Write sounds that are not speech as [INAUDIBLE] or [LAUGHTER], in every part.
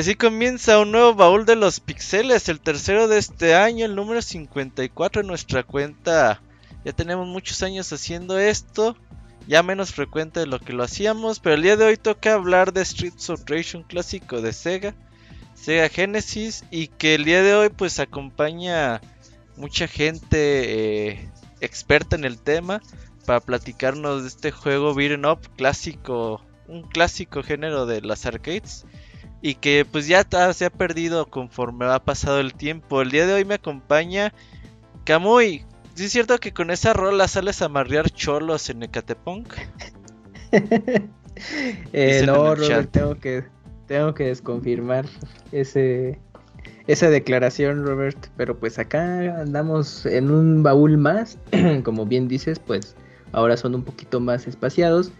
Así comienza un nuevo baúl de los pixeles, el tercero de este año, el número 54 en nuestra cuenta. Ya tenemos muchos años haciendo esto, ya menos frecuente de lo que lo hacíamos, pero el día de hoy toca hablar de Streets of clásico de Sega, Sega Genesis, y que el día de hoy pues acompaña mucha gente eh, experta en el tema para platicarnos de este juego beat'em up clásico, un clásico género de las arcades y que pues ya se ha perdido conforme ha pasado el tiempo. El día de hoy me acompaña Kamui. ¿Sí es cierto que con esa rola sales a marrear cholos en Ecatepunk? [LAUGHS] eh, no, Robert, tengo que, tengo que desconfirmar ese, esa declaración, Robert. Pero pues acá andamos en un baúl más. [CLEARS THROAT] Como bien dices, pues ahora son un poquito más espaciados.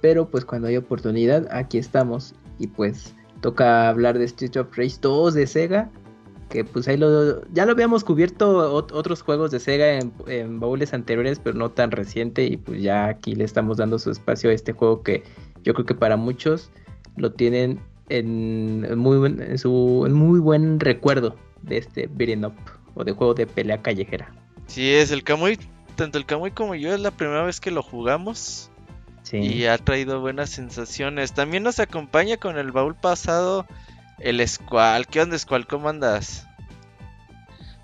Pero pues cuando hay oportunidad, aquí estamos. Y pues toca hablar de Street of Rage 2 de Sega. Que pues ahí lo, ya lo habíamos cubierto otros juegos de Sega en, baúles anteriores, pero no tan reciente. Y pues ya aquí le estamos dando su espacio a este juego que yo creo que para muchos lo tienen en, muy, buen, su, muy buen recuerdo de este beat'em up o de juego de pelea callejera. Sí, es el Kamui, tanto el Kamui como yo es la primera vez que lo jugamos. Y ha traído buenas sensaciones. También nos acompaña con el baúl pasado el Squall. ¿Qué onda, Squall? ¿Cómo andas?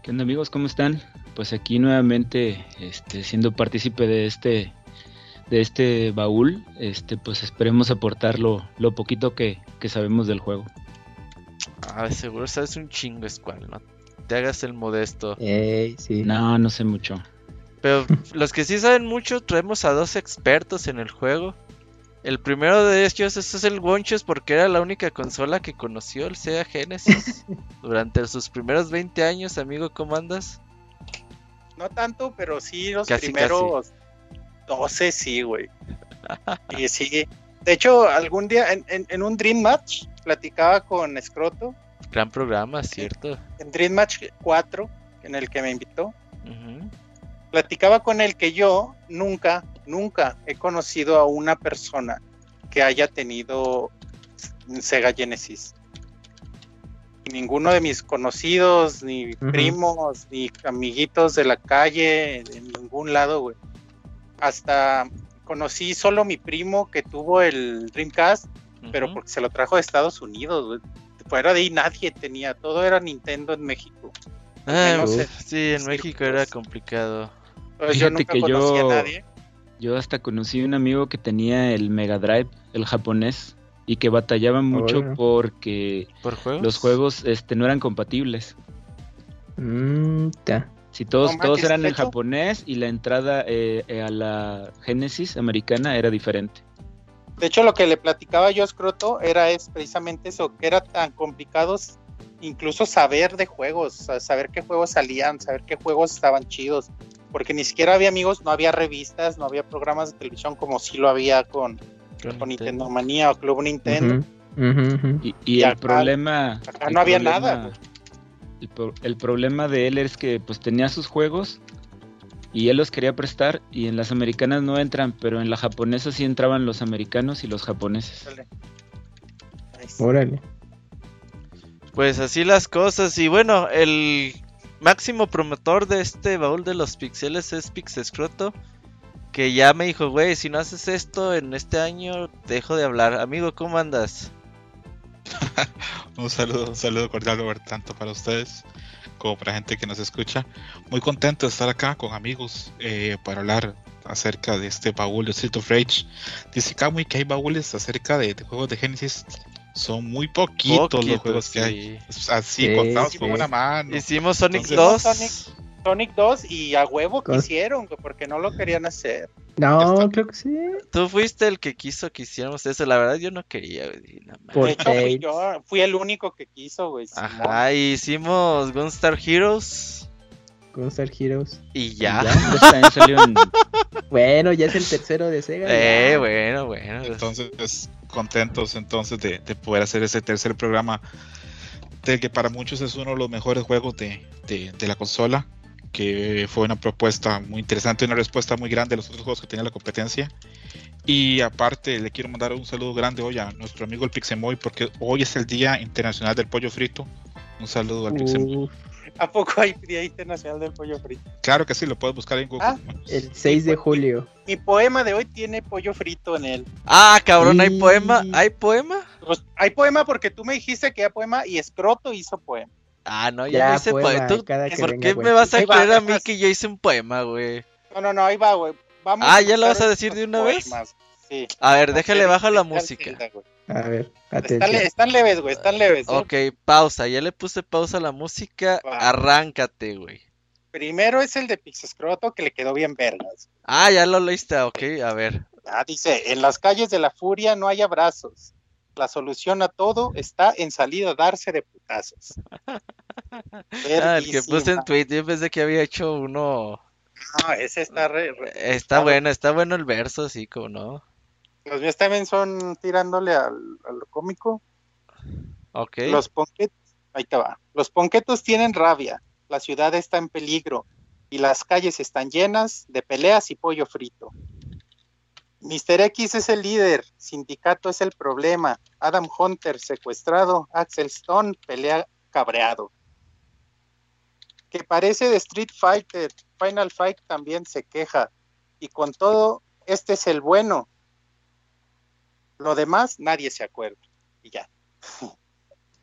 ¿Qué onda, amigos? ¿Cómo están? Pues aquí nuevamente este, siendo partícipe de este de este baúl, este, pues esperemos aportar lo, poquito que, sabemos del juego. Ah, seguro sabes un chingo, Squall, ¿no? Te hagas el modesto. sí. No, no sé mucho. Pero [LAUGHS] los que sí saben mucho, traemos a dos expertos en el juego. El primero de ellos es el Wonchos porque era la única consola que conoció el Sega Genesis [LAUGHS] durante sus primeros 20 años, amigo, ¿cómo andas? No tanto, pero sí los primeros 12 sí, güey. [LAUGHS] y sí. De hecho, algún día en, un Dream Match platicaba con Scroto. Gran programa, cierto. En Dream Match 4, en el que me invitó platicaba con él que yo nunca, nunca he conocido a una persona que haya tenido Sega Genesis. Ninguno de mis conocidos, ni primos, ni amiguitos de la calle, de ningún lado, güey. Hasta conocí solo mi primo que tuvo el Dreamcast, pero porque se lo trajo de Estados Unidos, güey. Fuera de ahí nadie tenía, todo era Nintendo en México. Ah, sí, en México era complicado. Pues yo nunca que yo, a nadie. Yo hasta conocí un amigo que tenía el Mega Drive, el japonés, y que batallaba mucho porque los juegos este, no eran compatibles. Mm, si todos, todos eran en japonés y la entrada eh, eh, a la Genesis americana era diferente. De hecho, lo que le platicaba yo a Scroto era es precisamente eso, que era tan complicados incluso saber de juegos, saber qué juegos salían, saber qué juegos estaban chidos porque ni siquiera había amigos, no había revistas, no había programas de televisión como sí lo había con, Nintendo Manía o Club Nintendo. Y, el problema... Acá no había nada. El, problema de él es que pues tenía sus juegos y él los quería prestar y en las americanas no entran, pero en la japonesa sí entraban los americanos y los japoneses. Órale. Pues así las cosas y bueno, el máximo promotor de este baúl de los pixeles es Pixescroto. Que ya me dijo, güey, si no haces esto en este año, dejo de hablar. Amigo, ¿cómo andas? [LAUGHS] un saludo, un saludo cordial, tanto para ustedes como para gente que nos escucha. Muy contento de estar acá con amigos eh, para hablar acerca de este baúl de Street of Rage. Dice Kamui que hay baúles acerca de, de juegos de Genesis son muy poquitos los juegos que hay. Así, contados con una mano. Hicimos Sonic 2. Sonic, 2 y a huevo quisieron, porque no lo querían hacer. No, creo que sí. Tú fuiste el que quiso que hiciéramos eso. La verdad, yo no quería, güey. fui yo, fui el único que quiso, güey. Ajá, hicimos Gunstar Heroes. Gunstar Heroes. Y ya. [LAUGHS] bueno, ya es el tercero de Sega. Eh, bueno, bueno. Entonces, contentos entonces de, poder hacer ese tercer programa del que para muchos es uno de los mejores juegos de, la consola. que fue una propuesta muy interesante, una respuesta muy grande a los otros juegos que tenía la competencia. Y aparte le quiero mandar un saludo grande hoy a nuestro amigo el Pixemoy porque hoy es el Día Internacional del Pollo Frito. Un saludo al Pixemoy. [LAUGHS] ¿A poco hay Día Internacional del Pollo Frito? Claro que sí, lo puedes buscar en Google. Ah, el 6 de julio. Mi poema de hoy tiene pollo frito en él. Ah, cabrón, ¿hay poema? ¿Hay poema? Pues, hay poema porque tú me dijiste que hay poema y Escroto hizo poema. Ah, no, ya, no hice poema. ¿Por qué me vas a creer a mí que yo hice un poema, güey? No, no, no, ahí va, güey. ah, ¿ya lo vas a decir de una vez? Sí. A ver, déjale baja la música. A ver, están, están, leves, güey, están leves. Ok, pausa, ya le puse pausa a la música. Arráncate, güey. Primero es el de Pixescroto que le quedó bien vergas. Ah, ya lo leíste, ok, a ver. Ah, dice, en las calles de la furia no hay abrazos. La solución a todo está en salir a darse de putazos. [LAUGHS] ah, el que puse en Twitter, yo pensé que había hecho uno. No, ese está re, Está bueno, está bueno el verso, sí, como no. Los míos también son tirándole al, cómico. Ok. Los ponquetos, ahí te va. Los ponquetos tienen rabia, la ciudad está en peligro y las calles están llenas de peleas y pollo frito. Mr. X es el líder, Sindicato es el problema, Adam Hunter secuestrado, Axel Stone pelea cabreado. Que parece de Street Fighter, Final Fight también se queja. Y con todo, este es el bueno, lo demás, nadie se acuerda. Y ya.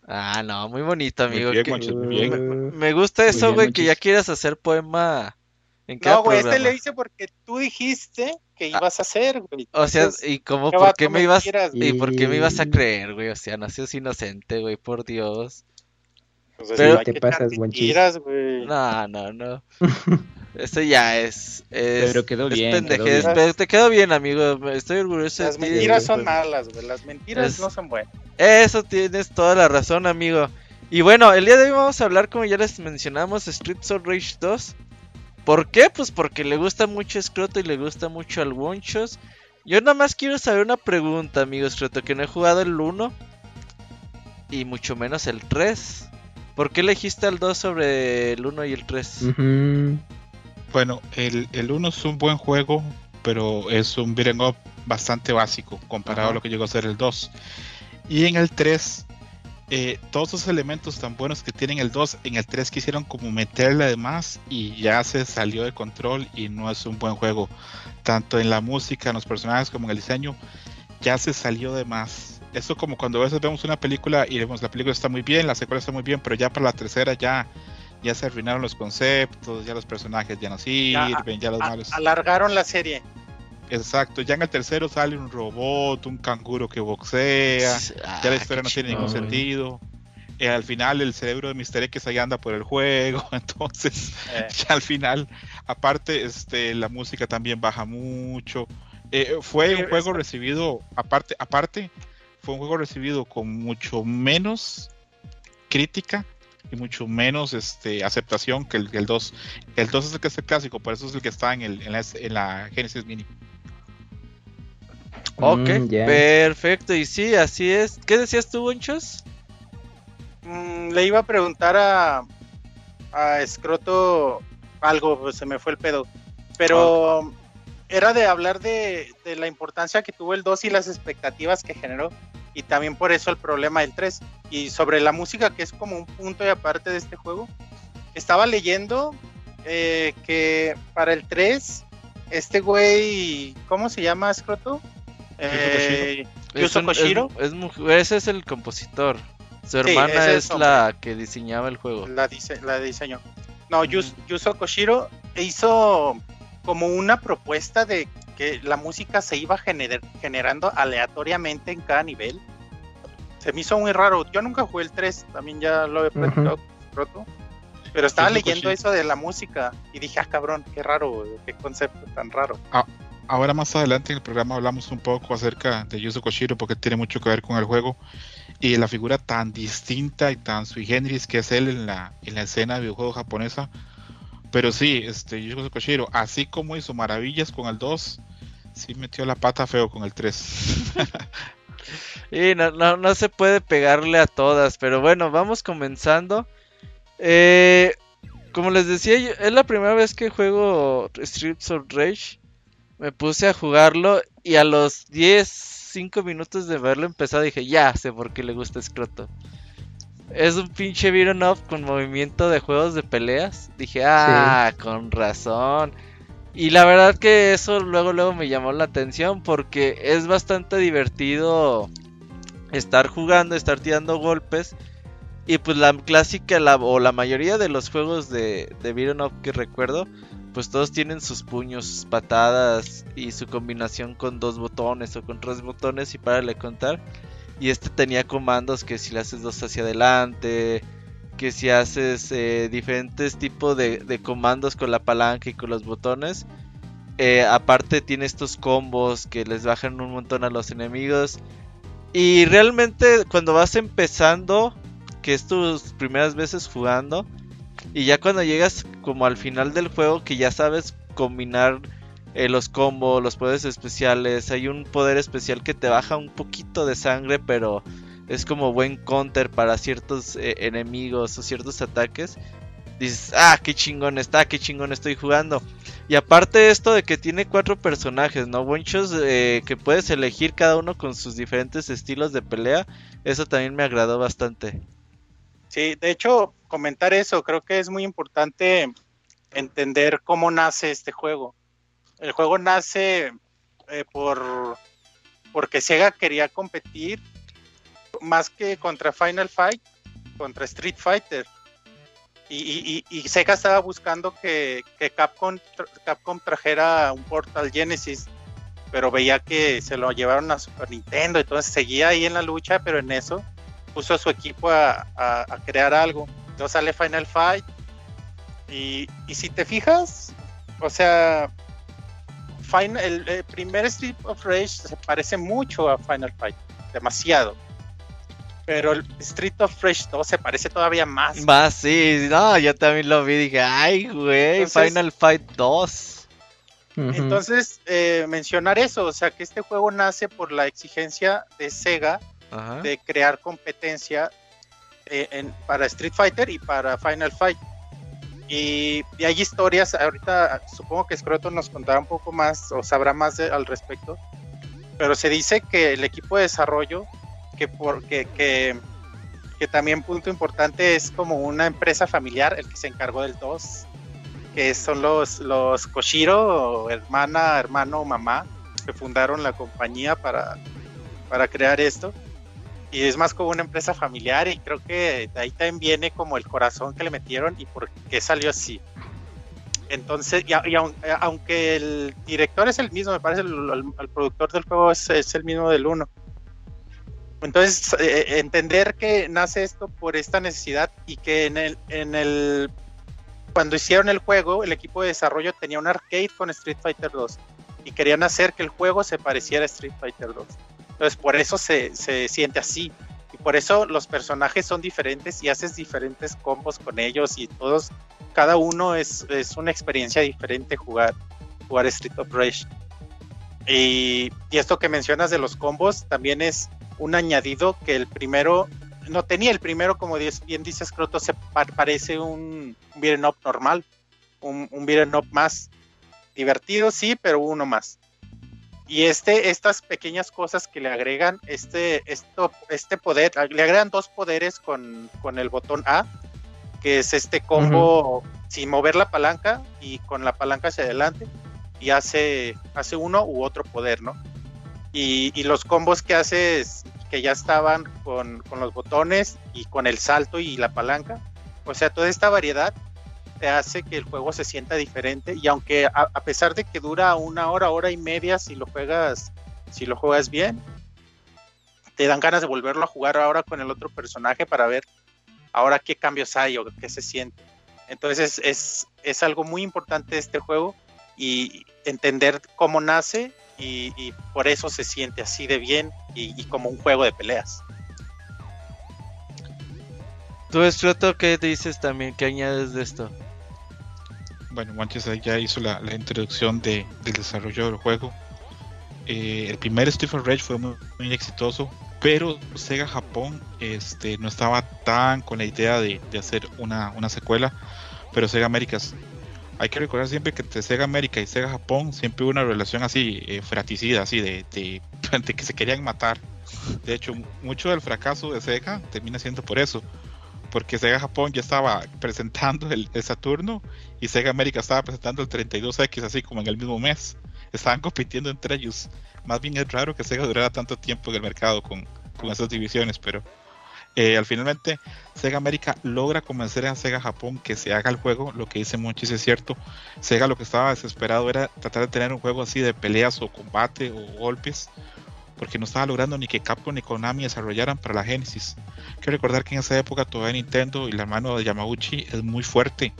Ah, no, muy bonito, amigo. Me gusta eso, güey, que ya quieras hacer poema en cada No, güey, este le hice porque tú dijiste que ah. ibas a hacer, güey. O sea, ¿y cómo, por qué me ibas, y por qué me ibas a creer, güey? O sea, no seas inocente, güey, por Dios. Pues Pero te pasas, buen No, no, no. [LAUGHS] Esto ya es. pero quedó bien. te quedó bien, amigo. Estoy orgulloso Las mentiras son malas, güey. Las mentiras no son buenas. Eso tienes toda la razón, amigo. Y bueno, el día de hoy vamos a hablar, como ya les mencionamos, Street Soul Rage 2. ¿Por qué? Pues porque le gusta mucho Scroto y le gusta mucho al Wonchos. Yo nada más quiero saber una pregunta, amigo Scroto, que no he jugado el 1 y mucho menos el 3. ¿Por qué elegiste el 2 sobre el 1 y el 3? Bueno, el, el 1 es un buen juego, pero es un beat'em up bastante básico comparado a lo que llegó a ser el 2. Y en el 3, eh, todos esos elementos tan buenos que tienen el 2, en el 3 quisieron como meterle además y ya se salió de control y no es un buen juego. Tanto en la música, en los personajes como en el diseño, ya se salió de más. Eso como cuando a veces vemos una película y vemos la película está muy bien, la secuela está muy bien, pero ya para la tercera ya ya se arruinaron los conceptos, ya los personajes ya no sirven, ya, los malos. Alargaron la serie. Exacto, ya en el tercero sale un robot, un canguro que boxea, ya la historia no tiene ningún sentido. Eh, al final el cerebro de Mr. X ahí anda por el juego, [LAUGHS] entonces eh. ya al final, aparte este, la música también baja mucho. Eh, fue un juego recibido, aparte, aparte, fue un juego recibido con mucho menos crítica y mucho menos este, aceptación que el, el 2. El 2 es el que es el clásico, por eso es el que está en, el, en, la, en la Genesis Mini. Ok, mm, perfecto. Y sí, así es. ¿Qué decías tú, Bonchos? Mm, le iba a preguntar a, a Scroto algo, pues se me fue el pedo. Pero era de hablar de, de, la importancia que tuvo el 2 y las expectativas que generó y también por eso el problema del 3. Y sobre la música, que es como un punto y aparte de este juego, estaba leyendo eh, que para el 3, este güey, ¿cómo se llama, Scroto? Eh, Yuzo Koshiro. Es, ese es el compositor. Su hermana es, la que diseñaba el juego. La, la diseñó. No, Yuzo Koshiro hizo como una propuesta de la música se iba generando aleatoriamente en cada nivel. Se me hizo muy raro. Yo nunca jugué el 3, también ya lo he platicado roto. Pero estaba leyendo eso de la música y dije, ah, cabrón, qué raro, qué concepto tan raro. Ah, ahora más adelante en el programa hablamos un poco acerca de Yuzo Koshiro porque tiene mucho que ver con el juego y la figura tan distinta y tan sui generis que es él en la, en la escena de videojuego japonesa. Pero sí, este Yuzo Koshiro, así como hizo maravillas con el 2, Sí metió la pata feo con el 3. y [LAUGHS] no, no, se puede pegarle a todas, pero bueno, vamos comenzando. Eh, como les decía, es la primera vez que juego Streets of Rage. Me puse a jugarlo y a los 10, 5 minutos de verlo empezado dije, ya sé por qué le gusta Scroto. Es un pinche beat'em up con movimiento de juegos de peleas. Dije, ah, con razón. Y la verdad que eso luego luego me llamó la atención porque es bastante divertido estar jugando, estar tirando golpes. Y pues la clásica la, o la mayoría de los juegos de, de beat'em up que recuerdo, pues todos tienen sus puños, sus patadas y su combinación con dos botones o con tres botones y para le contar. Y este tenía comandos que si le haces dos hacia adelante, que si haces eh, diferentes tipos de, comandos con la palanca y con los botones. Eh, aparte tiene estos combos que les bajan un montón a los enemigos. Y realmente cuando vas empezando, que es tus primeras veces jugando, y ya cuando llegas como al final del juego que ya sabes combinar eh, los combos, los poderes especiales, hay un poder especial que te baja un poquito de sangre, pero es como buen counter para ciertos eh, enemigos o ciertos ataques. Dices, ah, qué chingón está, qué chingón estoy jugando. Y aparte esto de que tiene cuatro personajes, ¿no? Bonchos eh, que puedes elegir cada uno con sus diferentes estilos de pelea. Eso también me agradó bastante. Sí, de hecho, comentar eso, creo que es muy importante entender cómo nace este juego. El juego nace eh, por porque Sega quería competir más que contra Final Fight, contra Street Fighter. Y, Sega estaba buscando que, Capcom, trajera un Portal Genesis, pero veía que se lo llevaron a Super Nintendo, entonces seguía ahí en la lucha, pero en eso puso a su equipo a, crear algo. Entonces sale Final Fight. Y, si te fijas, o sea, el, primer Street of Rage se parece mucho a Final Fight, demasiado. Pero el Street of Rage 2 se parece todavía más. Más, sí, no, yo también lo vi dije, ay, güey, Final Fight 2. Entonces, eh, mencionar eso, o sea, que este juego nace por la exigencia de Sega de crear competencia eh, para Street Fighter y para Final Fight. Y, hay historias, ahorita supongo que Scroto nos contará un poco más o sabrá más al respecto, pero se dice que el equipo de desarrollo, que, porque, que, que también punto importante es como una empresa familiar, el que se encargó del 2, que son los, los Koshiro, hermana, hermano, mamá, que fundaron la compañía para, para crear esto y es más como una empresa familiar y creo que de ahí también viene como el corazón que le metieron y por qué salió así. Entonces, y, aunque el director es el mismo, me parece el, productor del juego es, el mismo del uno. Entonces, eh, eh, entender que nace esto por esta necesidad y que en el, en el cuando hicieron el juego, el equipo de desarrollo tenía un arcade con Street Fighter 2 y querían hacer que el juego se pareciera a Street Fighter 2. Entonces por eso se, siente así. Y por eso los personajes son diferentes y haces diferentes combos con ellos y todos, cada uno es, una experiencia diferente jugar, jugar Street of Rage. Y, esto que mencionas de los combos también es un añadido que el primero no tenía. El primero, como bien dices, Croto, se parece un, un beat'em up normal, un, un beat'em up más divertido, sí, pero uno más. Y este, estas pequeñas cosas que le agregan este, esto, este poder, le agregan dos poderes con, el botón A, que es este combo sin mover la palanca y con la palanca hacia adelante, y hace, hace uno u otro poder, ¿no? Y, los combos que haces, que ya estaban con, con los botones y con el salto y la palanca, o sea, toda esta variedad te hace que el juego se sienta diferente y aunque a, pesar de que dura una hora, hora y media si lo juegas, si lo juegas bien, te dan ganas de volverlo a jugar ahora con el otro personaje para ver ahora qué cambios hay o qué se siente. Entonces es, es algo muy importante este juego y entender cómo nace y, por eso se siente así de bien y, y como un juego de peleas. Tú, Estroto, ¿qué dices también? ¿Qué añades de esto? Bueno, Manches ya hizo la, introducción de, del desarrollo del juego. Eh, el primer Stephen Rage fue muy, exitoso, pero Sega Japón este, no estaba tan con la idea de, hacer una, secuela, pero Sega Américas hay que recordar siempre que entre Sega América y Sega Japón siempre hubo una relación así eh, fraticida, así de, de, [LAUGHS] que se querían matar. De hecho, mucho del fracaso de Sega termina siendo por eso, porque Sega Japón ya estaba presentando el, Saturno y Sega América estaba presentando el 32X así como en el mismo mes. Estaban [LAUGHS] compitiendo entre ellos. Más bien es raro que Sega durara tanto tiempo en el mercado con, con esas divisiones, pero eh, al finalmente, Sega América logra convencer a Sega Japón que se haga el juego. Lo que dice Monchis es cierto. Sega lo que estaba desesperado era tratar de tener un juego así de peleas o combate o golpes. Porque no estaba logrando ni que Capcom ni Konami desarrollaran para la Genesis. Hay que recordar que en esa época todavía Nintendo y la mano de Yamauchi es muy fuerte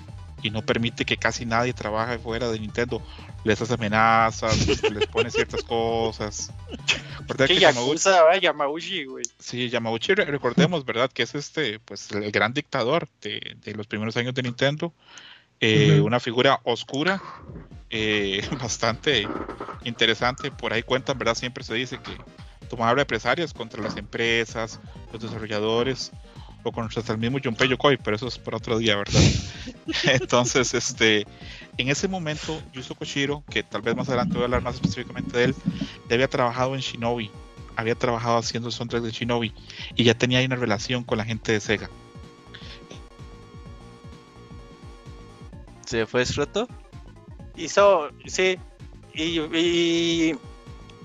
y no permite que casi nadie trabaje fuera de Nintendo. Les hace amenazas, les pone ciertas cosas. ¿Qué Yamauchi, Yamauchi, güey? Sí, Yamauchi, recordemos, ¿verdad? Que es este, pues, el gran dictador de, los primeros años de Nintendo. Eh, una figura oscura, eh, [LAUGHS] bastante interesante. Por ahí cuentan, ¿verdad? Siempre se dice que tomaba represalias contra las empresas, los desarrolladores o contra el mismo Junpei Yokoi, pero eso es para otro día, ¿verdad? [LAUGHS] Entonces, este, en ese momento, Yuzo Koshiro, que tal vez más adelante voy a hablar más específicamente de él, ya había trabajado en Shinobi, había trabajado haciendo el soundtrack de Shinobi y ya tenía ahí una relación con la gente de Sega. ¿Se fue Scroto? Hizo, sí, y, y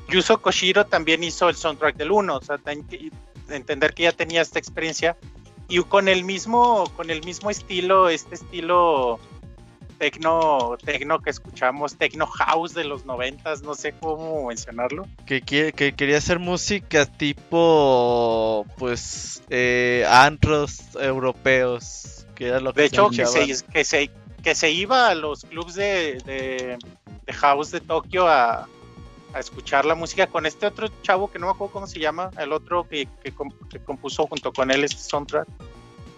Yuzo Koshiro también hizo el soundtrack del 1, o sea, entender que ya tenía esta experiencia y con el mismo, con el mismo estilo, este estilo tecno, tecno que escuchamos, tecno house de los noventas, no sé cómo mencionarlo. Que, que, quería hacer música tipo, pues, eh, antros europeos, que era lo que De hecho, que se, que, se, que se iba a los clubs de, de, de house de Tokio a, a escuchar la música con este otro chavo que no me acuerdo cómo se llama, el otro que, que, compuso junto con él este soundtrack.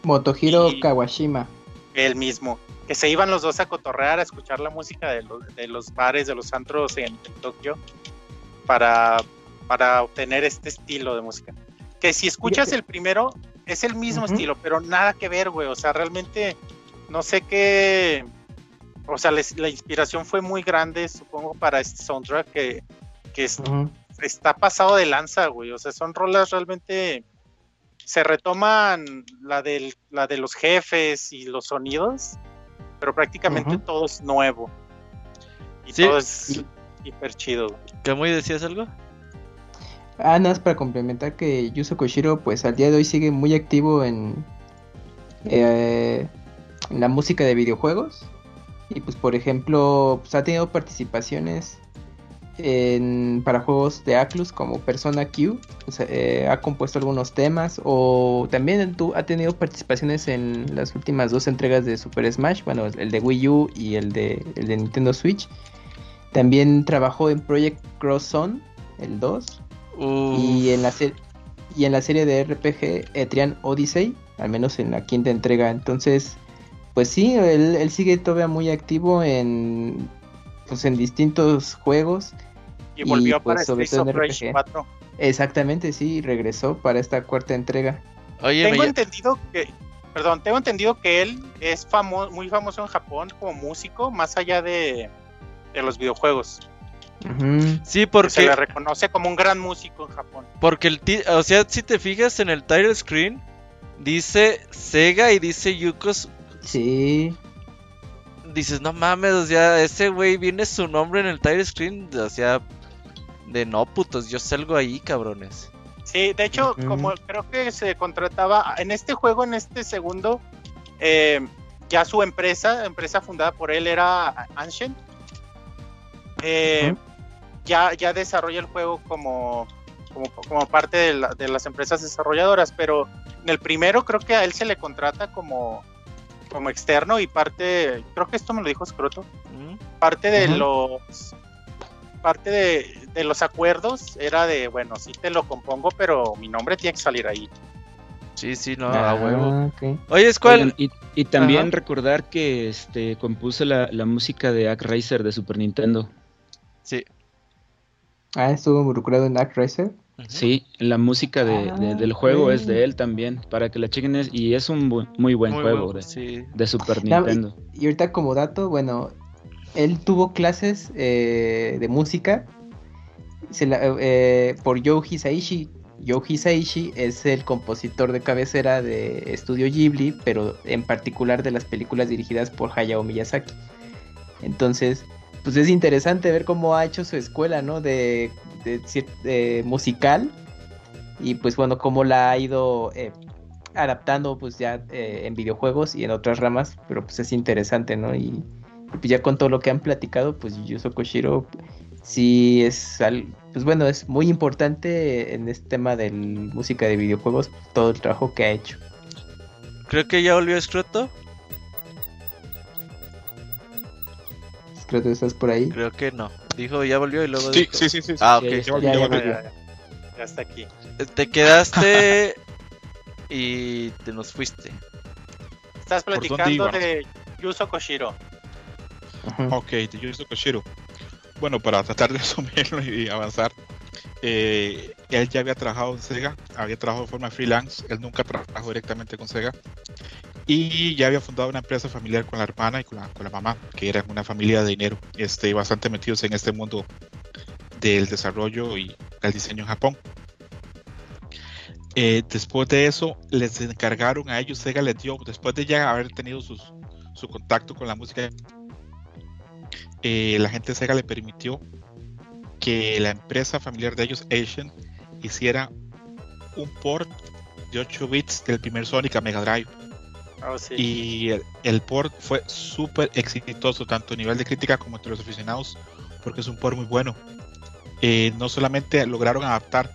Motohiro Kawashima. El mismo. Que se iban los dos a cotorrear, a escuchar la música de los, de los bares, de los antros en, Tokio, para, para obtener este estilo de música. Que si escuchas el primero, es el mismo estilo, pero nada que ver, güey. O sea, realmente no sé qué. O sea, la inspiración fue muy grande, supongo, para este soundtrack que que está pasado de lanza, güey. O sea, son rolas realmente. Se retoman la, del, la de los jefes y los sonidos, pero prácticamente todo es nuevo. Y todo es hiper chido. muy decías algo? Ah, nada más para complementar que Yuzo Koshiro, pues al día de hoy sigue muy activo en, eh, en la música de videojuegos. Y pues, por ejemplo, pues, ha tenido participaciones para juegos de Atlus como Persona Q, eh, ha compuesto algunos temas o también ha tenido participaciones en las últimas dos entregas de Super Smash, bueno, el de Wii U y el de, el de Nintendo Switch. También trabajó en Project Cross Zone, el 2, y en, la y en la serie de RPG Etrian Odyssey, al menos en la quinta entrega. Entonces, pues sí, él, él sigue todavía muy activo en pues en distintos juegos y volvió para pues, Streets 4. Exactamente, sí, regresó para esta cuarta entrega. Oye, tengo entendido que, perdón, tengo entendido que él es famoso, muy famoso en Japón como músico, más allá de, los videojuegos. Sí, porque se le reconoce como un gran músico en Japón. Porque el o sea, si te fijas en el title screen, dice Sega y dice Yukos. Sí. Dices, no mames, o sea, ese güey viene su nombre en el title screen, o sea, de no putos, yo salgo ahí, cabrones. Sí, de hecho, como creo que se contrataba en este juego, en este segundo, eh, ya su empresa, empresa fundada por él era Ancient, eh, ya, ya desarrolla el juego como, como, parte de, las empresas desarrolladoras, pero en el primero creo que a él se le contrata como, como externo y parte, creo que esto me lo dijo Scroto, parte de los parte de, los acuerdos era de, bueno, sí te lo compongo, pero mi nombre tiene que salir ahí. Sí, sí, no, a ah, huevo. Oye, es cuál. Y, también recordar que este compuso la, música de Act Racer de Super Nintendo. Sí. Ah, estuvo involucrado en Act Racer. Sí, la música de, ah, del juego es de él también, para que la chequen. y es un muy buen juego de, de, Super Nintendo. Y, ahorita como dato, bueno, él tuvo clases eh, de música eh, por Yoji Hisaishi. Yoji Hisaishi es el compositor de cabecera de Estudio Ghibli, pero en particular de las películas dirigidas por Hayao Miyazaki. Entonces, pues es interesante ver cómo ha hecho su escuela, ¿no? De, musical y pues bueno, cómo la ha ido eh, adaptando pues ya eh, en videojuegos y en otras ramas, pero pues es interesante, ¿no? Y, pues ya con todo lo que han platicado, pues Yuzo Koshiro sí es, pues bueno, es muy importante en este tema de música de videojuegos, todo el trabajo que ha hecho. Creo que ya volvió Escroto. Escroto, ¿estás por ahí? Creo que no. Dijo, ya volvió y luego. Sí, sí, sí, sí, Ah, ok. Ya, ya, ya, ya, está aquí. Te quedaste [LAUGHS] y te nos fuiste. Estás platicando de Yuzo Koshiro. Ok, de Yuzo Koshiro. Bueno, para tratar de [LAUGHS] resumirlo y avanzar, eh, él ya había trabajado en Sega, había trabajado de forma freelance, él nunca trabajó directamente con Sega y ya había fundado una empresa familiar con la hermana y con la, mamá, que eran una familia de dinero, este, bastante metidos en este mundo del desarrollo y el diseño en Japón. Eh, después de eso, les encargaron a ellos, Sega les dio, después de ya haber tenido su contacto con la música eh, la gente Sega le permitió que la empresa familiar de ellos, Asian, hiciera un port de 8 bits del primer Sonic a Mega Drive. Oh, y el, port fue súper exitoso, tanto a nivel de crítica como entre los aficionados, porque es un port muy bueno. Eh, no solamente lograron adaptar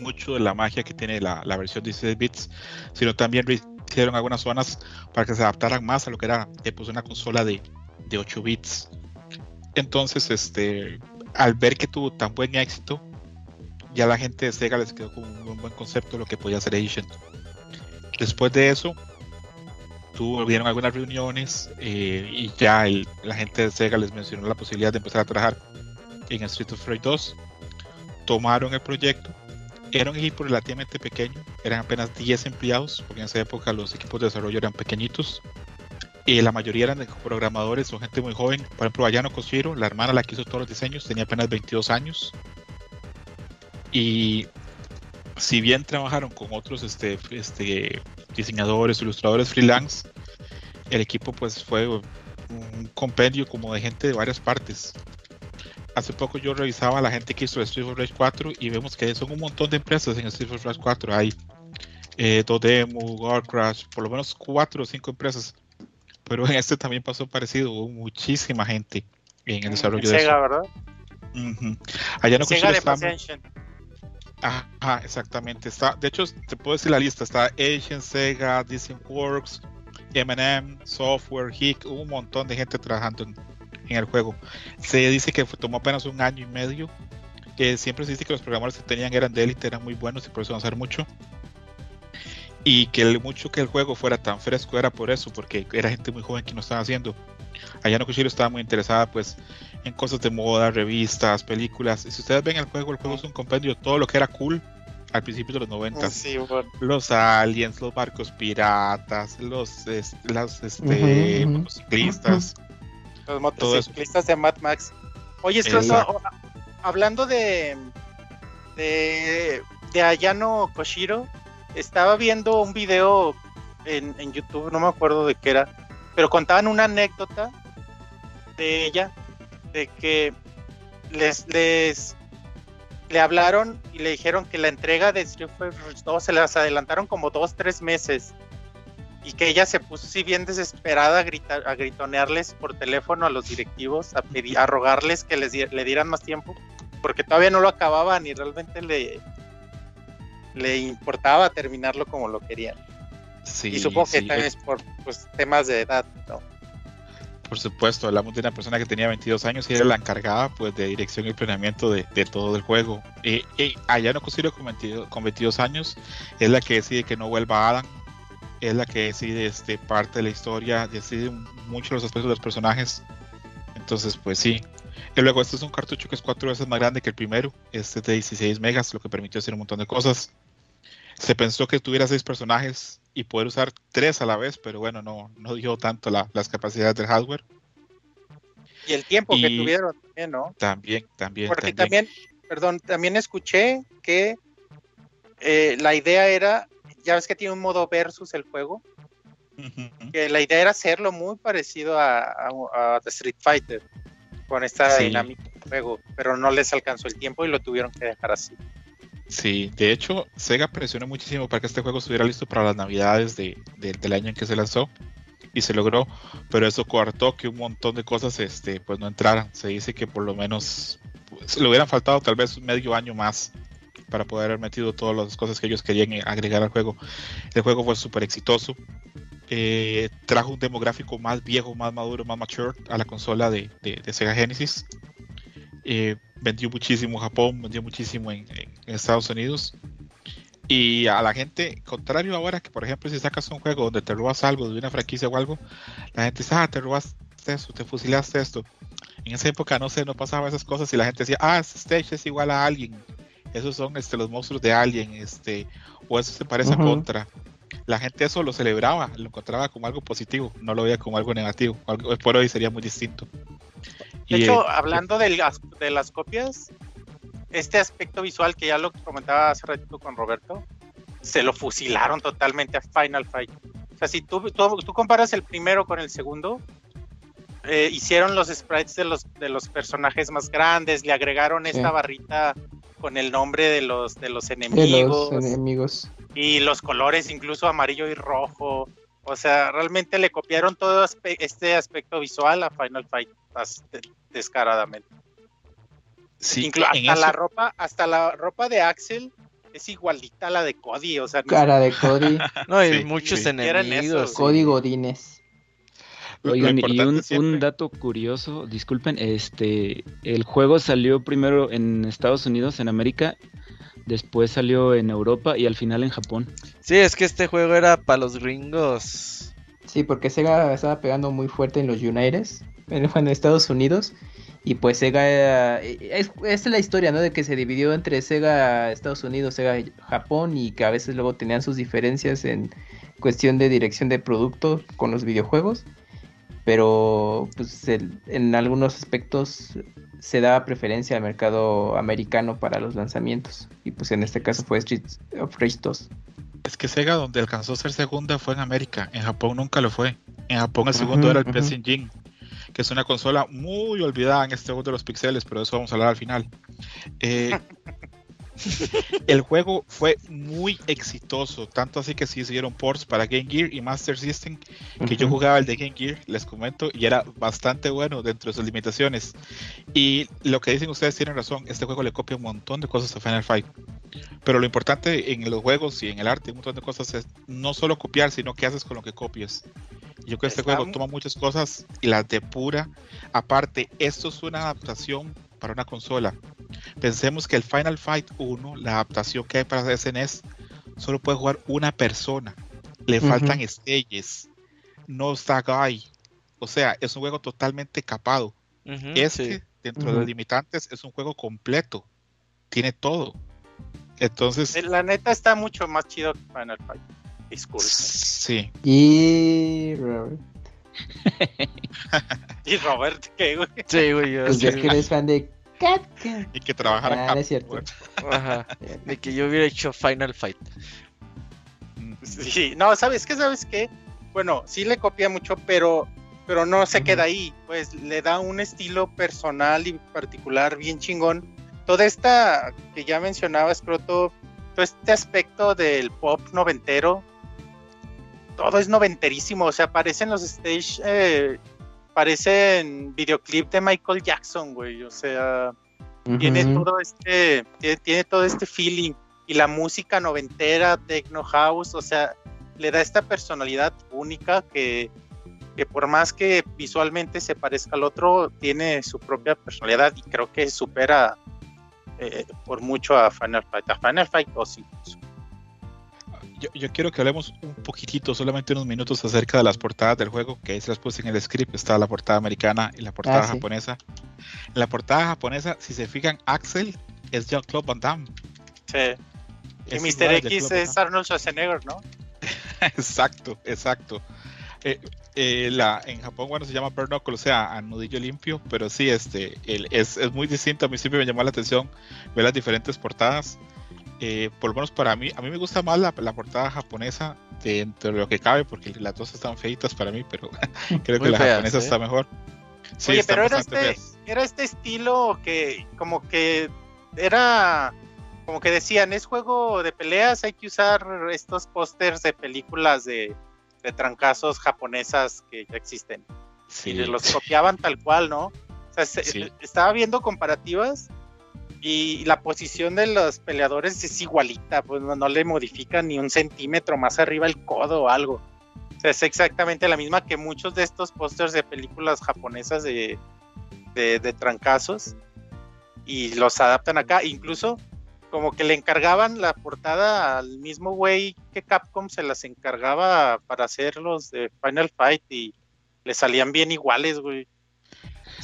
mucho de la magia que tiene la, la versión de 16 bits, sino también hicieron algunas zonas para que se adaptaran más a lo que era pues, una consola de, de 8 bits. Entonces, este, al ver que tuvo tan buen éxito, ya la gente de Sega les quedó con un buen concepto de lo que podía hacer Asian. Después de eso, tuvieron algunas reuniones eh, y ya la gente de Sega les mencionó la posibilidad de empezar a trabajar en Street of Rage 2. Tomaron el proyecto. Era un equipo relativamente pequeño, eran apenas 10 empleados, porque en esa época los equipos de desarrollo eran pequeñitos y la mayoría eran programadores o gente muy joven. Por ejemplo, Ayano Koshiro, la hermana la que hizo todos los diseños, tenía apenas 22 años. Y si bien trabajaron con otros este, este, diseñadores, ilustradores freelance, el equipo pues fue un compendio como de gente de varias partes. Hace poco yo revisaba a la gente que hizo Street of Rage 4 y vemos que son un montón de empresas en Street of Rage 4. Hay eh, Dodemu, Warcraft, por lo menos 4 o 5 empresas pero en este también pasó parecido, hubo muchísima gente en el desarrollo de Sega, ¿verdad? Allá no Sega de Ajá, exactamente. Está, de hecho, te puedo decir la lista. Está Asian, Sega, Disney Works, M&M, Software, HIC, un montón de gente trabajando en, el juego. Se dice que tomó apenas un año y medio. Que siempre se dice que los programadores que tenían eran de élite, eran muy buenos y por eso hacer mucho y que el, mucho que el juego fuera tan fresco era por eso, porque era gente muy joven que no estaba haciendo. Ayano Koshiro estaba muy interesada pues en cosas de moda, revistas, películas. Y si ustedes ven el juego, el juego es un compendio de todo lo que era cool al principio de los 90. Los aliens, los barcos piratas, los, este, motociclistas. Los motociclistas de Mad Max. Oye, hablando de, de, de Ayano Koshiro, estaba viendo un video en, YouTube, no me acuerdo de qué era, pero contaban una anécdota de ella, de que les, les le hablaron y le dijeron que la entrega de Street Fighter 2 se las adelantaron como dos, tres meses. Y que ella se puso así bien desesperada a, gritar, a gritonearles por teléfono a los directivos, a, pedir, a rogarles que les le dieran más tiempo, porque todavía no lo acababan y realmente le, le importaba terminarlo como lo querían. y supongo que también es por pues, temas de edad, ¿no? Por supuesto, hablamos de una persona que tenía 22 años y era la encargada pues de dirección y planeamiento de, todo el juego. Allá no considero con 22, con 22 años es la que decide que no vuelva Adam, es la que decide este, parte de la historia, decide mucho los aspectos de los personajes. Entonces, pues sí. Y luego este es un cartucho que es cuatro veces más grande que el primero. Este es de 16 megas, lo que permitió hacer un montón de cosas. Se pensó que tuviera seis personajes y poder usar tres a la vez, pero bueno, no, no dio tanto las capacidades del hardware. Y el tiempo que tuvieron también, ¿no? También, también. Porque también, perdón, también escuché que eh, la idea era, ya ves que tiene un modo versus el juego, que la idea era hacerlo muy parecido a, The Street Fighter, con esta dinámica de juego, pero no les alcanzó el tiempo y lo tuvieron que dejar así. Sí, de hecho, Sega presionó muchísimo para que este juego estuviera listo para las navidades del año en que se lanzó y se logró, pero eso coartó que un montón de cosas este, pues no entraran. Se dice que por lo menos pues, le hubieran faltado tal vez medio año más para poder haber metido todas las cosas que ellos querían agregar al juego. El juego fue súper exitoso. Eh, trajo un demográfico más viejo, más maduro, más mature a la consola de, Sega Genesis. Eh, vendió muchísimo en Japón, vendió muchísimo en, Estados Unidos. Y a la gente, contrario ahora que por ejemplo si sacas un juego donde te robas algo de una franquicia o algo, la gente dice, ah, te robaste esto, te fusilaste esto. En esa época no sé, no pasaba esas cosas y la gente decía, ah, este stage es igual a alguien esos son este, los monstruos de Alien, este, o eso se parece a Contra. La gente eso lo celebraba, lo encontraba como algo positivo, no lo veía como algo negativo. por hoy sería muy distinto. De hecho, eh, hablando de las, de las copias, este aspecto visual que ya lo comentaba hace ratito con Roberto, se lo fusilaron totalmente a Final Fight. O sea, si tú, tú, comparas el primero con el segundo, eh, hicieron los sprites de los, de los personajes más grandes, le agregaron esta barrita con el nombre de los, de los enemigos. enemigos. Y los colores, incluso amarillo y rojo. O sea, realmente le copiaron todo este aspecto visual a Final Fight descaradamente. Sí, hasta la ropa, hasta la ropa de Axel es igualita a la de Cody, o sea, cara de Cody. [LAUGHS] no, hay muchos enemigos. Cody Godines. Oigan, y un, dato curioso, disculpen, este, el juego salió primero en Estados Unidos, en América, después salió en Europa y al final en Japón. Sí, es que este juego era para los gringos. Sí, porque Sega estaba pegando muy fuerte en los United, en, Estados Unidos, y pues Sega, es, es, la historia, ¿no? De que se dividió entre Sega Estados Unidos, Sega Japón, y que a veces luego tenían sus diferencias en cuestión de dirección de producto con los videojuegos pero pues en algunos aspectos se daba preferencia al mercado americano para los lanzamientos y pues en este caso fue Street of Rage 2. Es que Sega donde alcanzó a ser segunda fue en América, en Japón nunca lo fue. En Japón el segundo era el PS Engine, que es una consola muy olvidada en este mundo de los pixeles, pero de eso vamos a hablar al final. Eh, [LAUGHS] el juego fue muy exitoso, tanto así que sí hicieron ports para Game Gear y Master System, que yo jugaba el de Game Gear, les comento, y era bastante bueno dentro de sus limitaciones. Y lo que dicen ustedes tienen razón, este juego le copia un montón de cosas a Final Fight. Pero lo importante en los juegos y en el arte, un montón de cosas es no solo copiar, sino qué haces con lo que copias. Yo creo que este juego toma muchas cosas y las depura. Aparte, esto es una adaptación para una consola. Pensemos que el Final Fight 1, la adaptación que hay para SNES, solo puede jugar una persona. Le faltan stages. No está guy. O sea, es un juego totalmente capado. este, dentro de los limitantes, es un juego completo. Tiene todo. Entonces. Eh, la neta está mucho más chido que Final Fight. Disculpe. Sí. Y Robert. [LAUGHS] y Robert, ¿qué, güey? Sí, güey. Yo, pues que eres fan de Y que trabajara ah, es cierto. Ajá. [LAUGHS] De que yo hubiera hecho Final Fight. Sí, no, ¿sabes qué? ¿Sabes qué? Bueno, sí le copia mucho, pero, pero no se queda ahí. Pues le da un estilo personal y particular bien chingón. Toda esta que ya mencionaba, Scroto, todo este aspecto del pop noventero, todo es noventerísimo. O sea, aparecen los stage eh, parece en videoclip de Michael Jackson, güey. O sea, tiene todo este, tiene, todo este feeling. Y la música noventera, techno house, o sea, le da esta personalidad única que, que por más que visualmente se parezca al otro, tiene su propia personalidad y creo que supera eh, por mucho a Final Fight, a Final Fight 2 incluso. Yo, quiero que hablemos un poquitito, solamente unos minutos acerca de las portadas del juego, que ahí se las puse en el script, está la portada americana y la portada ah, japonesa. la portada japonesa, si se fijan, Axel es Jean-Claude Van Damme. Sí. y Mr. X es Arnold Schwarzenegger, ¿no? [LAUGHS] exacto, exacto. Eh, eh, la, en Japón, bueno, se llama Burn o sea, a nudillo limpio, pero sí, este, el, es, es, muy distinto. A mí siempre me llamó la atención ver las diferentes portadas. Eh, por lo menos para mí, a mí me gusta más la, portada japonesa dentro de lo que cabe, porque las dos están feitas para mí, pero [LAUGHS] creo que la japonesa está mejor. Oye, pero era este, era este estilo que como que era como que decían, es juego de peleas, hay que usar estos pósters de películas de, de, trancazos japonesas que ya existen. Y los copiaban tal cual, ¿no? O sea, estaba viendo comparativas y la posición de los peleadores es igualita, pues no, le modifican ni un centímetro más arriba el codo o algo. O sea, es exactamente la misma que muchos de estos pósters de películas japonesas de, de, de trancazos y los adaptan acá. Incluso como que le encargaban la portada al mismo güey que Capcom se las encargaba para hacer los de Final Fight y le salían bien iguales, güey.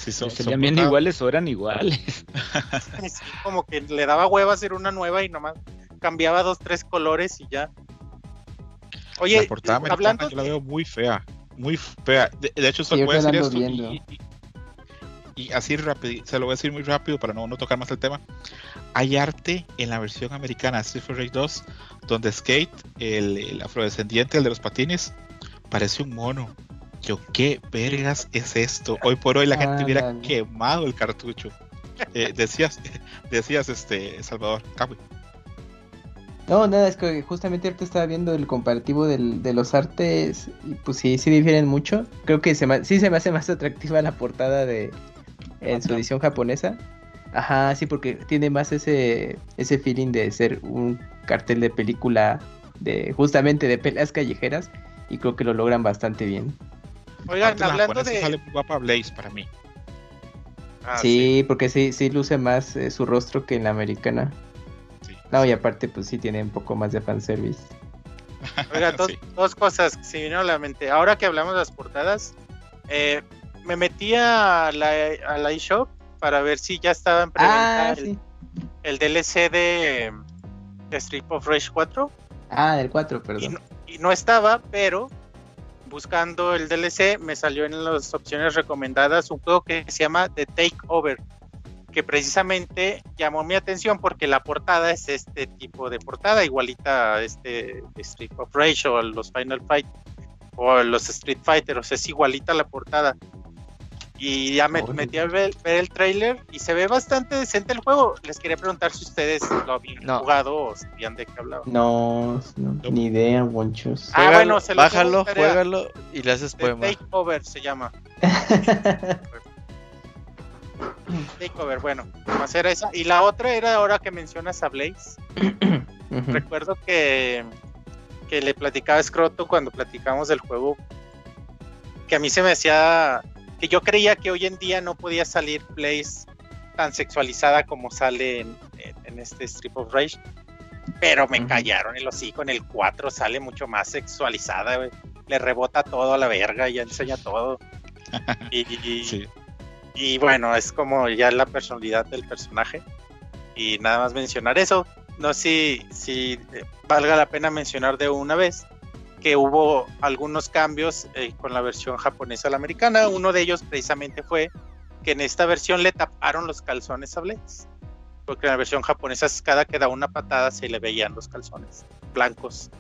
Si son, salían bien iguales o eran iguales. [LAUGHS] como que le daba hueva hacer una nueva y nomás cambiaba dos, tres colores y ya. Oye, la portada hablando yo la veo muy fea, muy fea. De, hecho, se puede decir esto y así rápido, se lo voy a decir muy rápido para no, no tocar más el tema. Hay arte en la versión americana de Street Fighter 2 donde Skate, el, afrodescendiente, el de los patines, parece un mono. Yo, ¿qué vergas es esto? Hoy por hoy la gente hubiera quemado el cartucho. Eh, decías, [LAUGHS] decías, este, Salvador, No, nada, es que justamente ahorita estaba viendo el comparativo de los artes y pues sí, sí difieren mucho. Creo que se sí se me hace más atractiva la portada de, en su edición japonesa. Ajá, sí, porque tiene más ese, ese feeling de ser un cartel de película de justamente de peleas callejeras y creo que lo logran bastante bien. Oigan, hablando de sale guapa Blaze para mí. Ah, sí, porque sí, sí luce más eh, su rostro que en la americana. no, y aparte pues sí tiene un poco más de fanservice. [LAUGHS] Oiga, dos cosas que se vinieron a la mente. Ahora que hablamos de las portadas, eh, me metí a la, a la eShop para ver si ya estaba en ah, el, DLC de, Street of Rage 4. Ah, del 4, perdón. Y no, estaba, pero buscando el DLC me salió en las opciones recomendadas un juego que se llama The Takeover, que precisamente llamó mi atención porque la portada es este tipo de portada, igualita a este Street of Rage o los Final Fight o los Street Fighter, o es igualita la portada. Y ya me metí a ver, el trailer y se ve bastante decente el juego. Les quería preguntar si ustedes lo habían jugado o sabían de qué hablaba. No, ni idea, bonchos. Ah, bueno, se lo Bájalo, juégalo y le haces poema. Takeover se llama. [LAUGHS] Takeover, bueno, más era esa. Y la otra era ahora que mencionas a Blaze. Recuerdo que, que le platicaba a Scroto cuando platicamos del juego que a mí se me hacía que yo creía que hoy en día no podía salir Blaze tan sexualizada como sale en, este Strip of Rage. Pero me callaron el hocico. En el 4 sale mucho más sexualizada, Le rebota todo a la verga, ya enseña todo. [LAUGHS] y, y bueno, es como ya la personalidad del personaje. Y nada más mencionar eso. No sé si, si eh, valga la pena mencionar de una vez que hubo algunos cambios eh, con la versión japonesa a la americana. Uno de ellos precisamente fue que en esta versión le taparon los calzones a Blaze. Porque en la versión japonesa cada que da una patada se le veían los calzones blancos.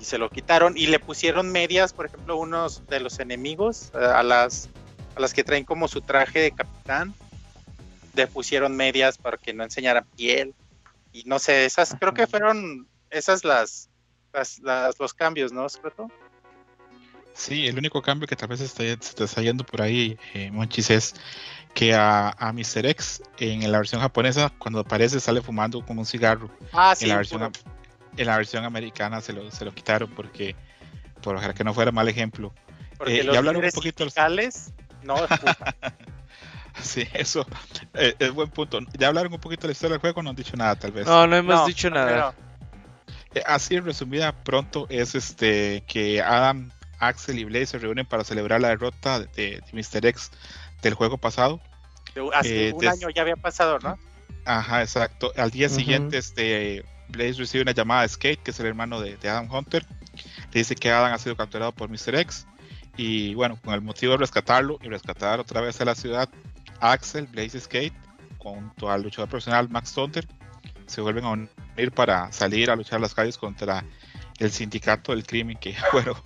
Y se lo quitaron y le pusieron medias, por ejemplo, unos de los enemigos, eh, a las, a las que traen como su traje de capitán, le pusieron medias para que no enseñaran piel. Y no sé, esas creo que fueron esas las, los cambios, ¿no, Scroto? Sí, el único cambio que tal vez está, se te está yendo por ahí, eh, Monchis, es que a, a Mr. X en la versión japonesa, cuando aparece, sale fumando como un cigarro. Ah, sí. En la versión, en la versión americana se lo, se lo quitaron porque, por que no fuera mal ejemplo. Porque eh, los hablaron un poquito. no [LAUGHS] Sí, eso eh, es buen punto. Ya hablaron un poquito de la historia del juego, no han dicho nada, tal vez. No, no hemos dicho nada. Eh, así resumida pronto es este que Adam, Axel y Blaze se reúnen para celebrar la derrota de, Mr. X del juego pasado. Hace eh, un año ya había pasado, ¿no? Ajá, exacto. Al día siguiente, este Blaze recibe una llamada de Skate, que es el hermano de, Adam Hunter. Le dice que Adam ha sido capturado por Mr. X. Y bueno, con el motivo de rescatarlo y rescatar otra vez a la ciudad, Axel, Blaze Skate, junto al luchador profesional Max Thunder, se vuelven a unir para salir a luchar las calles contra el sindicato del crimen, que [LAUGHS] bueno,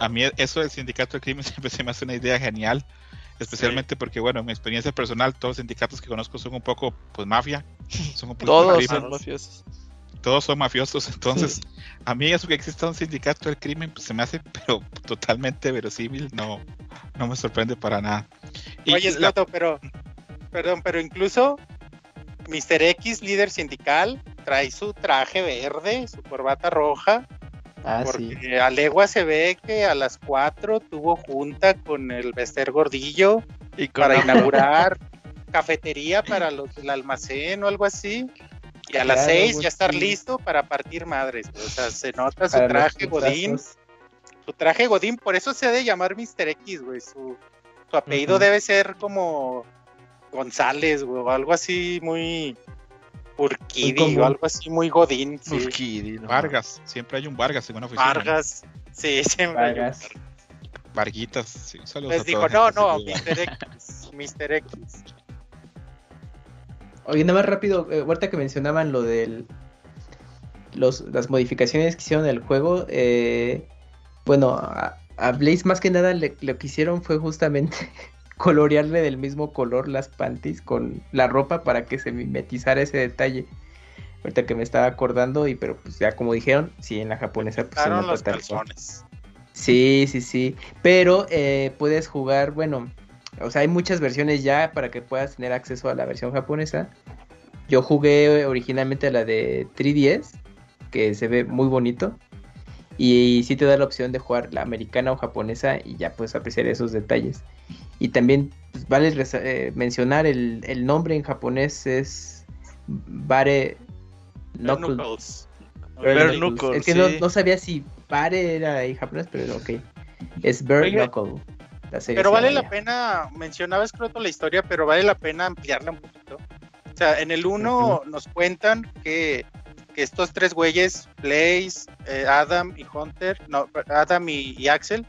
a mí eso del sindicato del crimen [LAUGHS] siempre se me hace una idea genial, especialmente porque bueno, en mi experiencia personal, todos los sindicatos que conozco son un poco pues mafia, [LAUGHS] son un poco todos son mafiosos. Todos son mafiosos, entonces a mí eso que exista un sindicato del crimen pues se me hace pero totalmente verosímil, no, no me sorprende para nada. Oye, pero perdón, pero incluso Mr. X, líder sindical, trae su traje verde, su corbata roja. Ah, porque a legua se ve que a las 4 tuvo junta con el Bester Gordillo y para inaugurar [LAUGHS] cafetería para los del almacén o algo así. Y a las 6 ya estar listo para partir madres. O sea, se nota su traje Godín. Su traje Godín, por eso se debe llamar Mr. X, güey. Su, apellido debe ser como González, o algo así muy Urquidi o algo así muy Godín. Vargas, siempre hay un Vargas en una oficina. Vargas, sí, siempre Vargas. Varguitas, sí, Les dijo, no, no, Mr. X, Mr. X. Oye, nada más rápido, eh, ahorita que mencionaban lo del los, las modificaciones que hicieron el juego, eh, bueno, a, Blaze más que nada lo que hicieron fue justamente colorearle del mismo color las panties con la ropa para que se mimetizara ese detalle. Ahorita que me estaba acordando, y pero pues ya como dijeron, sí, en la japonesa pues claro, los calzones. Sí, sí, sí. Pero eh, puedes jugar, bueno, o sea, hay muchas versiones ya para que puedas tener acceso a la versión japonesa. Yo jugué originalmente la de 3DS, que se ve muy bonito. Y sí te da la opción de jugar la americana o japonesa y ya puedes apreciar esos detalles. Y también pues, vale eh, mencionar el, el, nombre en japonés es Bare Knuckles. Es que no, no, sabía si Bare era en japonés, pero ok. Es Bare Knuckle. Pero vale la pena, mencionabas creo la historia, pero vale la pena ampliarla un poquito. O sea, en el 1 nos cuentan que, que, estos tres güeyes, Blaze, eh, Adam y Hunter, no, Adam y, y Axel,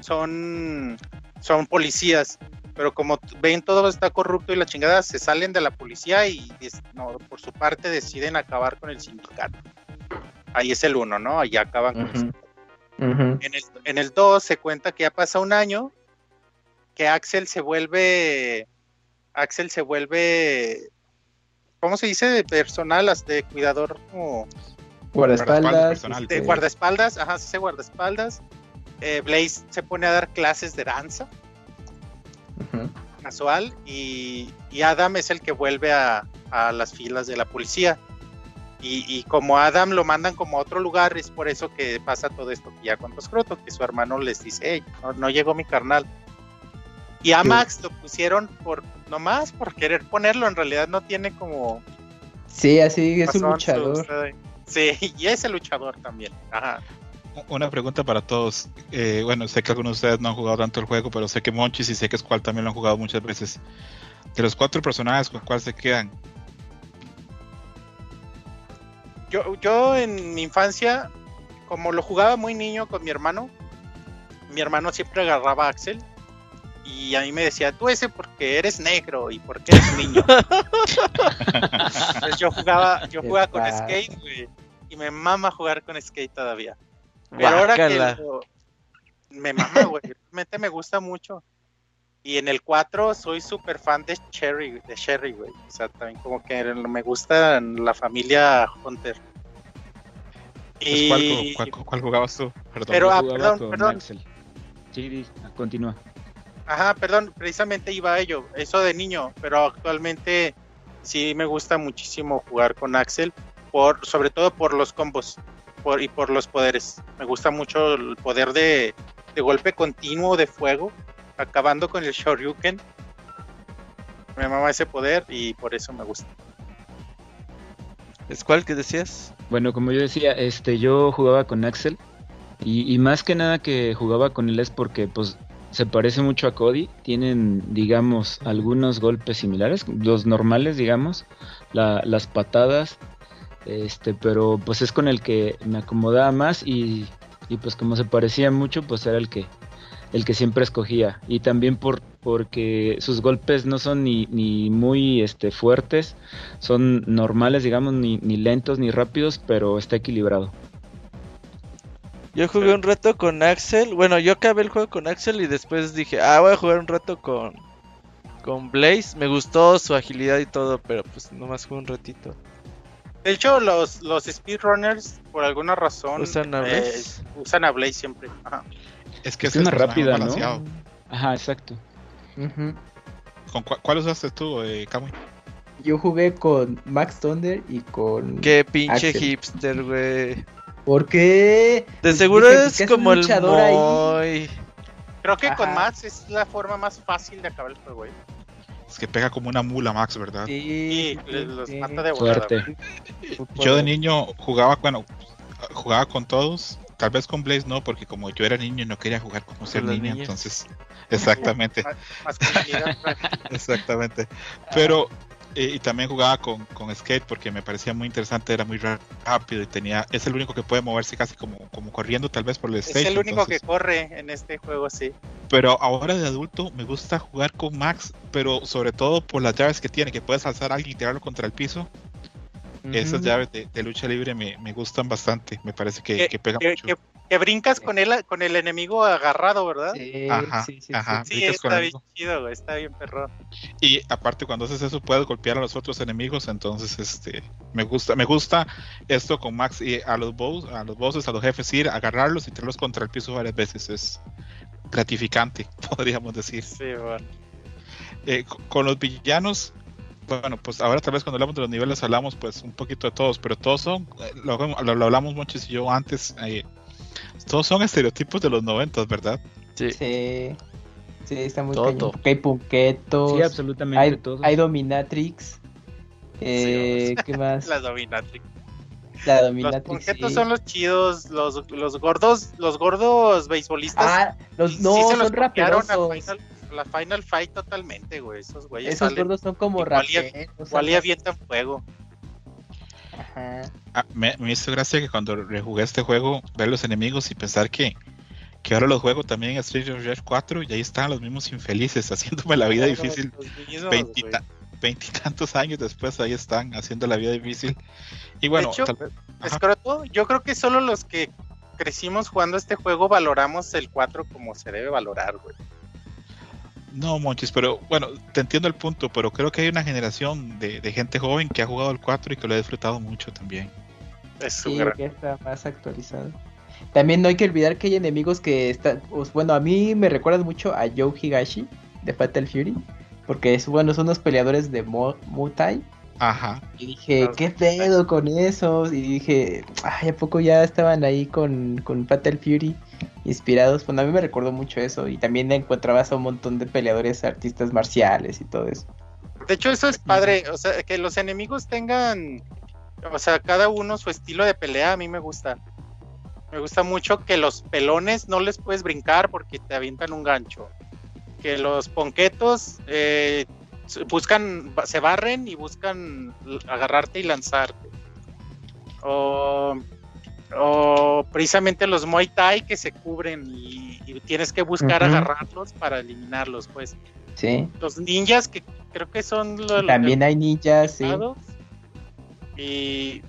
son son policías, pero como ven todo está corrupto y la chingada, se salen de la policía y no, por su parte deciden acabar con el sindicato. Ahí es el uno, ¿no? Ahí acaban con En el 2 se cuenta que ya pasa un año, que Axel se vuelve, Axel se vuelve, ¿cómo se dice? De personal, de cuidador como... Guardaespaldas. De guardaespaldas, ajá, se guardaespaldas eh, Blaze se pone a dar clases de danza casual y, Adam es el que vuelve a, las filas de la policía. Y, como Adam lo mandan como a otro lugar, es por eso que pasa todo esto que ya con Scroto, que su hermano les dice, hey, no, llegó mi carnal. Y a Max lo pusieron por nomás por querer ponerlo, en realidad no tiene como... Sí, así es un luchador. Sí, [LAUGHS] y es el luchador también. Ajá una pregunta para todos. Eh, bueno, sé que algunos de ustedes no han jugado tanto el juego, pero sé que Monchis y sé que Squall también lo han jugado muchas veces. De los cuatro personajes, ¿con cuál se quedan? Yo, yo en mi infancia, como lo jugaba muy niño con mi hermano, mi hermano siempre agarraba a Axel y a mí me decía, tú ese porque eres negro y porque eres niño. [LAUGHS] Entonces yo jugaba, yo jugaba con Skate, y me mama jugar con Skate todavía. Pero ahora que me mama, güey. Realmente me gusta mucho. Y en el 4 soy súper fan de Cherry, de Sherry, güey. O sea, también como que me gusta la familia Hunter. Pues, y... ¿cuál, cuál, jugabas tú? Perdón. Pero, ah, perdón, perdón. Sí, continúa. Ajá, perdón, precisamente iba a ello, eso de niño, pero actualmente sí me gusta muchísimo jugar con Axel, por, sobre todo por los combos y por los poderes. Me gusta mucho el poder de, golpe continuo de fuego, acabando con el Shoryuken. Me mama ese poder y por eso me gusta. ¿Es cuál que decías? Bueno, como yo decía, este, yo jugaba con Axel y, y más que nada que jugaba con él es porque pues se parece mucho a Cody. Tienen, digamos, algunos golpes similares, los normales, digamos, las patadas, este, pero pues es con el que me acomodaba más y, y, pues como se parecía mucho, pues era el que el que siempre escogía y también por porque sus golpes no son ni, ni muy este fuertes, son normales, digamos, ni, ni lentos ni rápidos, pero está equilibrado. Yo jugué un rato con Axel. Bueno, yo acabé el juego con Axel y después dije, ah, voy a jugar un rato con, con Blaze. Me gustó su agilidad y todo, pero pues nomás jugué un ratito. De hecho, los, los speedrunners, por alguna razón, usan a eh, Blaze. usan a Blaze siempre. Ajá. Es que Es una rápida, ¿no? balanceado. Ajá, exacto. ¿Con cua- ¿Cuál usaste tú, eh, Kamui? Yo jugué con Max Thunder y con. Qué pinche Axel. hipster, güey. ¿Por qué? De Pues seguro es ¿qué hace un como el ahí? Creo que con. Max es la forma más fácil de acabar el juego. ¿eh? Es que pega como una mula, Max, ¿verdad? Sí, Y los sí. mata de volada. Yo de niño jugaba, bueno, jugaba con todos. Tal vez con Blaze no, porque como yo era niño no quería jugar como ser los niña, niños. entonces. Exactamente, [LAUGHS] exactamente. Pero, eh, y también jugaba con, con Skate porque me parecía muy interesante, era muy rápido y tenía. Es el único que puede moverse casi como, como corriendo, tal vez por el es stage. el único entonces- que corre en este juego, sí. Pero ahora de adulto me gusta jugar con Max, pero sobre todo por las llaves que tiene, que puedes alzar a alguien y tirarlo contra el piso. Esas llaves de, de lucha libre me, me gustan bastante, me parece que, Que- que pegan Que, mucho. que- que brincas con él, con el enemigo agarrado, ¿verdad? Sí, Ajá, sí, sí, ajá. sí. está el bien chido, güey, está bien perro. Y aparte cuando haces eso puedes golpear a los otros enemigos, entonces este me gusta, me gusta esto con Max y a los boss, a los bosses, a los jefes ir, agarrarlos y tirarlos contra el piso varias veces, es gratificante, [LAUGHS] podríamos decir. Sí, bueno. Eh, co- con los villanos, bueno, pues ahora tal vez cuando hablamos de los niveles hablamos pues un poquito de todos, pero todos son, eh, lo, lo- lo hablamos mucho y yo antes, eh, todos son estereotipos de los noventas, ¿verdad? Sí. Sí. Sí, está muy Todo. cañón, hay punquetos, Sí, absolutamente hay, todos. hay dominatrix. Eh, ¿Qué más? [LAUGHS] La dominatrix. La Los dominatrix. conjetos sí. son los chidos, los, los gordos, los gordos beisbolistas. Ah, los sí no, se son los a raperosos. Final, la Final Fight totalmente, güey. Esos güeyes Esos salen, gordos son como raperos. igual y avientan fuego. Ajá. Ah, me, me hizo gracia que cuando rejugué este juego, ver los enemigos y pensar que, que ahora los juego también en Street of Rage 4 y ahí están los mismos infelices [LAUGHS] haciéndome la vida difícil. los Veintita-. Veintitantos años después ahí están haciendo la vida difícil. Y bueno, hecho, tal vez. ajá. Escroto, yo creo que solo los que crecimos jugando este juego valoramos el 4 como se debe valorar, güey. No, Monchis, pero bueno, te entiendo el punto, pero creo que hay una generación de, de gente joven que ha jugado el 4 y que lo ha disfrutado mucho también. Es Sí, gran- ya está más actualizado. También no hay que olvidar que hay enemigos que están. pues, bueno, a mí me recuerdan mucho a Joe Higashi de Fatal Fury. Porque es bueno, son unos peleadores de Mo- Muay Ajá. Y dije, Los ¿qué pedo con esos? Y dije, ay, ¿a poco ya estaban ahí con, con Fatal Fury inspirados? Bueno, a mí me recordó mucho eso. Y también encontrabas a un montón de peleadores, artistas marciales y todo eso. De hecho, eso es padre, o sea, que los enemigos tengan, o sea, cada uno su estilo de pelea, a mí me gusta. Me gusta mucho que los pelones no les puedes brincar porque te avientan un gancho. Que los ponquetos eh, buscan, se barren y buscan agarrarte y lanzarte. O, o precisamente los Muay Thai que se cubren y, y tienes que buscar agarrarlos para eliminarlos, pues. Sí. Los ninjas que creo que son lo- lo- También hay ninjas, sí. Y,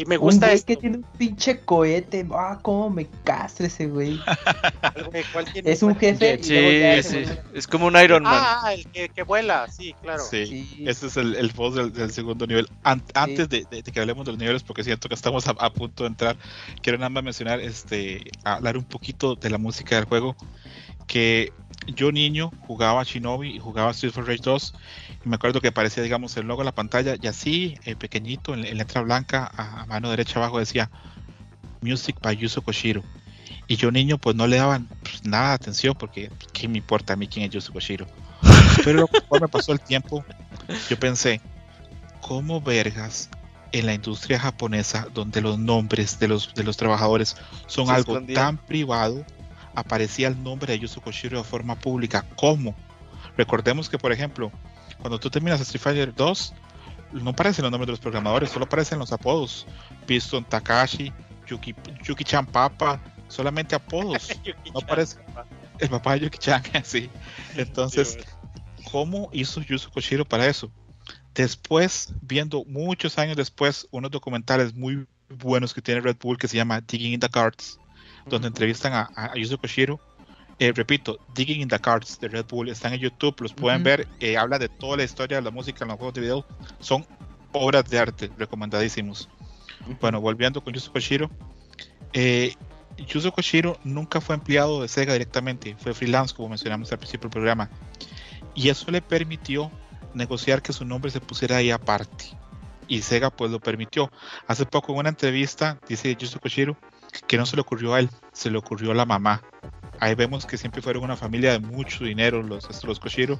y me Un gusta güey esto, que tiene un pinche cohete. Ah, cómo me castra ese güey. [LAUGHS] güey, ¿cuál tiene- Es un jefe. y Sí, Es como un Iron Man. Ah, el que, que vuela, sí, claro. Sí. Sí. Ese es el, el boss del, del segundo nivel. An- Antes de, de- de que hablemos de los niveles, porque siento que estamos a, a punto de entrar, quiero nada más mencionar, este, hablar un poquito de la música del juego. Que yo niño jugaba Shinobi y jugaba Street for Rage 2 y me acuerdo que aparecía, digamos, el logo en la pantalla y así, eh, pequeñito, en, en letra blanca, a, a mano derecha abajo decía Music by Yuzo Koshiro. Y yo niño pues no le daban pues, nada de atención porque ¿qué me importa a mí quién es Yuzo Koshiro? [LAUGHS] Pero conforme pasó el tiempo, yo pensé, ¿cómo vergas en la industria japonesa, donde los nombres de los, de los trabajadores son algo tan privado, aparecía el nombre de Yuzo Koshiro de forma pública. ¿Cómo? Recordemos que, por ejemplo, cuando tú terminas Street Fighter 2, no aparecen los nombres de los programadores, solo aparecen los apodos. Piston Takashi, Yuki, Yuki Chan Papa, solamente apodos. [LAUGHS] no aparece el papá de Yuki Chan, [LAUGHS] sí. Entonces, ¿cómo hizo Yuzo Koshiro para eso? Después, viendo muchos años después, unos documentales muy buenos que tiene Red Bull que se llama Digging in the Cards, donde entrevistan a, a Yuzo Koshiro. Eh, repito, Digging in the Cards de Red Bull están en YouTube, los pueden ver. Eh, habla de toda la historia de la música en los juegos de video. Son obras de arte, recomendadísimos. Bueno, volviendo con Yuzo Koshiro. Eh, Yuzo Koshiro nunca fue empleado de Sega directamente, fue freelance, como mencionamos al principio del programa. Y eso le permitió negociar que su nombre se pusiera ahí aparte. Y Sega pues lo permitió. Hace poco en una entrevista dice Yuzo Koshiro que no se le ocurrió a él, se le ocurrió a la mamá. Ahí vemos que siempre fueron una familia de mucho dinero los, los Koshiro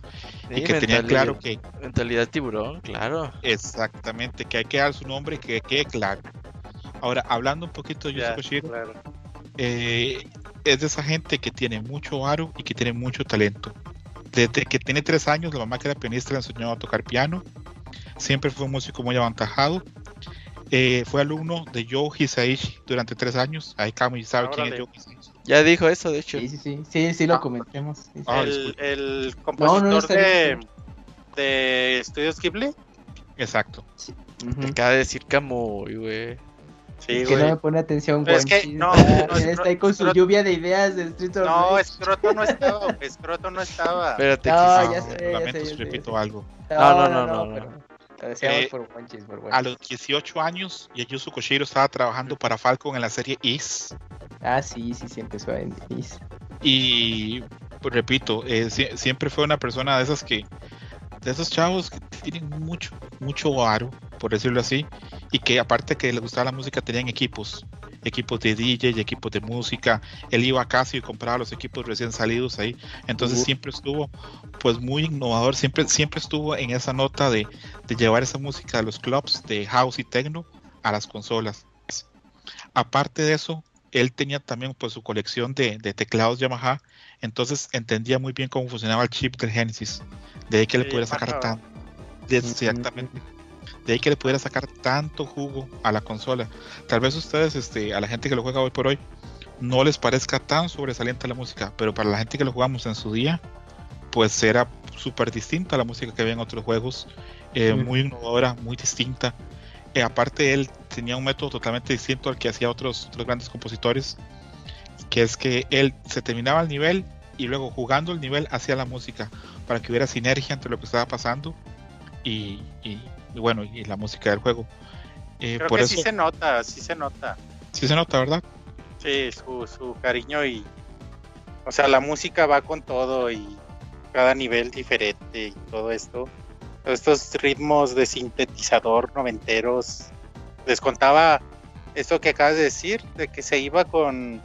y que tenían claro que... Mentalidad tiburón, claro. Exactamente, que hay que dar su nombre y que quede claro. Ahora, hablando un poquito de Yuzo Koshiro, eh, es de esa gente que tiene mucho aro y que tiene mucho talento. Desde que tiene tres años, la mamá que era pianista le enseñó a tocar piano. Siempre fue un músico muy avantajado. Eh, fue alumno de Joe Hisaishi durante tres años. Ahí Camus sabe quién es Joe Hisaishi. Ya dijo eso, de hecho. Sí, sí, sí, sí, sí lo ah. comentemos. Ah, el, compositor de, de Estudios Ghibli. Exacto. acaba de decir Camuy, güey. Sí, que no me pone atención, güey. Es que no, [LAUGHS] no está ahí con su lluvia de ideas de Street of No, Escroto no estaba, Escroto no estaba. Espérate, no, ya sé, ya sé, repito algo. No, no, no, no. Eh, por por A los 18 años, Yayusu Koshiro estaba trabajando para Falcon en la serie Is. Ah, sí, sí, sí empezó en Is. Y pues, repito, eh, siempre fue una persona de esas que de esos chavos que tienen mucho, mucho aro, por decirlo así, y que aparte que les gustaba la música, tenían equipos, equipos de DJ y equipos de música. Él iba a casa y compraba los equipos recién salidos ahí. Entonces siempre estuvo pues muy innovador, siempre, siempre estuvo en esa nota de, de llevar esa música a los clubs de house y techno a las consolas. Aparte de eso, él tenía también pues su colección de, de, teclados Yamaha, entonces entendía muy bien cómo funcionaba el chip del Genesis, de ahí que le pudiera sacar tanto, exactamente, de ahí que le pudiera sacar tanto jugo a la consola. Tal vez ustedes, este, a la gente que lo juega hoy por hoy, no les parezca tan sobresaliente la música, pero para la gente que lo jugamos en su día, pues era súper distinta a la música que había en otros juegos, eh, muy innovadora, muy distinta. Eh, aparte él tenía un método totalmente distinto al que hacía otros, otros grandes compositores, que es que él se terminaba el nivel y luego jugando el nivel hacía la música para que hubiera sinergia entre lo que estaba pasando y, bueno, y la música del juego. Eh, Creo que sí se nota, sí se nota. Sí se nota, ¿verdad? Sí, su, su cariño y... O sea, la música va con todo y cada nivel diferente y todo esto estos ritmos de sintetizador noventeros. Les contaba esto que acabas de decir, de que se iba con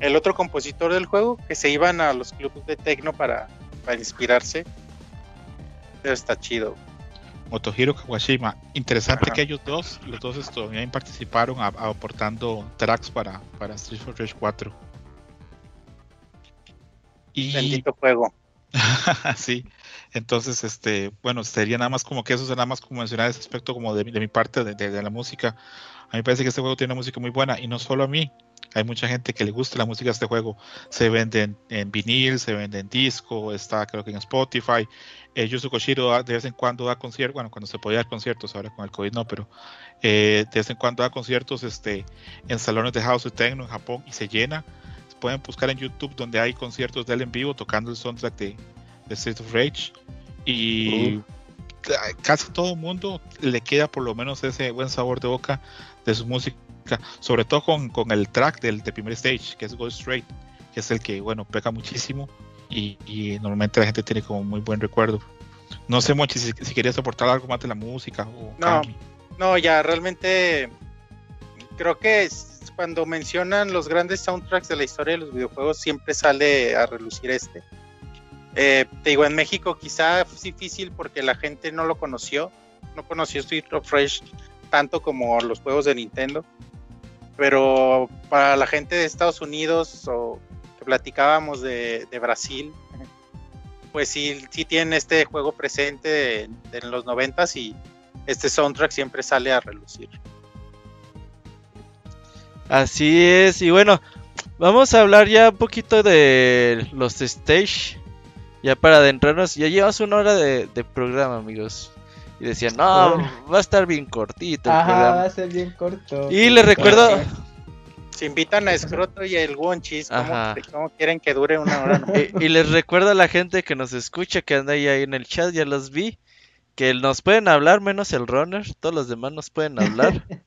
el otro compositor del juego, que se iban a los clubes de techno para, para inspirarse. Pero está chido. Motohiro Kawashima. Interesante que ellos dos, los dos también participaron aportando tracks para, para Street Fighter 4. Y... Bendito juego. [LAUGHS] sí. Entonces, este, bueno, sería nada más como que eso es nada más como mencionar ese aspecto como de, mi parte de, la música. A mí me parece que este juego tiene una música muy buena y no solo a mí. Hay mucha gente que le gusta la música de este juego. Se vende en, vinil, se vende en disco, está creo que en Spotify. Eh, Yusu Koshiro de vez en cuando da conciertos, bueno, cuando se podía dar conciertos, ahora con el COVID no, pero eh, de vez en cuando da conciertos este, en salones de house y techno en Japón y se llena. Pueden buscar en YouTube donde hay conciertos de él en vivo tocando el soundtrack de, de Street of Rage. Y casi todo el mundo le queda por lo menos ese buen sabor de boca de su música, sobre todo con, con el track del, primer stage, que es Go Straight, que es el que, bueno, pega muchísimo y, normalmente la gente tiene como muy buen recuerdo. No sé, mucho si, querías aportar algo más de la música. O no, no, ya realmente creo que cuando mencionan los grandes soundtracks de la historia de los videojuegos, siempre sale a relucir este. Eh, te digo, en México quizá es difícil porque la gente no lo conoció, no conoció Street of Fresh tanto como los juegos de Nintendo. Pero para la gente de Estados Unidos o que platicábamos de, Brasil, pues sí, sí tienen este juego presente en los noventas y este soundtrack siempre sale a relucir. Así es, y bueno, vamos a hablar ya un poquito de los stage. Ya para adentrarnos, ya llevamos una hora de, programa, amigos. Y decían, no, va a estar bien cortito el programa. va a ser bien corto. Y les recuerdo. Se invitan a Scroto y el Wonchis, ¿cómo, quieren que dure una hora? [LAUGHS] y, les recuerdo a la gente que nos escucha, que anda ahí en el chat, ya los vi, que nos pueden hablar, menos el runner, todos los demás nos pueden hablar. [LAUGHS]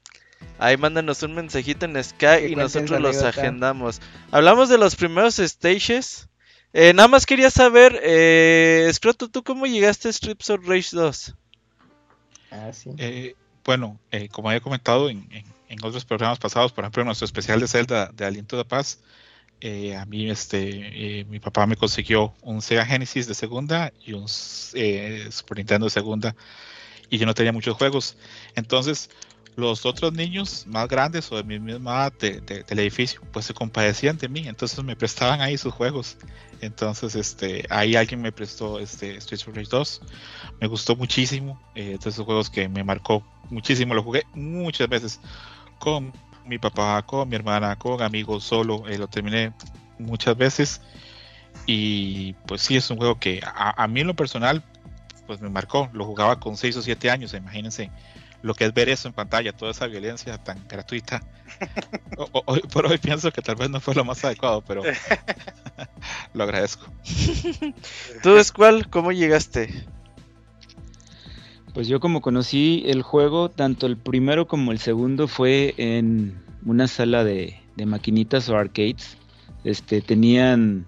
Ahí mándanos un mensajito en Sky y nosotros los agendamos. Hablamos de los primeros stages. Eh, nada más quería saber, eh, Scroto, ¿tú cómo llegaste a Strips of Rage 2? Ah, sí. Eh, bueno, eh, como había comentado en, otros programas pasados, por ejemplo, en nuestro especial de Zelda de Aliento de Paz, a mí este mi papá me consiguió un Sega Genesis de segunda y un Super Nintendo de segunda y yo no tenía muchos juegos. Entonces, los otros niños más grandes o de mi misma edad del edificio, pues se compadecían de mí, entonces me prestaban ahí sus juegos. Entonces, este, ahí alguien me prestó este Street Fighter 2, me gustó muchísimo, eh, de esos juegos que me marcó muchísimo, lo jugué muchas veces con mi papá, con mi hermana, con amigos, solo, eh, lo terminé muchas veces. Y pues sí, es un juego que a, a mí en lo personal pues me marcó, lo jugaba con 6 o 7 años, imagínense lo que es ver eso en pantalla, toda esa violencia tan gratuita. hoy por hoy pienso que tal vez no fue lo más adecuado, pero [LAUGHS] lo agradezco. [LAUGHS] ¿Tú, cuál? ¿Cómo llegaste? Pues yo como conocí el juego, tanto el primero como el segundo fue en una sala de, de maquinitas o arcades. Este, tenían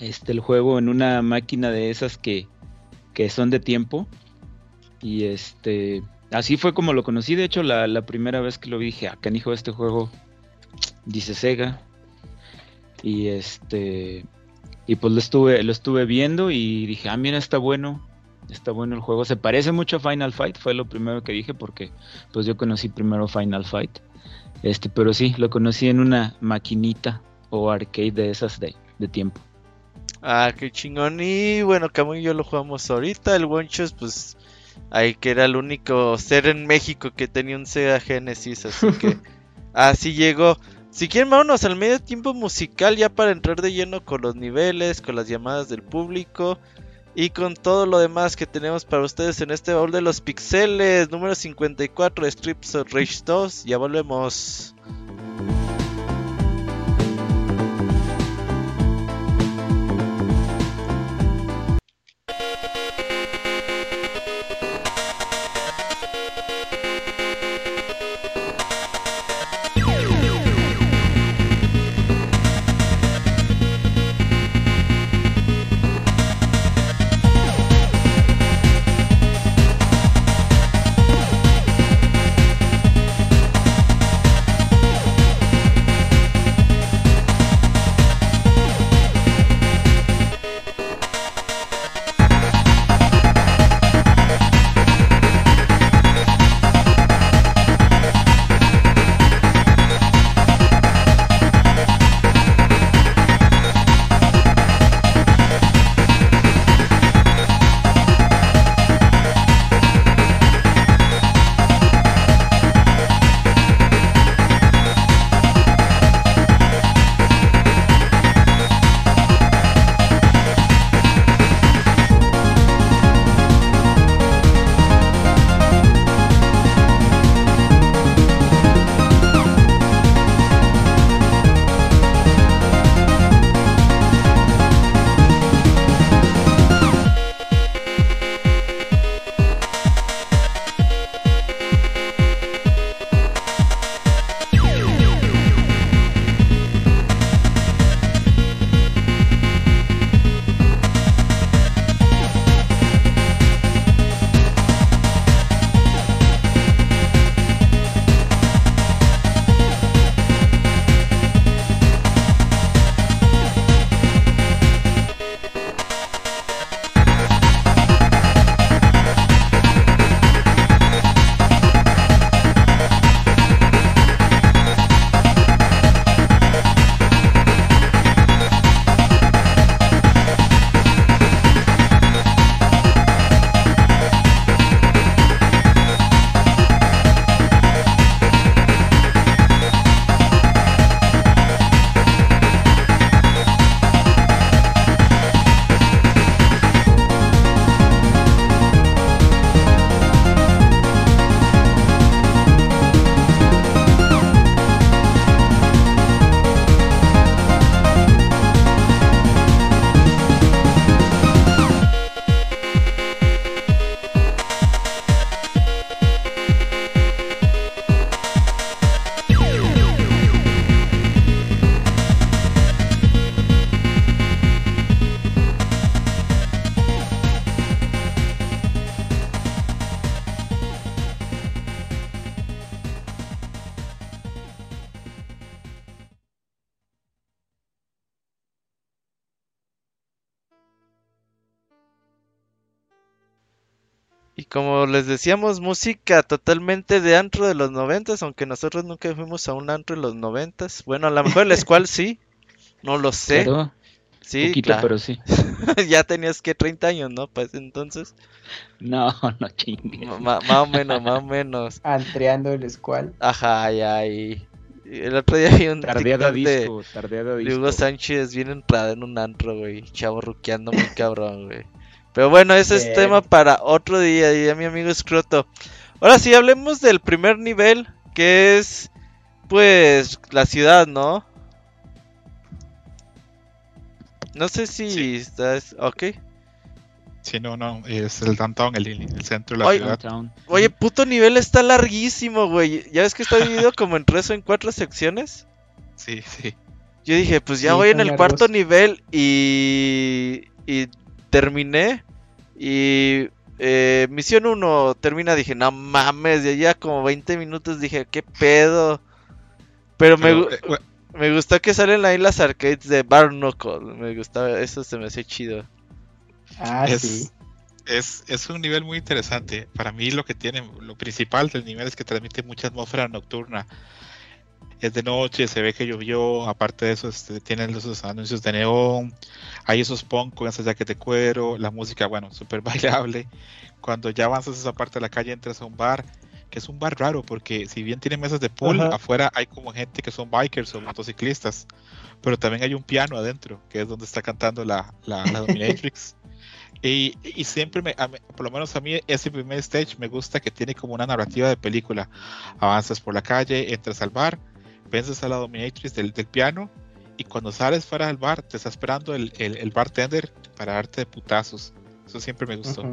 este, el juego en una máquina de esas que, que son de tiempo. Y este Así fue como lo conocí. De hecho, la, primera vez que lo vi dije, ah, hijo este juego dice Sega. Y este. Y pues lo estuve, lo estuve viendo y dije, ah, mira, está bueno. Está bueno el juego. Se parece mucho a Final Fight. Fue lo primero que dije porque pues yo conocí primero Final Fight. Este, pero sí, lo conocí en una maquinita o arcade de esas de, de tiempo. Ah, qué chingón. Y bueno, Camu y yo lo jugamos ahorita. El Wonchos, pues Ahí que era el único ser en México que tenía un Sega Genesis, así que [LAUGHS] así llegó. Si quieren, vámonos al medio tiempo musical ya para entrar de lleno con los niveles, con las llamadas del público y con todo lo demás que tenemos para ustedes en este baúl de los pixeles número 54 de Strips of Rage 2. Ya volvemos. Como les decíamos, música totalmente de antro de los noventas, aunque nosotros nunca fuimos a un antro de los noventas. Bueno, a lo mejor el Squall sí, no lo sé. sí, poquito, pero sí. [LAUGHS] ya tenías que 30 años, ¿no? Pues entonces. No, [LAUGHS] no chingue. Más o menos, más o menos. Antreando el Squall. Ajá, ya, y... El otro día vi un tardeada disco, de, Hugo Sánchez bien entrada en un antro, güey. Chavo ruqueando muy cabrón, güey. Pero bueno, ese es tema para otro día, ya mi amigo Scroto. Ahora sí, hablemos del primer nivel, que es, pues, la ciudad, ¿no? No sé si estás... Ok. Sí, no, no, es el downtown, el, centro de la ciudad. Oye, puto nivel está larguísimo, güey. ¿Ya ves que está [LAUGHS] dividido como en tres o en cuatro secciones? Sí, sí. Yo dije, pues ya voy en el cuarto nivel y... Y terminé y eh, misión 1 termina, dije, no mames, de ya como 20 minutos dije, ¿qué pedo? Pero, me, eh, me gustó que salen ahí las arcades de Barnacle, me gustaba, eso se me hace chido. Ah, sí. Es, es un nivel muy interesante. Para mí lo que tiene, lo principal del nivel es que transmite mucha atmósfera nocturna es de noche, se ve que llovió, aparte de eso este, tienen esos anuncios de neón, hay esos punk con esas jaquetas de cuero, la música, bueno, [LAUGHS] súper bailable. Cuando ya avanzas esa parte de la calle entras a un bar, que es un bar raro porque si bien tiene mesas de pool, afuera hay como gente que son bikers o motociclistas, pero también hay un piano adentro, que es donde está cantando la, la, Dominatrix. [LAUGHS] Y, y, siempre, me, por lo menos a mí, ese primer stage me gusta que tiene como una narrativa de película. Avanzas por la calle, entras al bar, vences a la dominatrix del, piano y cuando sales fuera del bar te está esperando el, bartender para darte de putazos. Eso siempre me gustó.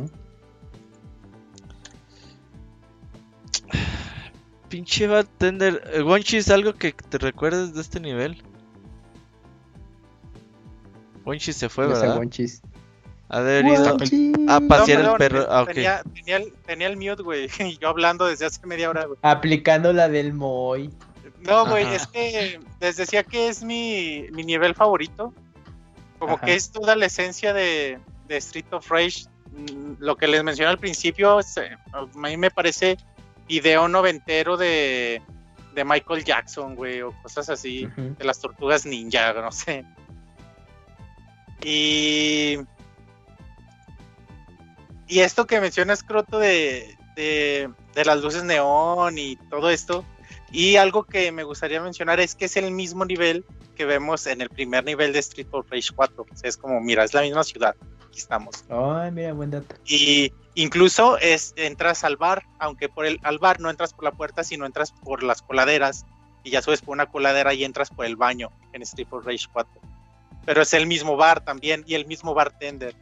Pinche bartender. Wonchi es algo que te recuerdes de este nivel. Wonchi se fue, ¿verdad? A ver, a pasear el perro. Ah, tenía, el, tenía, el, mute, güey. [LAUGHS] Y yo hablando desde hace media hora, güey. Aplicando la del Moy. No, güey, es que les decía que es mi, nivel favorito. Como que es toda la esencia de, Street of Rage. Mm, lo que les mencioné al principio, eh, a mí me parece video noventero de, de Michael Jackson, güey, o cosas así, de las tortugas ninja, [LAUGHS] no sé. Y. Y esto que mencionas, Croto, de, de, de las luces neón y todo esto, y algo que me gustaría mencionar es que es el mismo nivel que vemos en el primer nivel de Street of Rage 4. es como, mira, es la misma ciudad. Aquí estamos. Ay, mira, buen dato. Y incluso es, entras al bar, aunque por el, al bar no entras por la puerta, sino entras por las coladeras. Y ya subes por una coladera y entras por el baño en Street of Rage 4. Pero es el mismo bar también y el mismo bartender.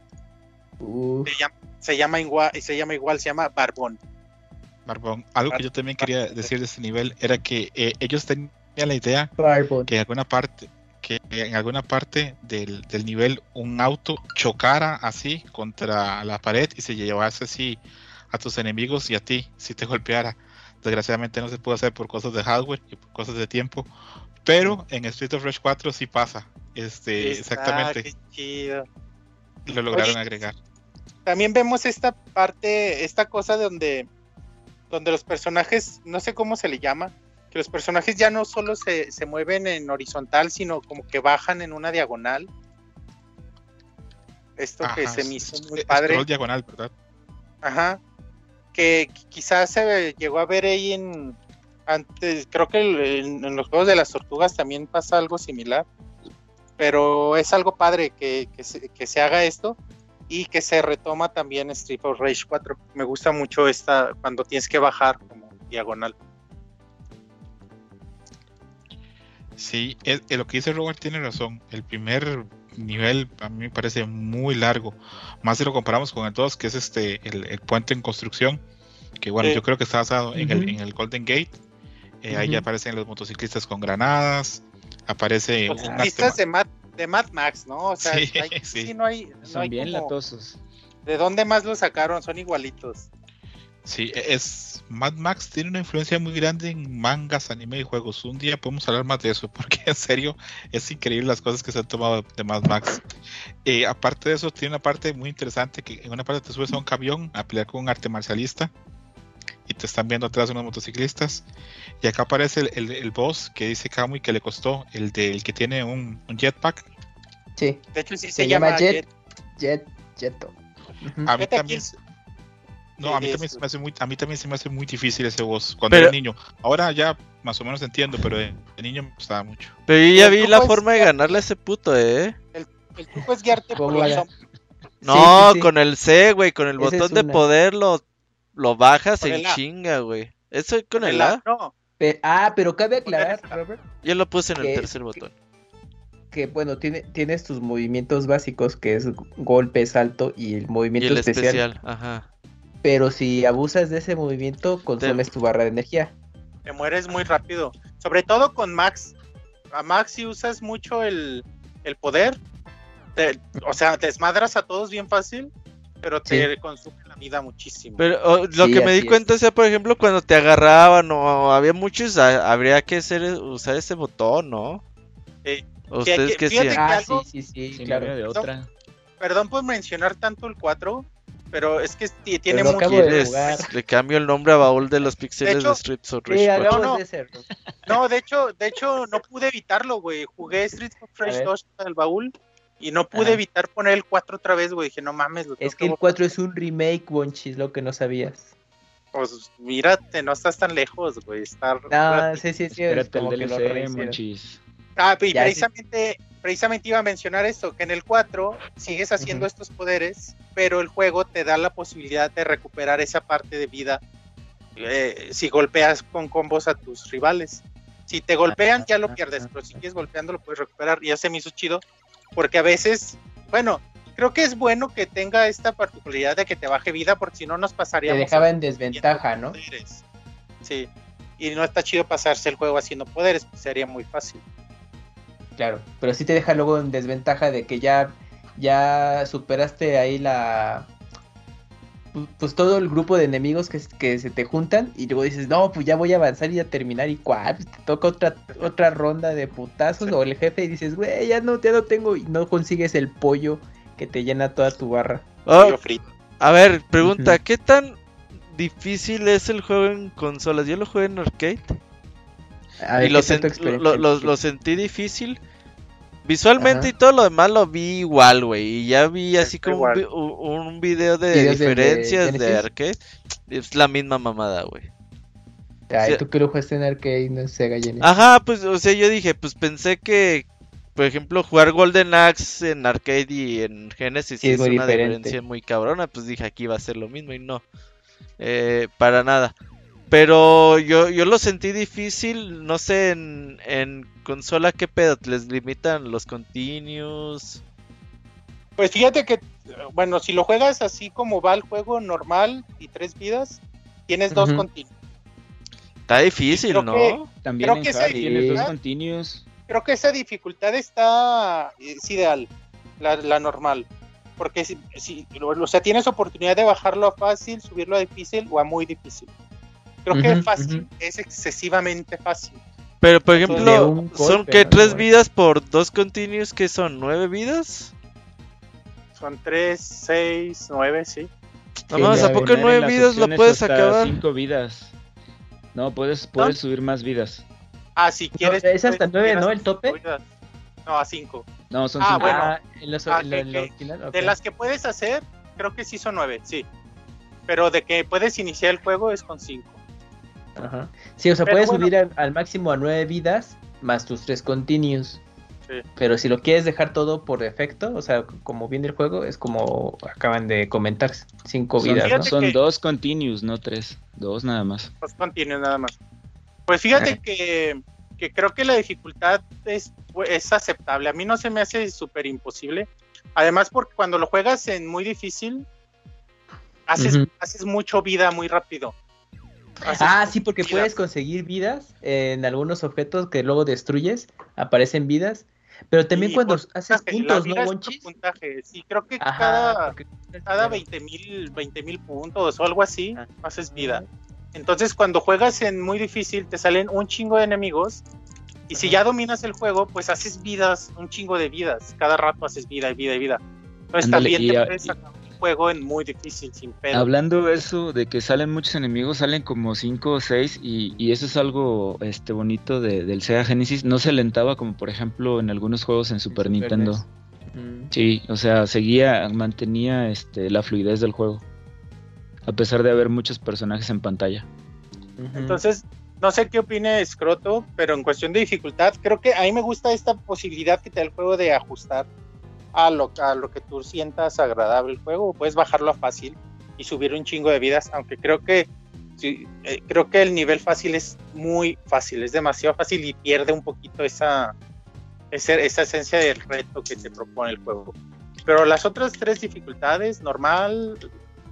Se llama, se llama, igual, se llama igual, se llama Barbón. Marbón, algo que yo también quería decir de este nivel era que eh, ellos tenían la idea que en alguna parte que en alguna parte del, nivel un auto chocara así contra la pared y se llevase así a tus enemigos y a ti si te golpeara. Desgraciadamente no se puede hacer por cosas de hardware y por cosas de tiempo, pero en Street of Rage 4 sí pasa. Este, exactamente. Lo lograron agregar. También vemos esta parte, esta cosa donde donde los personajes, no sé cómo se le llama, que los personajes ya no solo se, mueven en horizontal, sino como que bajan en una diagonal. Esto que se me hizo muy padre. diagonal, ¿verdad? Ajá. Que quizás se llegó a ver ahí en. Antes, creo que en, los juegos de las tortugas también pasa algo similar. Pero es algo padre que, que se haga esto y que se retoma también Street of Rage 4. Me gusta mucho esta cuando tienes que bajar como diagonal. Sí, lo que dice Robert tiene razón. El primer nivel a mí me parece muy largo. Más si lo comparamos con el 2, que es este el, puente en construcción. Que bueno, yo creo que está basado en, el, Golden Gate. Eh, ahí aparecen los motociclistas con granadas. Aparece. Los ciclistas de Matt de Mad Max, ¿no? O sea, sí, [LAUGHS] no hay. Son bien latosos. ¿De dónde más lo sacaron? Son igualitos. Sí, e-, es Mad Max tiene una influencia muy grande en mangas, anime y juegos. Un día podemos hablar más de eso, [LAUGHS] porque en serio es increíble las cosas que se han tomado de Mad Max. Eh, aparte de eso, tiene una parte muy interesante que en una parte te subes a un camión a pelear con un arte marcialista y te están viendo atrás unos motociclistas. Y acá aparece el, el, boss que dice Kamui que le costó, el del que tiene un, jetpack. Sí. De hecho, sí se, llama, Jet. Jet. Jeto. A mí también. No, a mí, también se me hace muy, a mí también se me hace muy difícil ese voz cuando era niño. Ahora ya más o menos entiendo, pero de, niño me gustaba mucho. Pero yo ya vi la forma de ganarle a ese puto, eh. El, el truco es guiarte por la No, con el C, güey, con el botón de poder lo, bajas en chinga, güey. Eso es con el, A. No. ah, pero cabe aclarar, Robert. Yo lo puse en el tercer botón. Que bueno, tiene, tienes tus movimientos básicos, que es golpe, salto y el movimiento y el especial. Ajá pero si abusas de ese movimiento, consumes tu barra de energía. Te mueres muy rápido. Sobre todo con Max. A Max si usas mucho el, poder, o sea, te desmadras a todos bien fácil, pero te consume la vida muchísimo. Pero lo que me di cuenta es, por ejemplo, cuando te agarraban o había muchos, habría que hacer, usar ese botón, ¿no? Sí. ¿Ustedes que, sí? Ah, sí, sí, sí, claro. De otra. Perdón por mencionar tanto el 4, pero es que tiene mucho. Le cambio el nombre a baúl de los pixeles de, Streets of Rage no, no. no, de hecho, de hecho no pude evitarlo, güey. Jugué Streets of Rage 2 en el baúl y no pude evitar poner el 4 otra vez, güey. Dije, no mames. Lo es que el 4 es un remake, Bonchis, lo que no sabías. Pues mírate, no estás tan lejos, güey. Estar... No, sí, sí, sí. Espérate el DLC, Monchis. Ah, y precisamente, precisamente iba a mencionar esto, que en el 4 sigues haciendo estos poderes, pero el juego te da la posibilidad de recuperar esa parte de vida eh, si golpeas con combos a tus rivales. Si te golpean ya lo pierdes, pero si quieres golpeando lo puedes recuperar y ya se me hizo chido, porque a veces, bueno, creo que es bueno que tenga esta particularidad de que te baje vida, porque si no nos pasaría... Te dejaba en desventaja, ¿no? Sí, y no está chido pasarse el juego haciendo poderes, pues sería muy fácil. Claro, pero sí te deja luego en desventaja de que ya, ya superaste ahí la... Pues todo el grupo de enemigos que, que se te juntan y luego dices, no, pues ya voy a avanzar y a terminar y cuál, pues te toca otra, otra ronda de putazos o el jefe y dices, güey, ya no, ya no tengo y no consigues el pollo que te llena toda tu barra. Oh, a ver, pregunta, ¿qué tan difícil es el juego en consolas? Yo lo jugué en arcade. y lo, lo, sentí difícil. Visualmente y todo lo demás lo vi igual, güey. Y ya vi así como un, video de diferencias de, arcade. Es la misma mamada, güey. Ay, tú que lo jugaste en arcade, no sé, gallinita. Ajá, pues, o sea, yo dije, pues pensé que, por ejemplo, jugar Golden Axe en arcade y en Genesis es, una diferencia muy cabrona. Pues dije, aquí va a ser lo mismo y no. Eh, para nada. Pero yo, yo lo sentí difícil, no sé, en, en consola, ¿qué pedo? ¿Les limitan los continuos? Pues fíjate que, bueno, si lo juegas así como va el juego normal y tres vidas, tienes dos continuos. Está difícil, ¿no? También creo que tienes dos continuos. Creo que esa dificultad está, es ideal, la, la normal. Porque si, si, o sea, tienes oportunidad de bajarlo a fácil, subirlo a difícil o a muy difícil. Creo que fácil es excesivamente fácil. Pero por ejemplo, ¿son que tres vidas por dos continuos que son? ¿Nueve vidas? Son tres, seis, nueve, sí. No más, ¿a poco nueve vidas lo puedes acabar? Cinco vidas. No, puedes, puedes subir más vidas. Ah, si quieres. es hasta nueve, ¿no? El tope. No, a cinco. No, son ah, cinco. Bueno. Ah, ah, de las que puedes hacer, creo que sí son nueve, sí. Pero de que puedes iniciar el juego es con cinco. Ajá. Sí, o sea, puedes subir al, máximo a nueve vidas más tus tres continuos. Pero si lo quieres dejar todo por defecto, o sea, como viene el juego, es como acaban de comentar, cinco vidas. ¿no? Son dos continuos, no tres, dos nada más. Dos continuos nada más. Pues fíjate que, que, creo que la dificultad es, es aceptable. A mí no se me hace súper imposible. Además, porque cuando lo juegas en muy difícil, haces, haces mucho vida muy rápido. Ah, sí, porque puedes conseguir vidas en algunos objetos que luego destruyes, aparecen vidas. Pero también cuando haces puntos, ¿no, Monchis? Sí, creo que cada, cada 20 mil puntos o algo así, haces vida. Entonces, cuando juegas en muy difícil, te salen un chingo de enemigos. Y si ya dominas el juego, pues haces vidas, un chingo de vidas. Cada rato haces vida y vida y vida. Entonces también te puedes sacar juego en muy difícil, sin pedo. Hablando eso de que salen muchos enemigos, salen como 5 o 6 y, eso es algo este bonito del Sega Genesis. No se alentaba como por ejemplo en algunos juegos en Super, Nintendo. Sí, o sea, seguía, mantenía este, la fluidez del juego a pesar de haber muchos personajes en pantalla. Entonces, no sé qué opine Scroto, pero en cuestión de dificultad, creo que a mí me gusta esta posibilidad que te da el juego de ajustar a lo, a lo que tú sientas agradable el juego. Puedes bajarlo a fácil y subir un chingo de vidas, aunque creo que sí, eh, creo que el nivel fácil es muy fácil, es demasiado fácil y pierde un poquito esa, esa, esa esencia del reto que te propone el juego. Pero las otras tres dificultades, normal,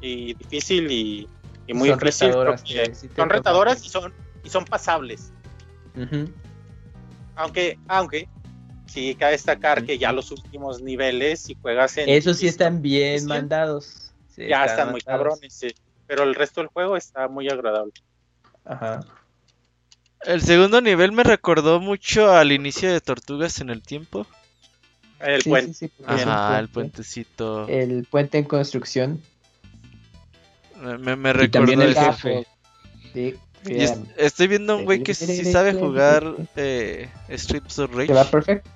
y difícil y, muy son Retadoras, son retadoras y son, y son pasables. Aunque, aunque sí cabe destacar que ya los últimos niveles, si juegas en. Esos sí están bien mandados. ya están, muy cabrones, Pero el resto del juego está muy agradable. Ajá. El segundo nivel me recordó mucho al inicio de Tortugas en el tiempo. El puente. Ajá, el puentecito. El puente en construcción. Me, me también el jefe. estoy viendo un güey que sí sabe jugar eh, Strips of Rage. va perfecto.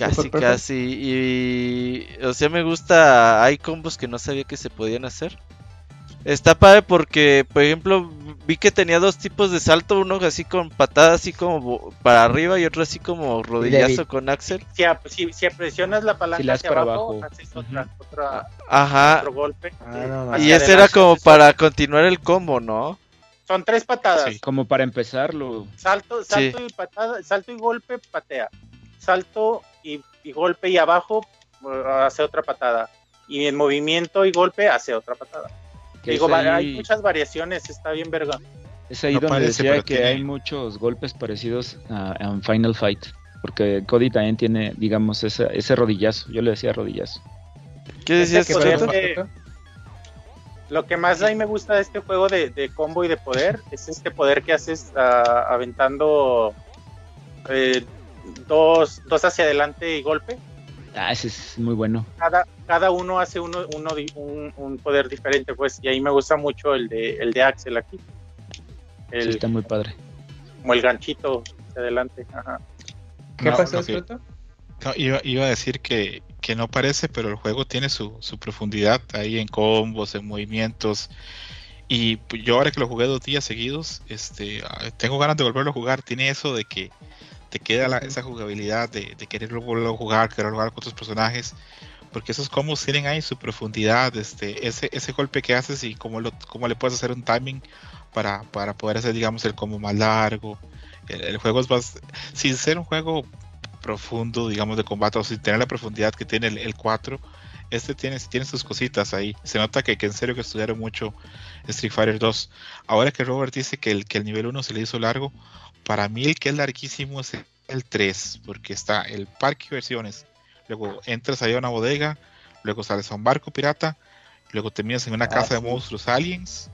Casi, casi. Y, o sea, me gusta. Hay combos que no sabía que se podían hacer. Está padre porque, por ejemplo, vi que tenía dos tipos de salto, uno así con patada así como para arriba y otro así como rodillazo con Axel. Si, si, presionas la palanca hacia abajo, haces otra, Ajá. otro golpe. Ah, y ese era como para continuar el combo, ¿no? Son tres patadas. como para empezarlo. Salto, salto y patada, salto y golpe, patea. Salto y, y golpe y abajo uh, hace otra patada. Y en movimiento y golpe hace otra patada. Digo, hay muchas variaciones, está bien verga. Es ahí donde decía que hay muchos golpes parecidos a, Final Fight. Porque Cody también tiene, digamos, ese, ese rodillazo. Yo le decía rodillazo. ¿Qué decías, que Lo que más a mí me gusta de este juego de, combo y de poder es este poder que haces uh, aventando eh, dos, dos hacia adelante y golpe. Ah, ese es muy bueno. Cada, cada uno hace uno, uno un, poder diferente, pues, y ahí me gusta mucho el de, el de Axel aquí. El, está muy padre. Como el ganchito hacia adelante. ¿Qué pasó, iba, a decir que, que, no parece, pero el juego tiene su, su profundidad ahí en combos, en movimientos. Y yo ahora que lo jugué dos días seguidos, este, tengo ganas de volverlo a jugar. Tiene eso de que te queda esa jugabilidad de, de querer volver a jugar, querer jugar con otros personajes, porque esos combos tienen ahí su profundidad, este, ese, ese golpe que haces y cómo, lo, cómo le puedes hacer un timing para, para poder hacer, digamos, el combo más largo. El, juego es más, sin ser un juego profundo, digamos, de combate, o sin tener la profundidad que tiene el, 4, este tiene, tiene sus cositas ahí. Se nota que, que, en serio que estudiaron mucho Street Fighter 2. Ahora que Robert dice que el, que el nivel 1 se le hizo largo, para mí el que es larguísimo es el 3, porque está el parque de versiones, luego entras ahí a una bodega, luego sales a un barco pirata, luego terminas en una ah, casa de monstruos aliens.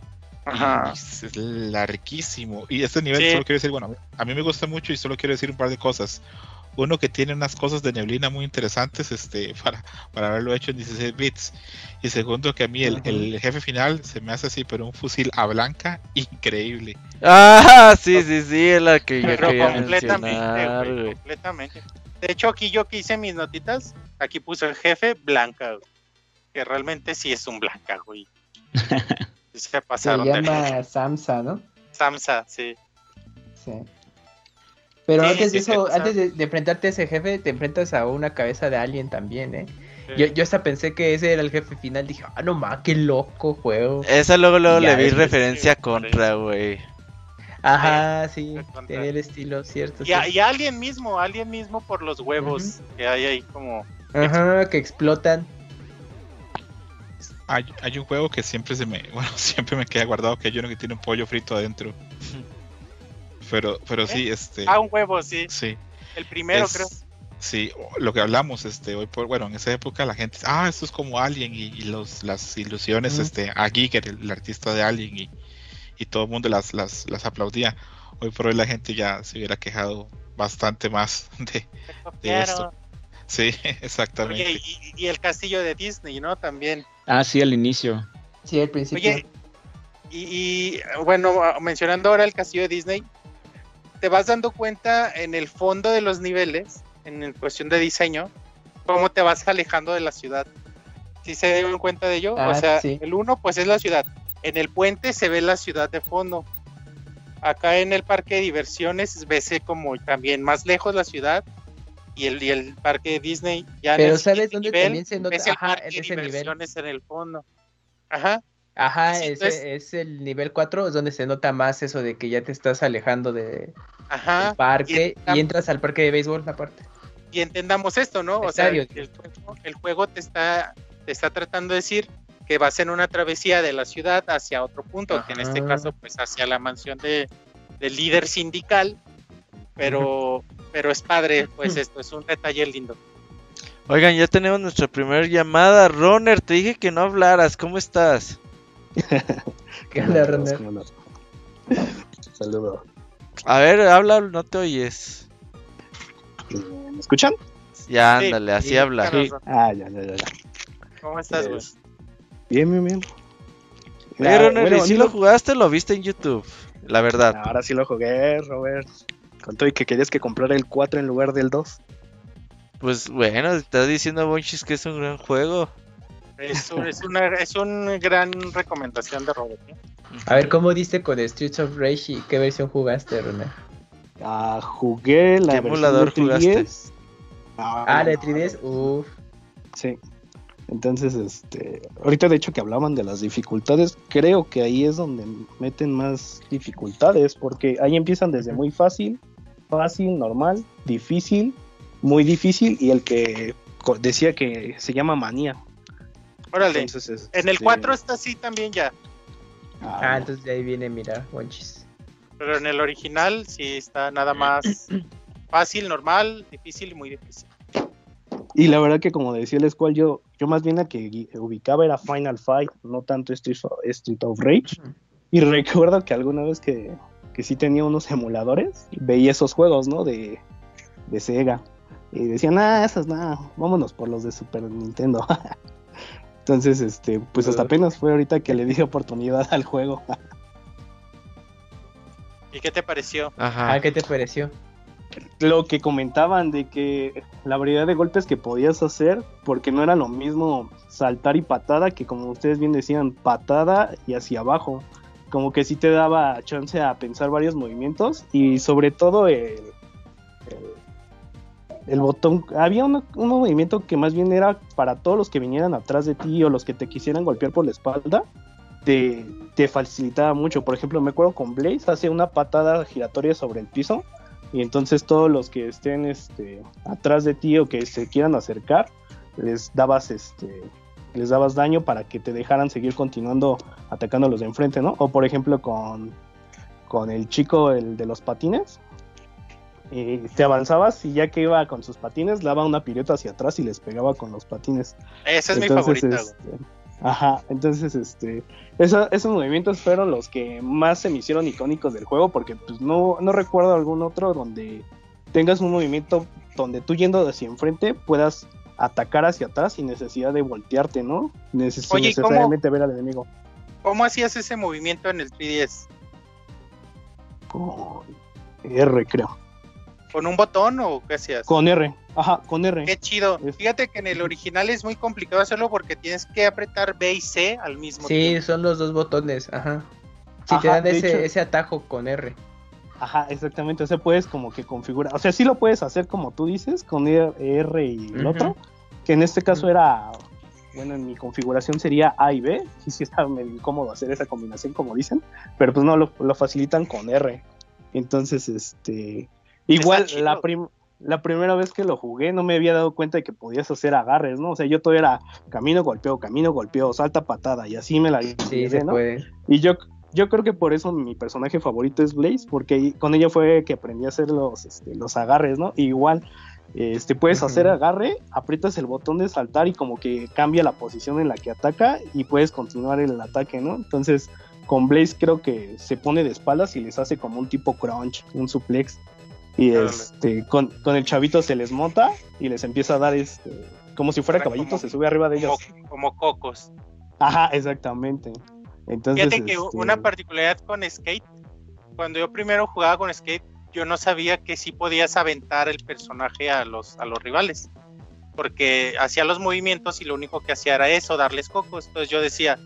es larguísimo. Y este nivel solo quiero decir, bueno, a mí me gusta mucho y solo quiero decir un par de cosas uno que tiene unas cosas de neblina muy interesantes este, [LAUGHS] para, para haberlo hecho en 16 bits. Y segundo, que a mí el, el, jefe final se me hace así, pero un fusil a blanca increíble. Ah, [LAUGHS] sí, sí, sí, es la que yo pero completamente, completamente. De hecho, aquí yo que hice mis notitas, aquí puse el jefe blanca, que realmente sí es un blanca, güey. [LAUGHS] se pasaron. Se llama Samsa, ¿no? Samsa, sí. Sí. Pero antes de eso, antes de, enfrentarte a ese jefe, te enfrentas a una cabeza de alien también, ¿eh? Yo, yo hasta pensé que ese era el jefe final. Dije, ah, no más, qué loco juego. Esa luego, luego le vi referencia contra, güey. Ajá, sí, tiene el estilo, cierto. Y, y, Alien mismo, Alien mismo por los huevos que hay ahí como... Ajá, que explotan. Hay, hay, un juego que siempre se me, [LAUGHS] bueno, siempre me queda guardado que hay uno que tiene un pollo frito adentro. [LAUGHS] Pero, pero sí, ¿Eh? este. Ah, un huevo, sí. Sí. El primero, creo. Sí, lo que hablamos, este, hoy por, bueno, en esa época la gente, ah, esto es como Alien y, los, las ilusiones, este, a Giger, el, artista de Alien y, y todo el mundo las, las, las aplaudía. Hoy por hoy la gente ya se hubiera quejado bastante más [LAUGHS] de, esto. Sí, [LAUGHS] exactamente. y, el castillo de Disney, ¿no? También. Ah, sí, al inicio. Sí, al principio. Oye, y, bueno, mencionando ahora el castillo de Disney, te vas dando cuenta en el fondo de los niveles, en cuestión de diseño, cómo te vas alejando de la ciudad. ¿Sí se dieron cuenta de ello? o ah, sea, el uno pues es la ciudad. En el puente se ve la ciudad de fondo. Acá en el parque de diversiones ves como también más lejos la ciudad y el, y el parque de Disney ya Pero ¿sabes dónde también se nota? Ajá, en ese nivel. en el fondo. Ajá. Ajá, ese, es el nivel 4, es donde se nota más eso de que ya te estás alejando de, del parque y, entras al parque de béisbol aparte. Y entendamos esto, ¿no? O sea, el, juego te está, te está tratando de decir que vas en una travesía de la ciudad hacia otro punto, que en este caso pues hacia la mansión de, del líder sindical, pero, pero es padre, pues esto es un detalle lindo. Oigan, ya tenemos nuestra primera llamada. Roner, te dije que no hablaras, ¿cómo estás? [LAUGHS] ¿Qué onda, Saludos. A ver, habla, no te oyes. ¿Me escuchan? Ya, ándale, así habla. Ah, ya, ya, ya. ¿Cómo estás, güey? bien, bien, bien. Oye, si lo jugaste lo viste en YouTube? La verdad. Ahora sí lo jugué, Robert. Con todo y que querías que comprara el 4 en lugar del 2. Pues bueno, estás diciendo Bonchis que es un gran juego. Es, una es gran recomendación de Robert. A ver, ¿cómo diste con Streets of Rage y qué versión jugaste, René? Ah, jugué la ¿Qué emulador jugaste? Ah, la de 3DS, uff. Sí. Entonces, este, ahorita de hecho que hablaban de las dificultades, creo que ahí es donde meten más dificultades, porque ahí empiezan desde muy fácil, fácil, normal, difícil, muy difícil y el que decía que se llama manía. Órale. en el 4 este, está así también ya. Ah, ah, entonces de ahí viene, mira, Wonchis. Pero en el original sí está nada más [CLEARS THROAT] fácil, normal, difícil y muy difícil. Y la verdad que como decía el Squall, yo, yo más bien a que ubicaba era Final Fight, no tanto Street, of Rage. Y recuerdo que alguna vez que, que sí tenía unos emuladores, veía esos juegos, ¿no? De, de Sega. Y decían, ah, esas nada, vámonos por los de Super Nintendo. [LAUGHS] Entonces, este, pues hasta apenas fue ahorita que le di oportunidad al juego. ¿Y qué te pareció? Ajá. Ah, ¿Qué te pareció? Lo que comentaban de que la variedad de golpes que podías hacer, porque no era lo mismo saltar y patada que como ustedes bien decían, patada y hacia abajo. Como que sí te daba chance a pensar varios movimientos y sobre todo el, el botón, había un, movimiento que más bien era para todos los que vinieran atrás de ti o los que te quisieran golpear por la espalda, te, facilitaba mucho. Por ejemplo, me acuerdo con Blaze, hace una patada giratoria sobre el piso y entonces todos los que estén este, atrás de ti o que se quieran acercar, les dabas este les dabas daño para que te dejaran seguir continuando atacando a los de enfrente, ¿no? O por ejemplo con, con el chico el de los patines, y te avanzabas y ya que iba con sus patines, daba una pirueta hacia atrás y les pegaba con los patines. Esa es mi favorita. Este, ajá, entonces este, esos movimientos fueron los que más se me hicieron icónicos del juego porque pues no, no recuerdo algún otro donde tengas un movimiento donde tú yendo hacia enfrente puedas atacar hacia atrás sin necesidad de voltearte, ¿no? Neces necesariamente ver al enemigo. ¿Cómo hacías ese movimiento en el 3DS? Con R, creo. ¿Con un botón o qué hacías? Con R, ajá, con R. Qué chido. Fíjate que en el original es muy complicado hacerlo porque tienes que apretar B y C al mismo tiempo. Sí, son los dos botones, ajá. Si te dan ese, ese atajo con R. Ajá, exactamente. O sea, puedes como que configurar. O sea, sí lo puedes hacer como tú dices, con R y el otro. Que en este caso era. Bueno, en mi configuración sería A y B. Sí, sí está medio incómodo hacer esa combinación, como dicen. Pero pues no, lo, lo facilitan con R. Entonces, este. Igual, la, la primera vez que lo jugué no me había dado cuenta de que podías hacer agarres, ¿no? O sea, yo todo era camino, golpeo, camino, golpeo, salta, patada, y así me la sí, ¿no? Y yo, yo creo que por eso mi personaje favorito es Blaze, porque con ella fue que aprendí a hacer los, este, los agarres, ¿no? igual, este, puedes hacer agarre, aprietas el botón de saltar y como que cambia la posición en la que ataca y puedes continuar el ataque, ¿no? Entonces, con Blaze creo que se pone de espaldas y les hace como un tipo crunch, un suplex. Y este, con, el chavito se les monta y les empieza a dar este, como si fuera caballito, se sube arriba de ellos. Como cocos. Ajá, exactamente. Entonces, Fíjate que este, una particularidad con Skate, cuando yo primero jugaba con Skate, yo no sabía que sí podías aventar el personaje a los, a los rivales. Porque hacía los movimientos y lo único que hacía era eso, darles cocos. Entonces yo decía,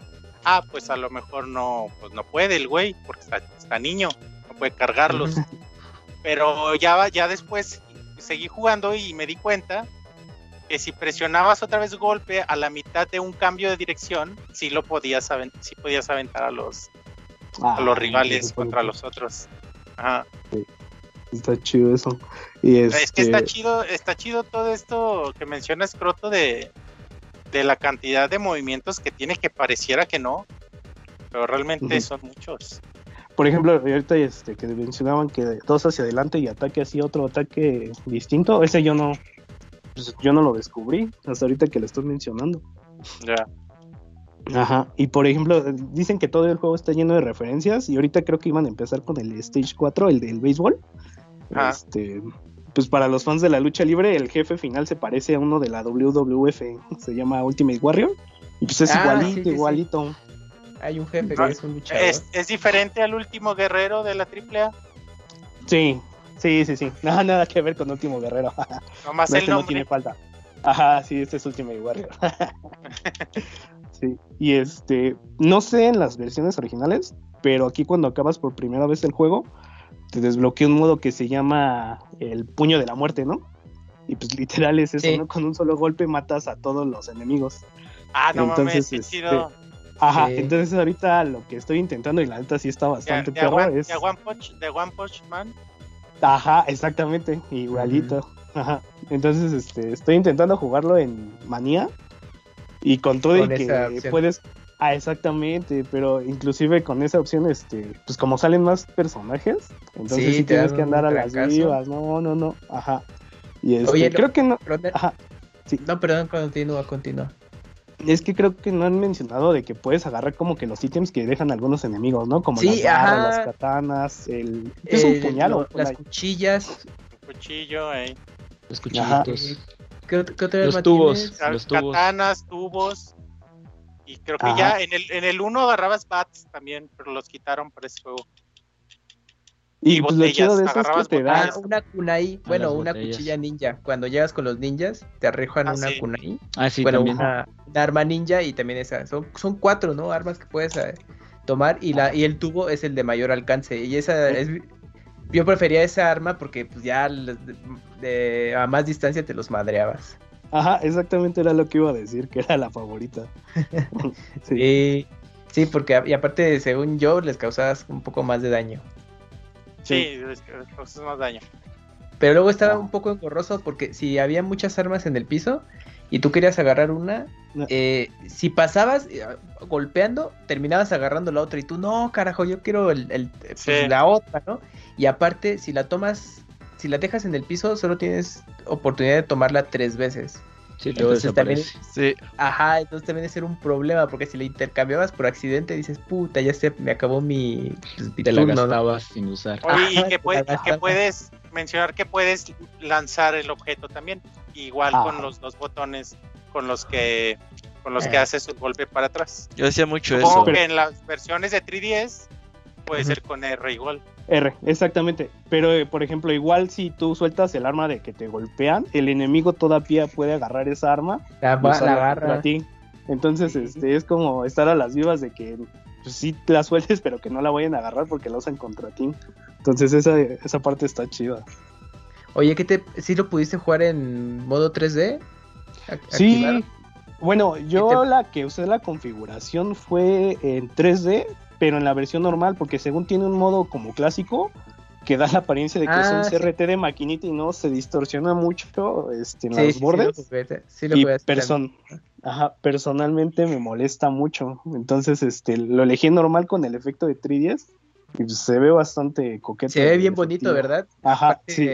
ah, pues a lo mejor no, pues no puede el güey, porque está, niño, no puede cargarlos. [LAUGHS] Pero ya, ya después seguí jugando y me di cuenta que si presionabas otra vez golpe a la mitad de un cambio de dirección, sí lo podías, sí podías aventar a los, a los ah, rivales contra los otros. Ajá. Está chido eso. Y Es que está este chido, está chido todo esto que mencionas, Croto, de, de la cantidad de movimientos que tiene que pareciera que no, pero realmente son muchos. Por ejemplo, ahorita este, que mencionaban que dos hacia adelante y ataque así, otro ataque distinto, ese yo no, pues, yo no lo descubrí hasta ahorita que lo estoy mencionando. Ya. Ajá, y por ejemplo, dicen que todo el juego está lleno de referencias y ahorita creo que iban a empezar con el Stage 4, el del béisbol. Este, pues para los fans de la lucha libre, el jefe final se parece a uno de la WWF, se llama Ultimate Warrior, y pues es ah, igualito, igualito. Hay un jefe que es un luchador. ¿Es, diferente al último guerrero de la AAA? Sí, sí, sí, sí. [LAUGHS] Nada, nada que ver con Último Guerrero. [LAUGHS] Nomás el este no tiene falta. Ajá, sí, este es Ultimate Warrior. [LAUGHS] sí, y este, no sé en las versiones originales, pero aquí cuando acabas por primera vez el juego, te desbloquea un modo que se llama el puño de la muerte, ¿no? Y pues literal es eso, ¿no? Con un solo golpe matas a todos los enemigos. Ah, no entonces, mames, este, Ajá, entonces ahorita lo que estoy intentando, y la neta sí está bastante de, es... De One, Punch, de One Punch Man. Ajá, exactamente, igualito. Ajá. Entonces, este, estoy intentando jugarlo en manía. Y con todo y que puedes Ah, exactamente, pero inclusive con esa opción, este, pues como salen más personajes, entonces sí, tienes que andar a las vivas, no, no, no, ajá. Y este, Oye, creo que no, ajá, sí. No, perdón, continúa, continúa. Es que creo que no han mencionado de que puedes agarrar como que los ítems que dejan algunos enemigos, ¿no? Como las, las katanas, el... es un puñal o Las cuchillas. Un cuchillo, eh. Los cuchillitos. ¿Qué, qué los tubos, los tubos. Katanas, tubos. Y creo que ya en el, en el 1 agarrabas bats también, pero los quitaron para ese juego. Y, pues botellas, de agarrabas te da una kunai, bueno, una cuchilla ninja. Cuando llegas con los ninjas, te arrejan ah, una kunai. Ah, sí, bueno, también. Una, arma ninja y también esa. Son, son cuatro, ¿no? Armas que puedes eh, tomar y la y el tubo es el de mayor alcance. Y esa es yo prefería esa arma porque pues ya a más distancia te los madreabas. Ajá, exactamente era lo que iba a decir, que era la favorita. [LAUGHS] sí. sí, porque y aparte, según yo, les causabas un poco más de daño. Sí, les causas más daño. Pero luego estaba un poco engorroso porque si había muchas armas en el piso y tú querías agarrar una, eh, si pasabas eh, golpeando, terminabas agarrando la otra y tú, no, carajo, yo quiero el, pues, la otra, ¿no? Y aparte, si la tomas si la dejas en el piso, solo tienes oportunidad de tomarla tres veces. Sí, entonces también, sí. Ajá, entonces también es ser un problema, porque si la intercambiabas por accidente, dices, puta, ya se me acabó mi. Pues, Te la gastabas sin usar. Oye, y que, puedes mencionar que puedes lanzar el objeto también, igual con los dos botones con los que con los que eh. haces un golpe para atrás. Yo decía mucho Supongo eso. que en las versiones de 3DS puede ser con R igual. R, exactamente. Pero, eh, por ejemplo, igual si tú sueltas el arma de que te golpean, el enemigo todavía puede agarrar esa arma. La, agarra. A ti. Entonces, este, es como estar a las vivas de que pues, sí la sueltes, [LAUGHS] pero que no la vayan a agarrar porque la usan contra ti. Entonces, esa, esa parte está chida. Oye, ¿qué te, ¿sí lo pudiste jugar en modo 3D? Sí. Bueno, yo la que usé la configuración fue en 3D, pero en la versión normal, porque según tiene un modo como clásico, que da la apariencia de que es un ah, CRT de maquinita y no se distorsiona mucho este, en los bordes. Sí, lo y person Ajá, personalmente me molesta mucho. Entonces, este, lo elegí normal con el efecto de 3DS y se ve bastante coqueto. Se ve bien bonito, ¿verdad? Ajá, sí.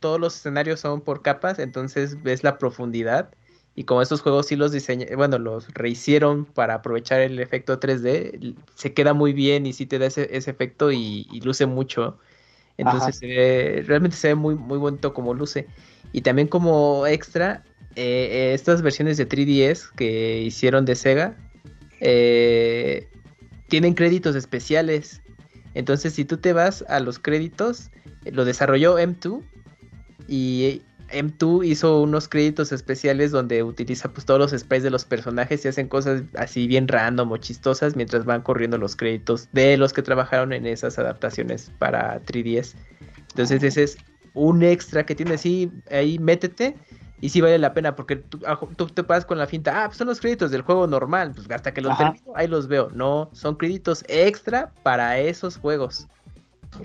todos los escenarios son por capas, entonces ves la profundidad. Y como estos juegos sí los diseñaron, bueno, los rehicieron para aprovechar el efecto 3D, se queda muy bien y sí te da ese, efecto y, luce mucho. Entonces realmente se ve muy, muy bonito como luce. Y también como extra, eh, estas versiones de 3DS que hicieron de Sega eh, tienen créditos especiales. Entonces, si tú te vas a los créditos, lo desarrolló M2 y M2 hizo unos créditos especiales donde utiliza pues todos los sprays de los personajes y hacen cosas así bien random o chistosas mientras van corriendo los créditos de los que trabajaron en esas adaptaciones para 3DS. Entonces ese es un extra que tiene así, ahí métete y sí vale la pena porque tú, ah, te pasas con la finta, ah, pues son los créditos del juego normal, pues hasta que los termino, ahí los veo. No, son créditos extra para esos juegos.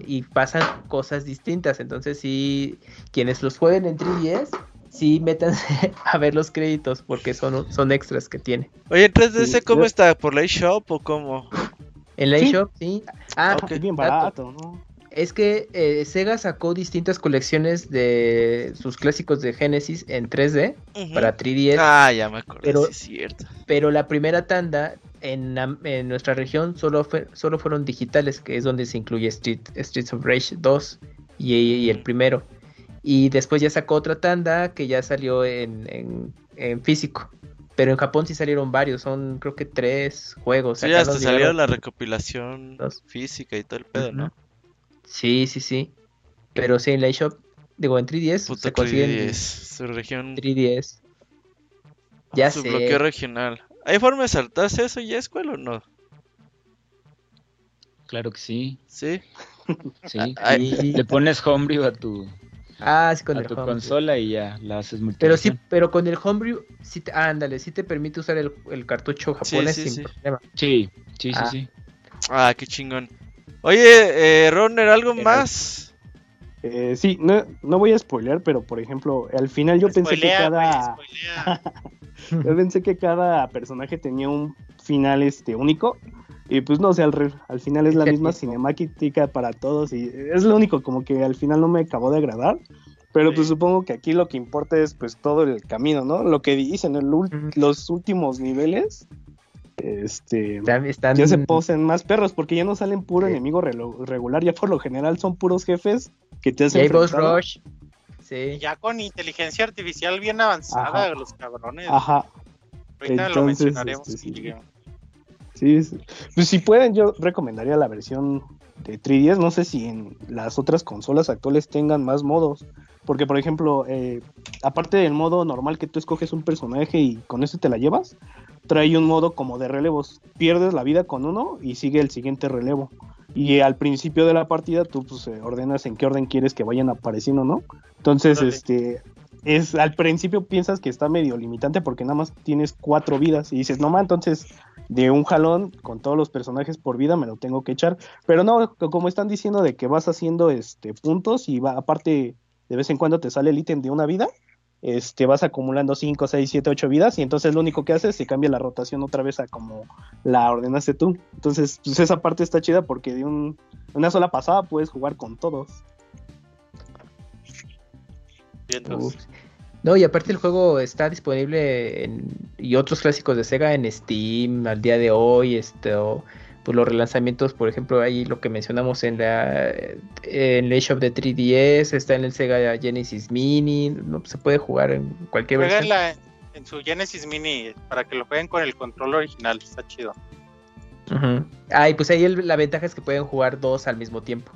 Y pasan cosas distintas. Entonces, sí, quienes los jueguen en 3DS, sí métanse [LAUGHS] a ver los créditos porque son, son extras que tiene. Oye, en 3DS, ¿cómo está? ¿Por la eShop o cómo? En la eShop, sí. Ah, es bien barato, ¿no? es que eh, Sega sacó distintas colecciones de sus clásicos de Genesis en 3D para 3DS. Ah, ya me acuerdo, pero, es cierto. Pero la primera tanda en, nuestra región solo, fue, solo fueron digitales, que es donde se incluye Street, Streets of Rage 2 y, el primero. Y después ya sacó otra tanda que ya salió en, físico. Pero en Japón sí salieron varios, son creo que tres juegos. Sí, hasta salió la recopilación física y todo el pedo, ¿no? Sí, sí, sí. Pero sí, en la eShop, digo, en 3DS se consigue en su región. 3DS. Ya su bloqueo regional. ¿Hay forma de saltarse eso ya, escuela o no? Claro que sí. Sí. Sí. Ah, Le pones homebrew a tu Ah, sí, con a tu consola y ya la haces Pero sí, pero con el homebrew, sí te, ándale, sí te permite usar el, el cartucho japonés sí, sin problema. Sí, sí, sí, ah. sí. Ah, qué chingón. Oye, eh, Roner, ¿algo más? Eh, sí, no, no voy a spoiler, pero por ejemplo, al final yo pensé que cada. [LAUGHS] yo pensé que cada personaje tenía un final este único. Y pues no sé, al, al final es la misma cinemática para todos. Y es lo único, como que al final no me acabó de agradar. Pero pues supongo que aquí lo que importa es pues todo el camino, ¿no? Lo que dicen, el, los últimos niveles este ya se posen más perros porque ya no salen puro enemigo regular, ya por lo general son puros jefes que te hacen Rush. Sí. Ya con inteligencia artificial bien avanzada, los cabrones. Ajá. Ahorita lo mencionaremos. Este, sí, pues si pueden, yo recomendaría la versión de 3DS. No sé si en las otras consolas actuales tengan más modos. Porque, por ejemplo, eh, aparte del modo normal que tú escoges un personaje y con eso te la llevas, trae un modo como de relevos. Pierdes la vida con uno y sigue el siguiente relevo. Y al principio de la partida tú pues, eh, ordenas en qué orden quieres que vayan apareciendo, ¿no? Entonces, este, es al principio piensas que está medio limitante porque nada más tienes cuatro vidas y dices, no más, entonces de un jalón con todos los personajes por vida me lo tengo que echar. Pero no, como están diciendo de que vas haciendo este puntos y va, aparte de vez en cuando te sale el ítem de una vida, este, vas acumulando 5, 6, 7, 8 vidas y entonces lo único que haces es que cambia la rotación otra vez a como la ordenaste tú. Entonces, pues esa parte está chida porque de un, una sola pasada puedes jugar con todos. No, y aparte el juego está disponible en, y otros clásicos de Sega en Steam al día de hoy, este, pues los relanzamientos, por ejemplo, ahí lo que mencionamos en la en la eShop de 3DS, está en el Sega Genesis Mini, no se puede jugar en cualquier versión. en su Genesis Mini para que lo jueguen con el control original, está chido. Ah, y pues ahí la ventaja es que pueden jugar dos al mismo tiempo.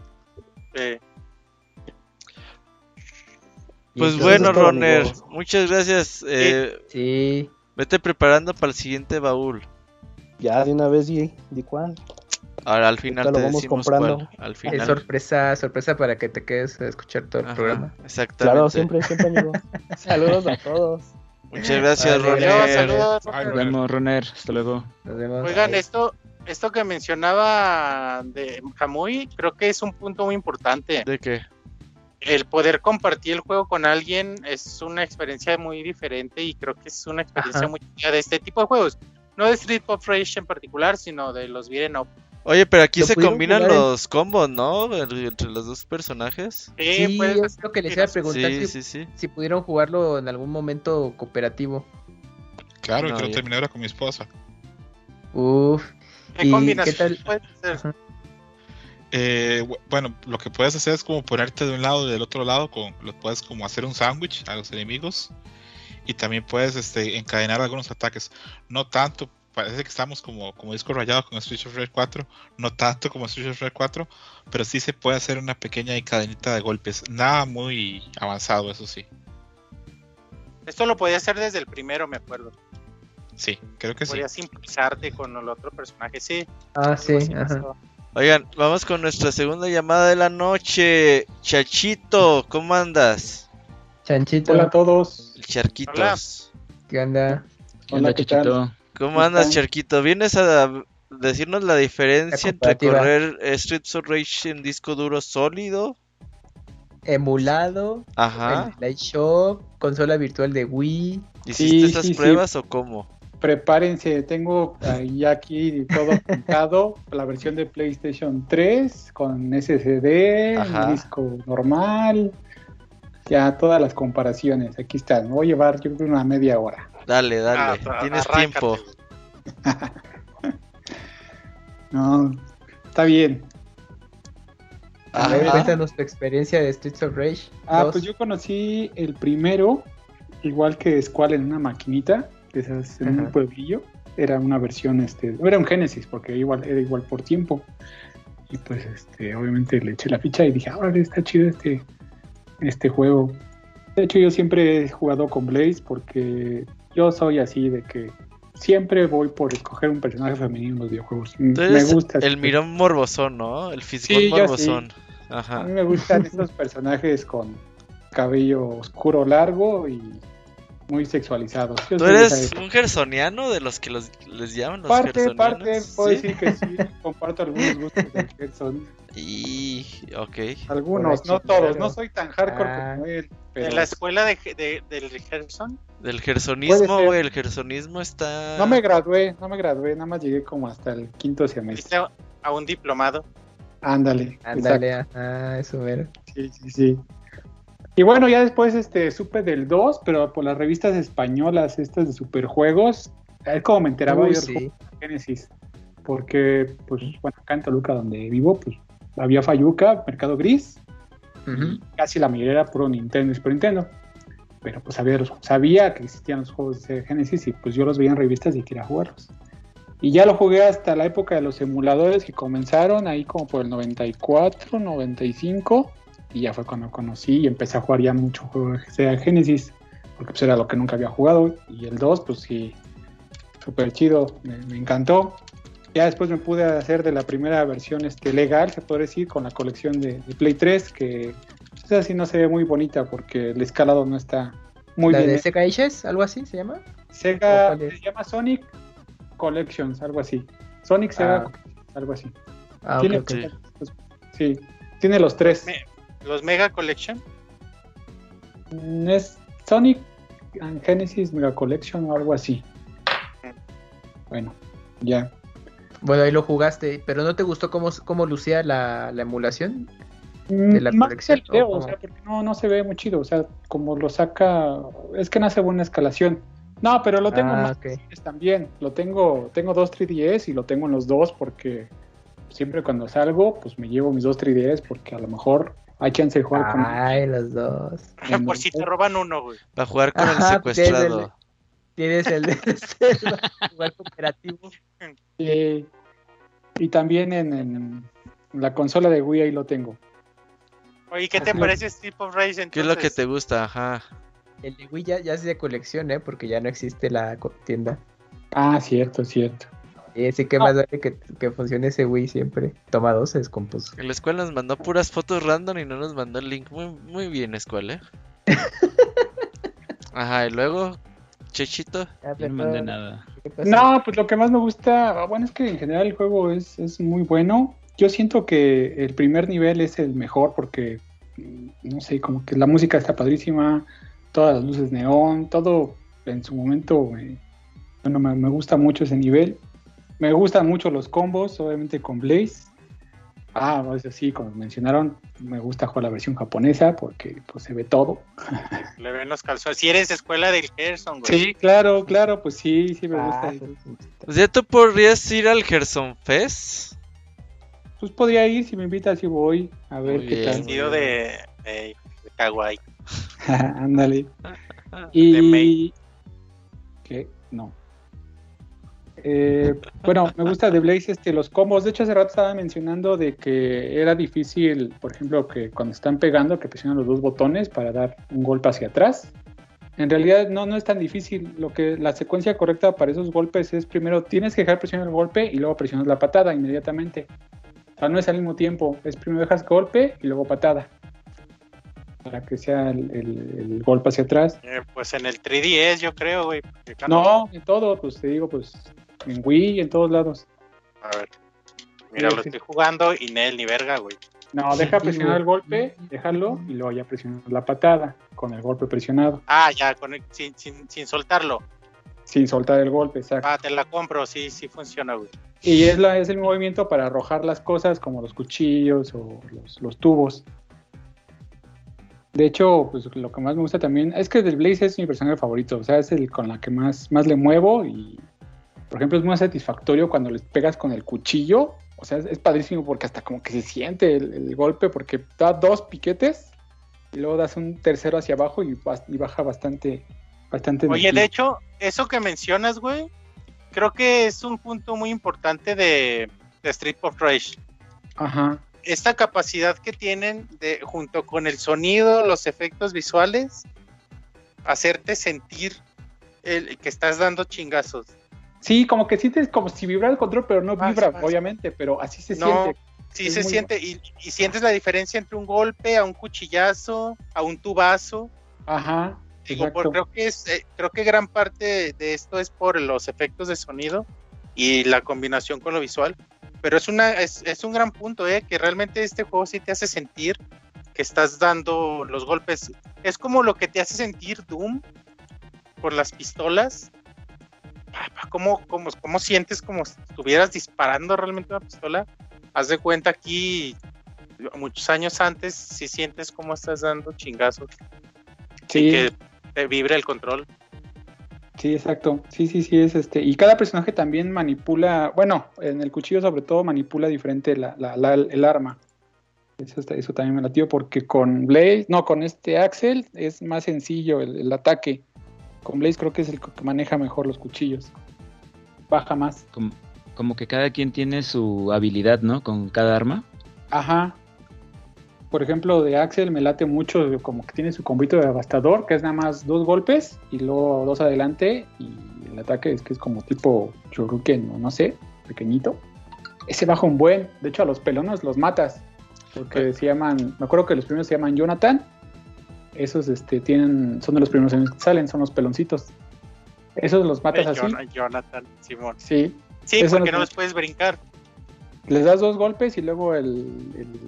Pues bueno, Roner, muchas gracias. Eh, sí. Vete preparando para el siguiente baúl. Ya de una vez di, di cuál. Ahora al final te vamos comprando. Al final. Es sorpresa, sorpresa para que te quedes a escuchar todo el programa. Exactamente. Claro, siempre, siempre amigo. [LAUGHS] Saludos a todos. Muchas gracias, Roner. Nos vemos, Roner. Hasta luego. Nos vemos. Oigan, esto, esto que mencionaba de Kamui, creo que es un punto muy importante. ¿De qué? El poder compartir el juego con alguien es una experiencia muy diferente y creo que es una experiencia muy de este tipo de juegos. No de Street of Rage en particular, sino de los Beat'em Up. Oye, pero aquí se combinan los combos, ¿no? Entre los dos personajes. Sí, sí es lo que les iba a preguntar si, pudieron jugarlo en algún momento cooperativo. Claro, no, que lo terminé ahora con mi esposa. Uf. ¿Qué combinación Eh, bueno, lo que puedes hacer es como ponerte de un lado y del otro lado, con, lo puedes como hacer un sándwich a los enemigos y también puedes este, encadenar algunos ataques. No tanto parece que estamos como, como disco rayado con Street of Rage 4, no tanto como Street of Rage 4, pero sí se puede hacer una pequeña cadenita de golpes, nada muy avanzado, eso sí. Esto lo podía hacer desde el primero, me acuerdo. Sí, creo que sí. Podías impulsarte con el otro personaje, sí. Ah, sí, ajá. Oigan, vamos con nuestra segunda llamada de la noche. Chachito, ¿cómo andas? Chanchito. Hola a todos. El Charquitos. ¿Qué onda? Hola, Chachito. ¿Cómo andas, Charquito? ¿Vienes a decirnos la diferencia entre correr Street of Rage en disco duro sólido? Emulado, Ajá. Light Shop, consola virtual de Wii. ¿Hiciste esas pruebas o cómo? Prepárense, tengo ahí aquí todo [LAUGHS] apuntado, la versión de PlayStation 3 con SSD, disco normal, ya todas las comparaciones, aquí están, voy a llevar yo creo una media hora. Dale, dale, ah, tienes tiempo. [LAUGHS] no, está bien. A ver, cuéntanos tu experiencia de Streets of Rage. Ah, pues yo conocí el primero, igual que Squall en una maquinita, de esas, en un pueblillo. Era una versión, este, era un Genesis, porque igual, era igual por tiempo. Y pues, este, obviamente le eché la ficha y dije, ahora está chido este, este juego. De hecho, yo siempre he jugado con Blaze porque yo soy así de que siempre voy por escoger un personaje femenino en los videojuegos. me gusta. El mirón morbosón, ¿no? El fisgón morbosón. Ajá. A mí me gustan esos personajes con cabello oscuro largo y muy sexualizados. ¿Tú eres un gersoniano de los que los, les llaman los Parte, parte, puedo decir que sí, [LAUGHS] comparto algunos gustos del Gerson. Y, ok. Algunos, no todos, no soy tan hardcore como ah. él. Pero... ¿En la escuela de, de, del Gerson? Del gersonismo, güey, el gersonismo está... No me gradué, no me gradué, nada más llegué como hasta el quinto semestre. a un diplomado? Ándale. Ándale, ah, eso ver. Sí, sí, sí. Y bueno, ya después este, supe del 2, pero por las revistas españolas, estas de superjuegos, es como me enteraba yo de Genesis. Porque, pues, bueno, acá en Toluca, donde vivo, pues había Fayuca, Mercado Gris, casi la mayoría era pro Nintendo y Super Nintendo. Pero pues sabía, sabía que existían los juegos de Genesis y pues yo los veía en revistas y quería jugarlos. Y ya lo jugué hasta la época de los emuladores que comenzaron ahí como por el 94, 95 y ya fue cuando conocí y empecé a jugar ya mucho juego de Genesis, porque pues era lo que nunca había jugado. Y el 2, pues sí, súper chido, me, encantó. Ya después me pude hacer de la primera versión este, legal, se puede decir, con la colección de, Play 3, que pues, así no se ve muy bonita porque el escalado no está muy ¿La bien. de Sega Ages, algo así se llama? Sega se llama Sonic Collections, algo así. Sonic Sega, ah. algo así. Ah, tiene, okay, Sí, tiene los tres. ¿Los Mega Collection? Mm, es Sonic and Genesis Mega Collection o algo así. Bueno, ya. Bueno, ahí lo jugaste, pero ¿no te gustó cómo, cómo lucía la, emulación? De la mm, colección, o sea, porque no, no se ve muy chido, o sea, como lo saca, es que no hace buena escalación. No, pero lo tengo ah, más también. Lo tengo, tengo dos 3DS y lo tengo en los dos porque siempre cuando salgo, pues me llevo mis dos 3DS porque a lo mejor hay chance de jugar con. Ay, los dos. Por si te roban uno, güey. Para jugar con el secuestrado. Tienes el, [LAUGHS] de jugar cooperativo. Sí. Y también en, la consola de Wii ahí lo tengo. Oye, ¿qué te parece Street of Rage ¿Qué es lo que te gusta? Ajá. El de Wii ya, ya es de colección, ¿eh? Porque ya no existe la tienda. Ah, cierto, cierto. Y sí que más vale que, que, funcione ese Wii siempre. Toma dos, es compus. En la escuela nos mandó puras fotos random y no nos mandó el link. Muy, muy bien, escuela. ¿eh? [LAUGHS] Ajá, y luego. Chechito. no mandé nada. No, pues lo que más me gusta, bueno, es que en general el juego es, es muy bueno. Yo siento que el primer nivel es el mejor porque, mm, no sé, como que la música está padrísima, todas las luces neón, todo en su momento, bueno, me, gusta mucho ese nivel. Me gustan mucho los combos, obviamente con Blaze. Ah, pues así, como mencionaron, me gusta jugar la versión japonesa porque pues se ve todo. [LAUGHS] Le ven los calzones. Si eres escuela del Gerson, güey. Sí, claro, claro, pues sí, sí me gusta. Ah, pues ya tú podrías ir al Gerson Fest. Pues podría ir, si me invitas, y voy a ver qué tal. Vestido de, de, de kawaii. [LAUGHS] Ándale. [LAUGHS] y... ¿Qué? No. Eh, bueno, me gusta de Blaze este, los combos. De hecho, hace rato estaba mencionando de que era difícil, por ejemplo, que cuando están pegando, que presionan los dos botones para dar un golpe hacia atrás. En realidad no, no es tan difícil. Lo que la secuencia correcta para esos golpes es primero tienes que dejar presionar el golpe y luego presionas la patada inmediatamente. O sea, no es al mismo tiempo. Es primero dejas golpe y luego patada. Para que sea el, golpe hacia atrás. Eh, pues en el 3DS yo creo, güey. No, en todo, pues te digo, pues en Wii, en todos lados. A ver. Mira, lo estoy jugando y Nel ni verga, güey. No, deja presionar el [LAUGHS] golpe, déjalo y luego ya presionar la patada con el golpe presionado. Ah, ya, sin, sin, sin soltarlo. Sin soltar el golpe, exacto. Ah, te la compro, sí, sí funciona, güey. Y es, la, es el movimiento para arrojar las cosas como los cuchillos o los, los tubos. De hecho, pues lo que más me gusta también es que del Blaze es mi personaje favorito, o sea, es el con la que más, más le muevo y por ejemplo, es muy satisfactorio cuando les pegas con el cuchillo. O sea, es, padrísimo porque hasta como que se siente el, golpe porque da dos piquetes y luego das un tercero hacia abajo y, baja bastante, bastante. Oye, de hecho, eso que mencionas, güey, creo que es un punto muy importante de, Street of Rage. Ajá. Esta capacidad que tienen de, junto con el sonido, los efectos visuales, hacerte sentir el, que estás dando chingazos. Sí, como que sientes como si vibrara el control, pero no vibra, obviamente, pero así se siente. Sí, se siente, y, sientes la diferencia entre un golpe, a un cuchillazo, a un tubazo. Ajá. Digo, creo que es, eh, creo que gran parte de esto es por los efectos de sonido y la combinación con lo visual. Pero es una, es, es un gran punto, eh, que realmente este juego sí te hace sentir que estás dando los golpes. Es como lo que te hace sentir Doom por las pistolas [LAUGHS] ¿cómo, cómo, cómo sientes como si estuvieras disparando realmente una pistola? Haz de cuenta aquí, muchos años antes, si sientes cómo estás dando chingazos. Sí. Y que te vibre el control. Sí, exacto. Sí, sí, sí, es este. Y cada personaje también manipula, bueno, en el cuchillo sobre todo manipula diferente la, la, el arma. Eso, eso también me latió porque con Blaze, no, con este Axel es más sencillo el, el ataque. Con Blaze creo que es el que maneja mejor los cuchillos. Baja más. Como, que cada quien tiene su habilidad, ¿no? Con cada arma. Ajá. Por ejemplo, de Axel me late mucho, como que tiene su combito de devastador, que es nada más dos golpes y luego dos adelante. Y el ataque es que es como tipo Shoryuken, o no sé, pequeñito. Ese baja un buen. De hecho, a los pelones los matas. Porque se llaman, me acuerdo que los primeros se llaman Jonathan esos este, tienen, son de los primeros que salen, son los peloncitos. Esos los matas así. Jonathan, Simón. Sí. Sí, porque no los puedes brincar. Les das dos golpes y luego el,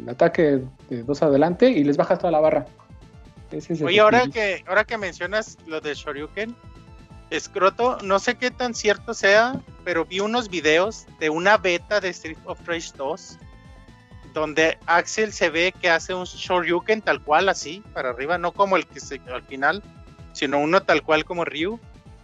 ataque de dos adelante y les bajas toda la barra. Oye, ahora que, ahora que mencionas lo de Shoryuken, Escroto, no sé qué tan cierto sea, pero vi unos videos de una beta de Street of Rage 2 donde Axel se ve que hace un Shoryuken tal cual así, para arriba, no como el que se al final, sino uno tal cual como Ryu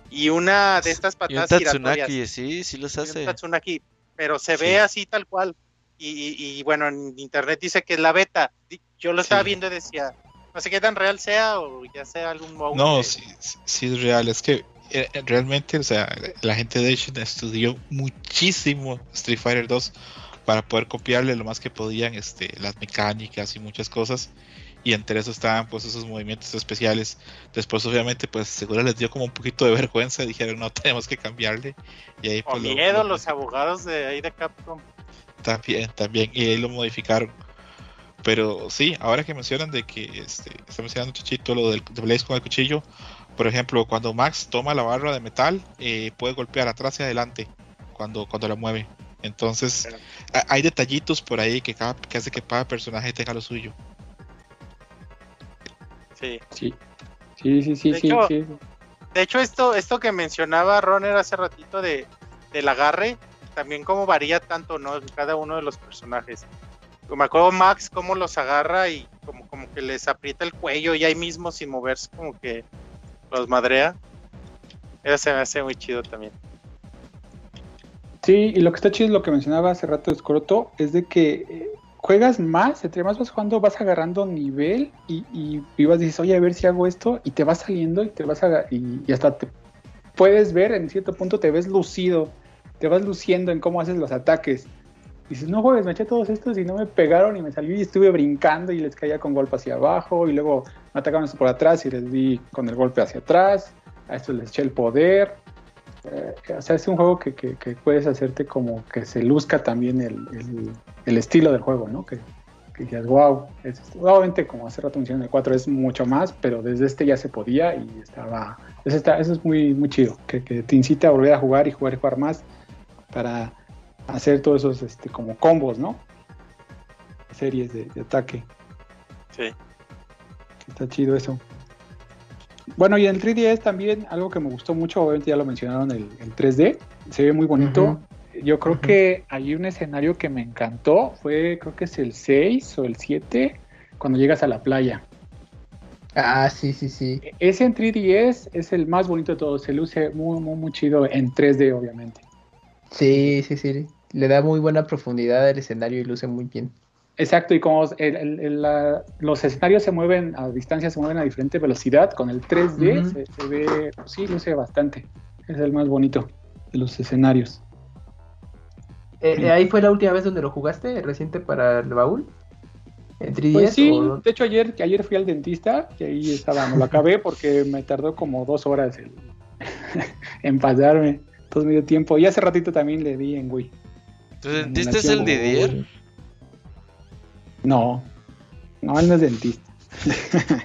y una de estas patadas y un Tatsunaki, sí, sí los hace. Tatsunaki, pero se ve así tal cual. Y, bueno, en internet dice que es la beta. Yo lo estaba viendo y decía, no sé qué tan real sea o ya sea algún No, sí, sí, es real. Es que eh, realmente, o sea, la gente de Asian estudió muchísimo Street Fighter 2 para poder copiarle lo más que podían este, las mecánicas y muchas cosas. Y entre eso estaban pues esos movimientos especiales. Después obviamente pues seguro les dio como un poquito de vergüenza. [LAUGHS] Dijeron no tenemos que cambiarle. Y ahí pues, miedo los abogados de ahí de Capcom. También, también. Y ahí lo modificaron. Pero sí, ahora que mencionan de que este, está mencionando Chichito lo del de Blaze con el cuchillo, Por ejemplo, cuando Max toma la barra de metal, eh, puede golpear atrás y adelante cuando, cuando la mueve. Entonces, hay detallitos por ahí que, cada, que hace que cada personaje tenga lo suyo. Sí. Sí, sí, sí, sí. De sí, hecho, sí. De hecho, esto, esto que mencionaba Roner hace ratito de, del agarre, también como varía tanto, ¿no? En cada uno de los personajes. Me acuerdo Max cómo los agarra y como, como que les aprieta el cuello y ahí mismo sin moverse como que los madrea. Eso se me hace muy chido también. Sí, y lo que está chido es lo que mencionaba hace rato Escroto, es de que eh, juegas más, entre más vas jugando, vas agarrando nivel y, y, y vas dices, oye, a ver si hago esto, y te vas saliendo y te vas a, y, y hasta te puedes ver, en cierto punto te ves lucido, te vas luciendo en cómo haces los ataques. Dices, no juegues, me eché todos estos y no me pegaron y me salí y estuve brincando y les caía con golpe hacia abajo y luego me atacaban por atrás y les di con el golpe hacia atrás, a estos les eché el poder. Eh, o sea, es un juego que, que, que, puedes hacerte como que se luzca también el, el, el estilo del juego, ¿no? Que, que digas, wow, es, obviamente como hace rato mencioné el 4 es mucho más, pero desde este ya se podía y estaba, eso, está, eso es muy, muy chido, que, que te incita a volver a jugar y jugar y jugar más para hacer todos esos este, como combos, ¿no? Series de, de ataque. Sí. Está chido eso. Bueno, y en el 3DS también algo que me gustó mucho, obviamente ya lo mencionaron, el, el 3D, se ve muy bonito. Uh -huh. Yo creo uh -huh. que hay un escenario que me encantó, fue creo que es el 6 o el 7, cuando llegas a la playa. Ah, sí, sí, sí. Ese en 3DS es el más bonito de todos, se luce muy, muy, muy chido en 3D, obviamente. Sí, sí, sí. Le da muy buena profundidad al escenario y luce muy bien. Exacto, y como el, el, el, la, los escenarios se mueven a distancia, se mueven a diferente velocidad, con el 3D uh -huh. se, se, ve, pues sí, luce bastante. Es el más bonito de los escenarios. Eh, ¿Ahí fue la última vez donde lo jugaste, reciente para el baúl? ¿En 3DS? Pues sí, o... de hecho ayer, ayer fui al dentista y ahí estaba, no lo acabé porque me tardó como dos horas el, [LAUGHS] en pasarme todo medio tiempo. Y hace ratito también le di en Wii. ¿Tu dentista es el Didier? No, no, él no es dentista. [LAUGHS]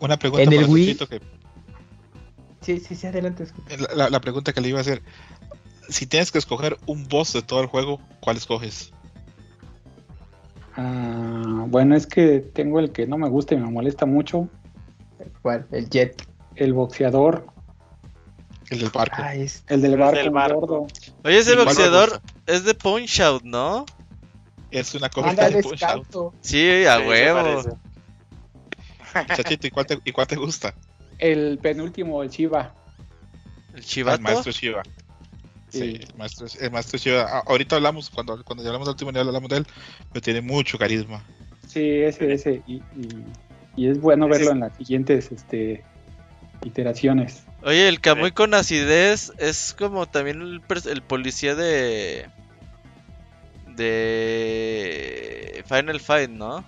Una pregunta ¿En el Wii? Que... Sí, sí, sí, adelante. La, la, pregunta que le iba a hacer. Si tienes que escoger un boss de todo el juego, ¿cuál escoges? Uh, bueno, es que tengo el que no me gusta y me molesta mucho. ¿Cuál? El Jet. El boxeador. El del barco. Ah, es... El del barco, el del barco. Gordo. Oye, ese boxeador es de Punch Out, ¿no? Es una copia de Punch Out. Sí, a sí, huevo. [LAUGHS] Chachito, ¿y cuál, te, ¿y cuál te gusta? El penúltimo, el Chiva. ¿El Chivato? El maestro Chiva. Sí, el, maestro, el maestro Chiva. Ah, ahorita hablamos, cuando, cuando hablamos del último nivel, hablamos de él, pero tiene mucho carisma. Sí, ese, ese. Y, y, y es bueno verlo en las siguientes este, iteraciones. Oye, el Kamui con acidez es como también el, el, policía de. De. Final Fight, ¿no?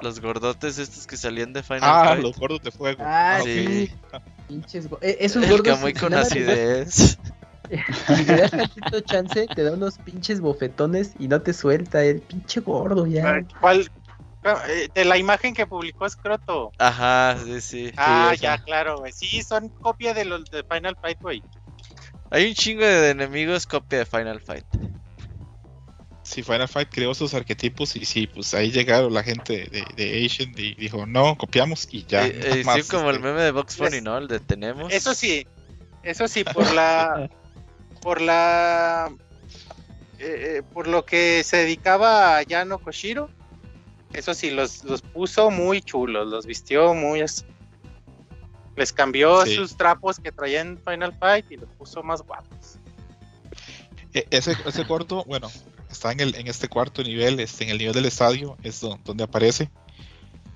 Los gordotes estos que salían de Final ah, Fight. los gordos de fuego. Ah, sí. Pinches go eh, esos el gordos. Kamui con acidez. [LAUGHS] Si te das tantito chance, te da unos pinches bofetones y no te suelta el pinche gordo ya. ¿Cuál, eh, de la imagen que publicó Scroto. Ajá, sí, sí. Ah, sí, ya, claro, güey. Sí, son copia de los de Final Fight, güey. Hay un chingo de enemigos copia de Final Fight. Sí, Final Fight creó sus arquetipos y sí, pues ahí llegaron la gente de, de Asian y dijo, no, copiamos y ya. Eh, eh, sí, como el meme de Box Bunny, ¿no? El de tenemos. Eso sí, eso sí, por la... [LAUGHS] por la... Eh, por lo que se dedicaba a Yano Koshiro eso sí, los, los puso muy chulos, los vistió muy. Les cambió sí. sus trapos que traían en Final Fight y los puso más guapos. E ese, ese corto, bueno, está en, el, en este cuarto nivel, este, en el nivel del estadio, es donde aparece.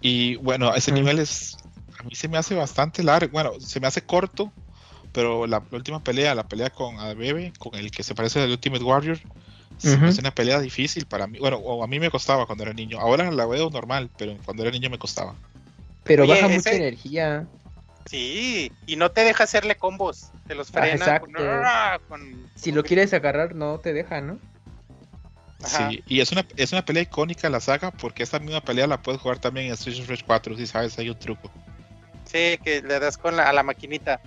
Y bueno, ese mm. nivel es, a mí se me hace bastante largo, bueno, se me hace corto, pero la, la última pelea, la pelea con Bebe, con el que se parece al Ultimate Warrior, Uh -huh. Es una pelea difícil para mí. Bueno, o a mí me costaba cuando era niño. Ahora la veo normal, pero cuando era niño me costaba. Pero Oye, baja ese... mucha energía. Sí, y no te deja hacerle combos. Te los frena. Ah, exacto. Con, con... Si lo quieres agarrar, no te deja, ¿no? Ajá. Sí, y es una, es una pelea icónica la saga porque esta misma pelea la puedes jugar también en Street Rage 4, si sabes, hay un truco. Sí, que le das con la, a la maquinita.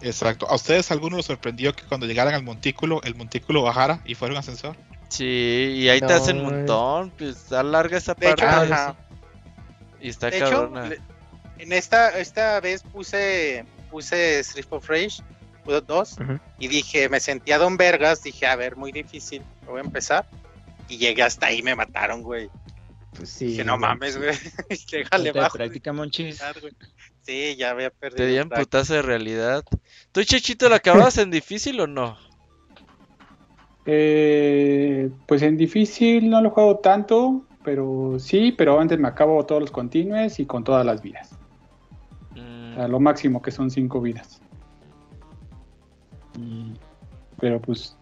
Exacto. ¿A ustedes alguno los sorprendió que cuando llegaran al montículo, el montículo bajara y fuera un ascensor? Sí, y ahí te hacen un montón, pues alarga esa parte. Y está cabrona. En esta, esta vez puse, puse Street of Rage 2 y dije, me sentía Don Vergas, dije, a ver, muy difícil, voy a empezar. Y llegué hasta ahí, me mataron, güey. Pues sí. Dije, no mames, güey. [LAUGHS] Déjale bajo. Práctica monchis. Sí, ya había perdido. Te dieron putazo de realidad. ¿Tú, Chechito, lo acabas en difícil o no? Eh, pues en difícil no lo he jugado tanto, pero sí, pero antes me acabo todos los continues y con todas las vidas. Mm. lo máximo que son cinco vidas. Mm. Pero pues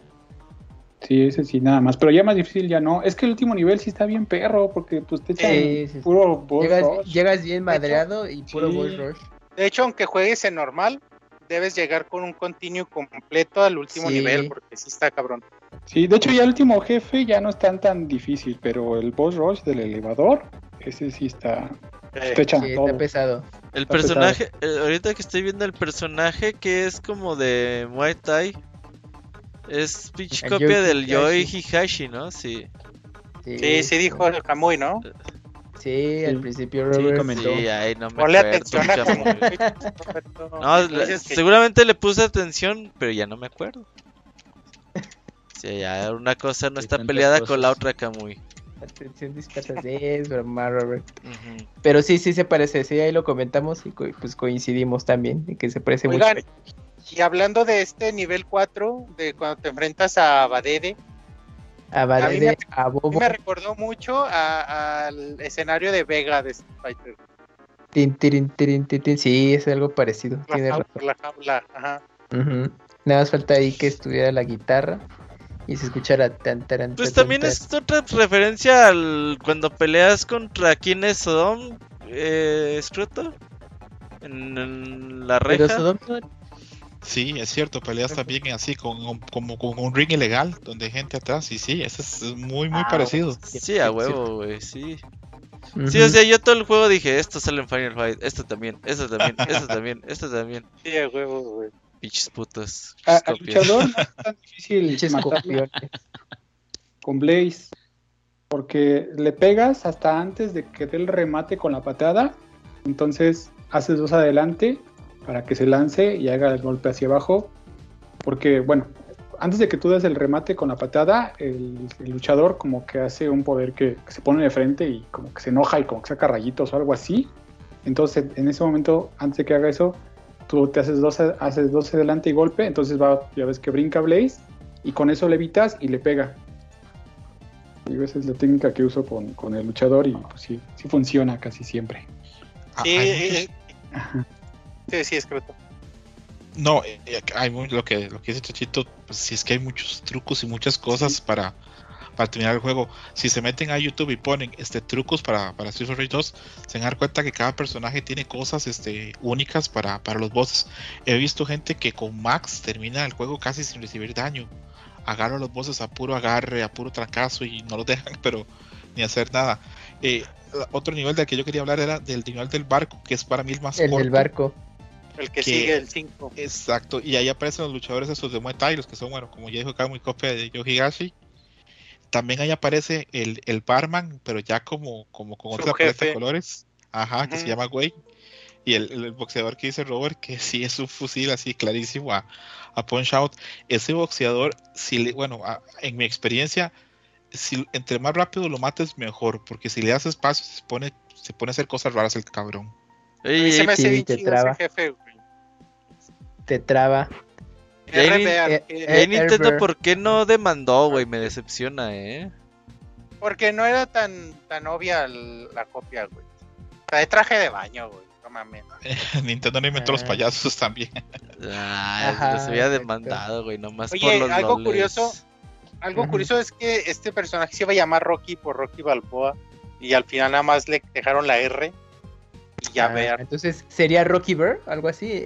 Sí, ese sí, nada más. Pero ya más difícil ya no. Es que el último nivel sí está bien perro, porque pues te echan puro boss llegas, rush. Llegas bien madreado y puro boss rush. De hecho, aunque juegues en normal, debes llegar con un continuo completo al último nivel, porque sí está cabrón. Sí, de hecho ya el último jefe ya no es tan tan difícil, pero el boss rush del elevador, ese sí está... Está, está pesado. El personaje, eh, ahorita que estoy viendo el personaje que es como de Muay Thai, es pitch copia del Yoi Hihashi, ¿no? Sí. Sí, sí, dijo el Kamui, ¿no? Sí, al principio Robert sí, comentó. Sí, no me Ponle atención a [LAUGHS] No, seguramente le puse atención, pero ya no me acuerdo. [LAUGHS] Sí, ya una cosa no está peleada con la otra Kamui. Atención dispersa, sí, es broma, [LAUGHS] Robert. Pero sí, sí se parece, sí, ahí lo comentamos y pues coincidimos también en que se parece Oigan, mucho. Y hablando de este nivel 4, de cuando te enfrentas a Badede, a, Badede, a, Bobo. me recordó mucho al escenario de Vega de Fighter. Tin, tin, tin, sí, es algo parecido. La tiene la jaula, ajá. Nada más falta ahí que estuviera la guitarra y se escuchara tan tan Pues también es otra referencia al cuando peleas contra quién es Sodom, eh, en, la reja. Pero Sodom Sí, es cierto, peleas también así, con, como con un ring ilegal, donde hay gente atrás, y sí, eso es muy, muy ah, parecido. Sí, a huevo, güey, sí. Sí, o sea, yo todo el juego dije, esto sale en Final Fight, esto también, esto también, esto también, esto también. Sí, a huevo, güey. Pichos putos. Ah, luchador no [LAUGHS] es tan difícil matarlo con Blaze, porque le pegas hasta antes de que dé el remate con la patada, entonces haces dos adelante para que se lance y haga el golpe hacia abajo. Porque, bueno, antes de que tú des el remate con la patada, el, luchador como que hace un poder que, se pone de frente y como que se enoja y como que saca rayitos o algo así. Entonces, en ese momento, antes de que haga eso, tú te haces 12, haces 12 adelante y golpe, entonces va, ya ves que brinca Blaze y con eso le evitas y le pega. Y esa es la técnica que uso con, el luchador y pues sí, sí funciona casi siempre. Sí, eh, Sí, sí, es No, eh, eh, hay lo que lo que dice Chachito, pues si es que hay muchos trucos y muchas cosas para, para terminar el juego. Si se meten a YouTube y ponen este trucos para, para Street Fighter 2, se van a dar cuenta que cada personaje tiene cosas este, únicas para, para los bosses. He visto gente que con Max termina el juego casi sin recibir daño. Agarra a los bosses a puro agarre, a puro trancazo y no los [LAUGHS] dejan, pero ni hacer nada. Eh, otro nivel del que yo quería hablar era del nivel del barco, que es para mí el más el del barco. El que, sigue el 5. Exacto, y ahí aparecen los luchadores esos de Muay Thai, los que son, bueno, como ya dijo acá, muy copia de Yohigashi. También ahí aparece el, el barman, pero ya como, como con otra paleta de colores. Ajá, que se llama Wayne. Y el, boxeador que dice Robert, que [LAUGHS] sí es un fusil así clarísimo a, a Punch Out. Ese boxeador, si le, bueno, en mi experiencia, si, entre más rápido lo mates, mejor. Porque si le das espacio, se pone, se pone a hacer cosas raras el cabrón. Y se me hace bien te traba. jefe, Te traba. Eh, eh, Nintendo, ¿por qué no demandó, güey? Me decepciona, ¿eh? Porque no era tan, tan obvia la copia, güey. O sea, de traje de baño, güey. No mames. [LAUGHS] Nintendo no inventó los ah. payasos también. Ah, se había demandado, güey, nomás Oye, por los algo curioso, algo curioso es que este personaje se iba a llamar Rocky por Rocky Balboa y al final nada más le dejaron la R y ya ah, Entonces, ¿sería Rocky Bear? Algo así,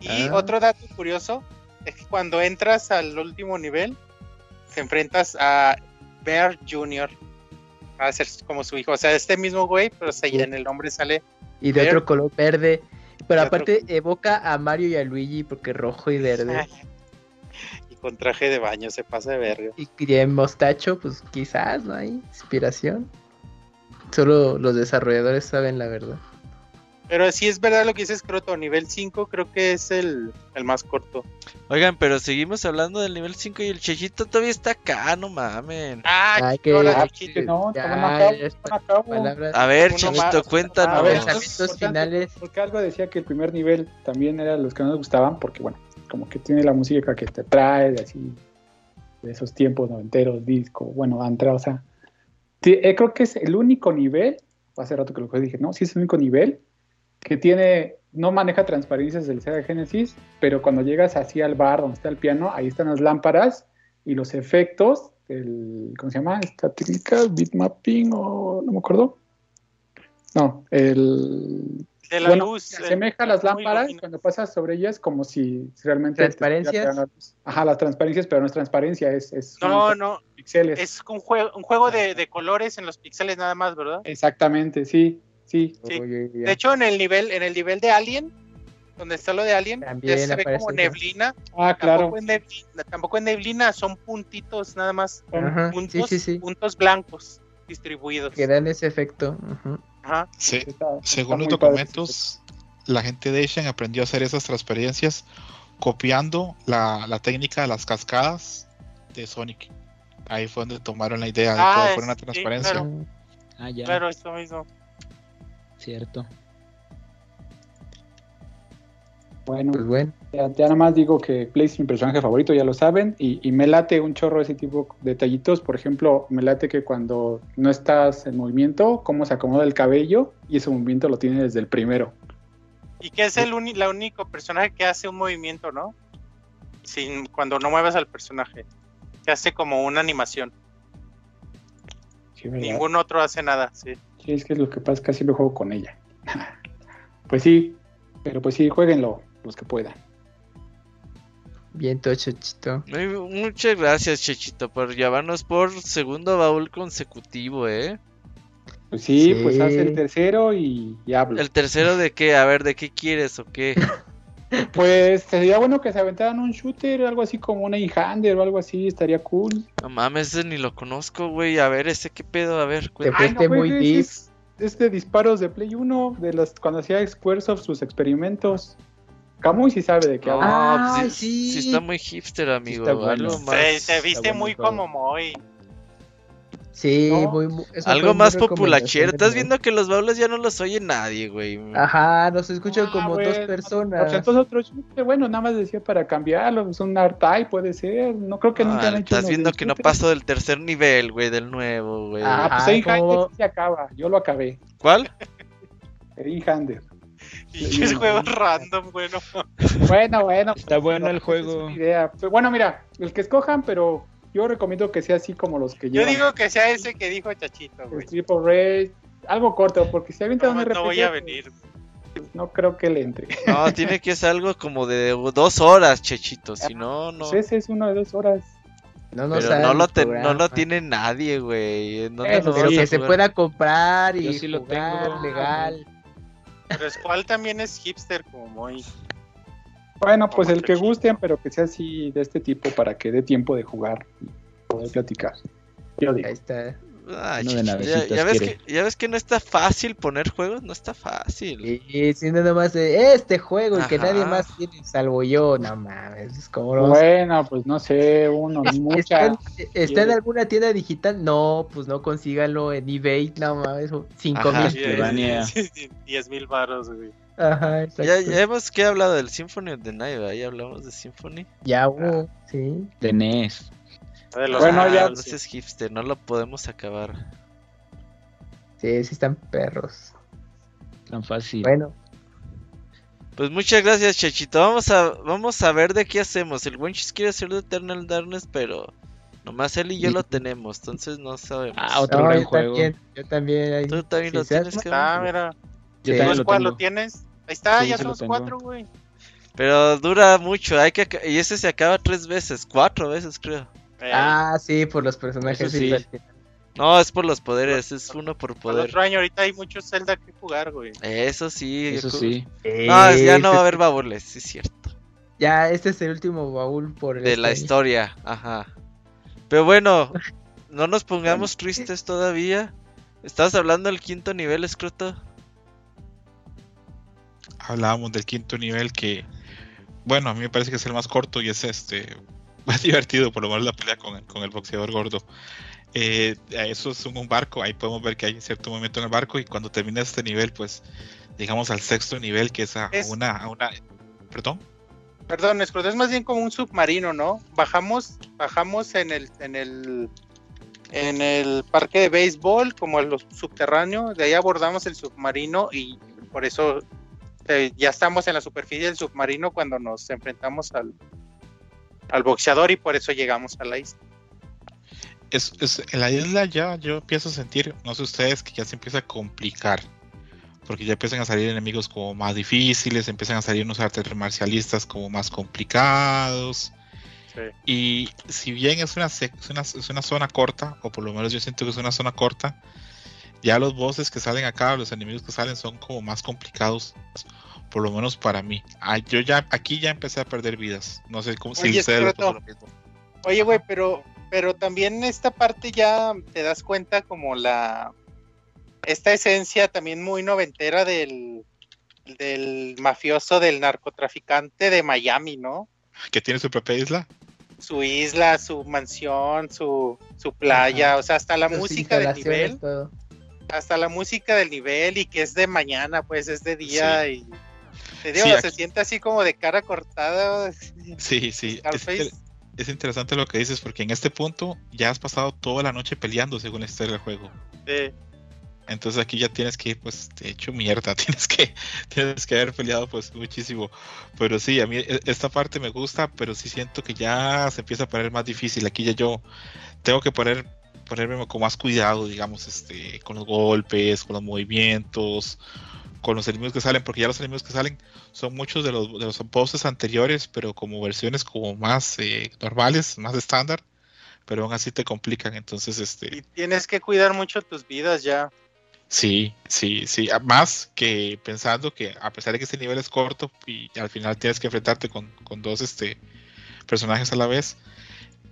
Y ah. otro dato curioso es que cuando entras al último nivel, te enfrentas a Bear Jr. a ser como su hijo. O sea, este mismo güey, pero en el nombre sale Y de otro color verde. Pero aparte evoca a Mario y a Luigi porque rojo y verde. [LAUGHS] y con traje de baño se pasa de verga. Y en mostacho, pues quizás no hay inspiración. Solo los desarrolladores saben la verdad. Pero sí es verdad lo que dices, Croto. Nivel 5 creo que es el, más corto. Oigan, pero seguimos hablando del nivel 5 y el Chechito todavía está acá, no mames. Ah, Ay, que, no, A ver, Chechito, cuéntanos. A ver, pensamientos finales. Porque algo decía que el primer nivel también era los que no nos gustaban, porque bueno, como que tiene la música que te trae, de así, de esos tiempos noventeros, disco, bueno, entra, o sea, eh, creo que es el único nivel, hace rato que lo dije, no, sí es el único nivel que tiene, no maneja transparencias del Sega Genesis, pero cuando llegas así al bar donde está el piano, ahí están las lámparas y los efectos, el, ¿cómo se llama? Esta técnica, bitmapping o no me acuerdo. No, el... De la luz. Se asemeja a las lámparas cuando pasas sobre ellas como si realmente... ¿Transparencias? Ajá, las transparencias, pero no es transparencia, es... es no, no, píxeles. Es un juego, un juego de, de colores en los píxeles nada más, ¿verdad? Exactamente, sí. Sí. De hecho, en el nivel, en el nivel de Alien, donde está lo de Alien, ya se ve como neblina. Ah, claro. Tampoco en neblina, son puntitos nada más. puntos, puntos blancos distribuidos. Que dan ese efecto. Ajá. Según los documentos, la gente de Asian aprendió a hacer esas transparencias copiando la, técnica de las cascadas de Sonic. Ahí fue donde tomaron la idea de ah, poner una transparencia. claro. Ah, claro, eso mismo. Cierto. Bueno, pues bueno. Ya, nada más digo que Blaze es mi personaje favorito, ya lo saben, y, me late un chorro ese tipo de detallitos. Por ejemplo, me late que cuando no estás en movimiento, cómo se acomoda el cabello, y ese movimiento lo tiene desde el primero. Y que es el la único personaje que hace un movimiento, ¿no? Sin, cuando no mueves al personaje. Que hace como una animación. Ningún otro hace nada, sí. Sí, es que es lo que pasa, casi lo juego con ella. [LAUGHS] pues sí, pero pues sí, jueguenlo los que puedan. Bien, Chechito. Muchas gracias, Chechito, por llevarnos por segundo baúl consecutivo, ¿eh? Pues sí, pues hace el tercero y, y hablo. ¿El tercero de qué? A ver, ¿de qué quieres o qué? [LAUGHS] Pues sería bueno que se aventaran un shooter, algo así como una Inhander o algo así, estaría cool. No mames, ese ni lo conozco, güey. A ver, ese qué pedo, a ver. Te muy deep. Es, de disparos de Play 1, de las cuando hacía Squaresoft sus experimentos. Camuy sí sabe de qué habla. Ah, pues sí, sí. está muy hipster, amigo. se, viste muy como muy Sí, algo más populachero. Estás viendo que los baúles ya no los oye nadie, güey. Ajá, nos escuchan ah, como dos personas. otros, bueno, nada más decía para cambiarlo. Es un Artai, puede ser. No creo que nunca han hecho. Estás viendo que no paso del tercer nivel, güey, del nuevo, güey. Ah, pues ahí como... se acaba. Yo lo acabé. ¿Cuál? El Hander. [LAUGHS] Y es juego random, bueno. Bueno, bueno. Está bueno el juego. Idea. Bueno, mira, el que escojan, pero yo recomiendo que sea así como los que yo. digo que sea ese que dijo Chachito, güey. Triple Ray, algo corto, porque si avienta no, un RPG. No voy a venir. Pues, no creo que le entre. [LAUGHS] No, tiene que ser algo como de dos horas, Chachito. Si no, no. Pues ese es uno de dos horas. No, no, Pero no, lo no lo tiene nadie, güey. pero que se pueda comprar y sí lo tengo legal. Pero cuál también es hipster como muy. Bueno, pues el que gusten, pero que sea así de este tipo para que dé tiempo de jugar y poder platicar. Yo digo. Ahí está. ya, ves que, ya, ves que, no está fácil poner juegos, no está fácil. Y si nada más de este juego, y que nadie más tiene salvo yo, no mames. Es como bueno, pues no sé, uno, mucha. ¿Está, en alguna tienda digital? No, pues no consígalo en eBay, no mames, 5 mil. 10 mil baros, güey. Ajá, ya, ya, hemos que hablado del Symphony of the Night, ¿verdad? Ya hablamos de Symphony. Ya hubo, sí. De NES. Bueno, ya. No es hipster, no lo podemos acabar. Sí, sí están perros. Tan fácil. Bueno. Pues muchas gracias, Chachito. Vamos a, vamos a ver de qué hacemos. El Wenchis quiere hacer de Eternal Darkness, pero nomás él y yo lo [LAUGHS] tenemos, entonces no sabemos. Ah, otro gran juego. yo también. Tú también lo tienes. Que ah, mira. Yo sí. lo, tienes? Ahí está, ya son los cuatro, güey. Pero dura mucho, hay que y ese se acaba tres veces, cuatro veces creo. Ah, sí, por los personajes. Sí. No, es por los poderes, es uno por poder. otro año ahorita hay mucho Zelda que jugar, güey. Eso sí. Eso sí. No, ya no va a haber baúles, es cierto. Ya, este es el último baúl por el De la historia, ajá. Pero bueno, no nos pongamos tristes todavía. ¿Estabas hablando del quinto nivel, Escroto? Hablábamos del quinto nivel que, bueno, a mí me parece que es el más corto y es este [LAUGHS] más divertido, por lo menos la pelea con, con el boxeador gordo. Eh, eso es un barco, ahí podemos ver que hay cierto movimiento en el barco y cuando termina este nivel, pues digamos al sexto nivel, que es a, una, a una... ¿Perdón? Perdón, es más bien como un submarino, ¿no? Bajamos, bajamos en el, en el, en el parque de béisbol, como el subterráneo, de ahí abordamos el submarino y por eso eh, ya estamos en la superficie del submarino cuando nos enfrentamos al, al boxeador y por eso llegamos a la isla. Es, es, en la isla ya yo empiezo a sentir, no sé ustedes, que ya se empieza a complicar porque ya empiezan a salir enemigos como más difíciles, empiezan a salir unos artes marcialistas como más complicados. Y si bien es una, es una, es, una, zona corta, o por lo menos yo siento que es una zona corta, ya los bosses que salen acá, los enemigos que salen son como más complicados, por lo menos para mí. Ah, yo ya aquí ya empecé a perder vidas. No sé cómo si ustedes lo mismo. Oye, güey, pero pero también esta parte ya te das cuenta como la esta esencia también muy noventera del, del mafioso, del narcotraficante de Miami, ¿no? Que tiene su propia isla. Su isla, su mansión, su, su playa, o sea, hasta la música del nivel. Hasta la música del nivel y que es de mañana, pues es de día y te digo, se siente así como de cara cortada. Sí, sí. Es, interesante lo que dices porque en este punto ya has pasado toda la noche peleando según la historia del juego. Sí. Entonces aquí ya tienes que pues, de hecho, mierda, [LAUGHS] tienes que, tienes que haber peleado, pues, muchísimo. Pero sí, a mí e, esta parte me gusta, pero sí siento que ya se empieza a poner más difícil. Aquí ya yo tengo que poner, ponerme con más cuidado, digamos, este, con los golpes, con los movimientos, con los enemigos que salen, porque ya los enemigos que salen son muchos de los, de los bosses anteriores, pero como versiones como más eh, normales, más estándar pero aún así te complican. Entonces, este. Y tienes que cuidar mucho tus vidas ya. Sí, sí, sí. Más que pensando que a pesar de que este nivel es corto y al final tienes que enfrentarte con, dos este, personajes a la vez,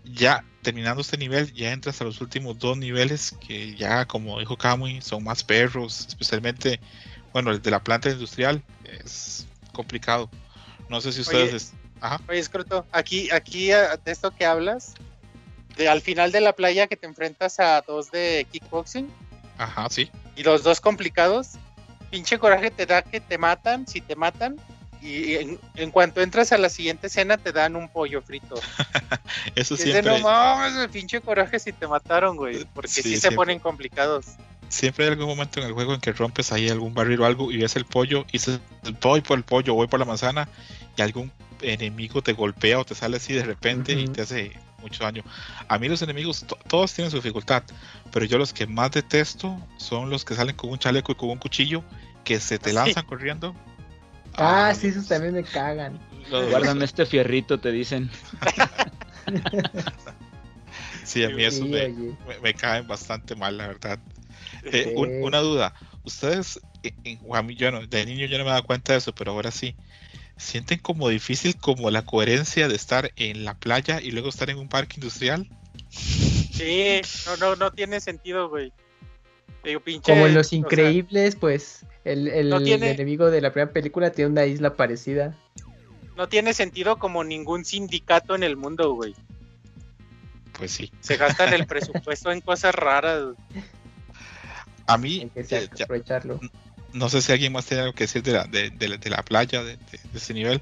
ya terminando este nivel, ya entras a los últimos dos niveles que ya, como dijo Kamui, son más perros, especialmente, bueno, el de la planta industrial es complicado. No sé si ustedes... Oye, Ajá. oye aquí, aquí de esto que hablas, de, al final de la playa que te enfrentas a dos de kickboxing. Ajá, sí y los dos complicados, pinche coraje te da que te matan, si te matan, y en, cuanto entras a la siguiente escena te dan un pollo frito. [LAUGHS] Eso sí. no mames, el pinche coraje si te mataron, güey, porque sí, se ponen complicados. Siempre hay algún momento en el juego en que rompes ahí algún barril o algo y ves el pollo y dices, voy por el pollo, voy por la manzana y algún enemigo te golpea o te sale así de repente y te hace mucho daño. A mí los enemigos todos tienen su dificultad, pero yo los que más detesto son los que salen con un chaleco y con un cuchillo que se te lanzan corriendo. Ah, sí, esos también me cagan. Guardan este fierrito, te dicen. [LAUGHS] sí, a mí eso me, caen bastante mal, la verdad. Eh, una duda, ustedes, a mí, yo no, de niño yo no me daba cuenta de eso, pero ahora sí sienten como difícil como la coherencia de estar en la playa y luego estar en un parque industrial. Sí, no, no, no tiene sentido, güey. como en Los Increíbles, pues el, enemigo de la primera película tiene una isla parecida. No tiene sentido como ningún sindicato en el mundo, güey. Pues sí. Se gastan el [LAUGHS] presupuesto en cosas raras. A mí, que aprovecharlo no sé si alguien más tiene algo que decir de la, de, de, la playa, de, ese nivel,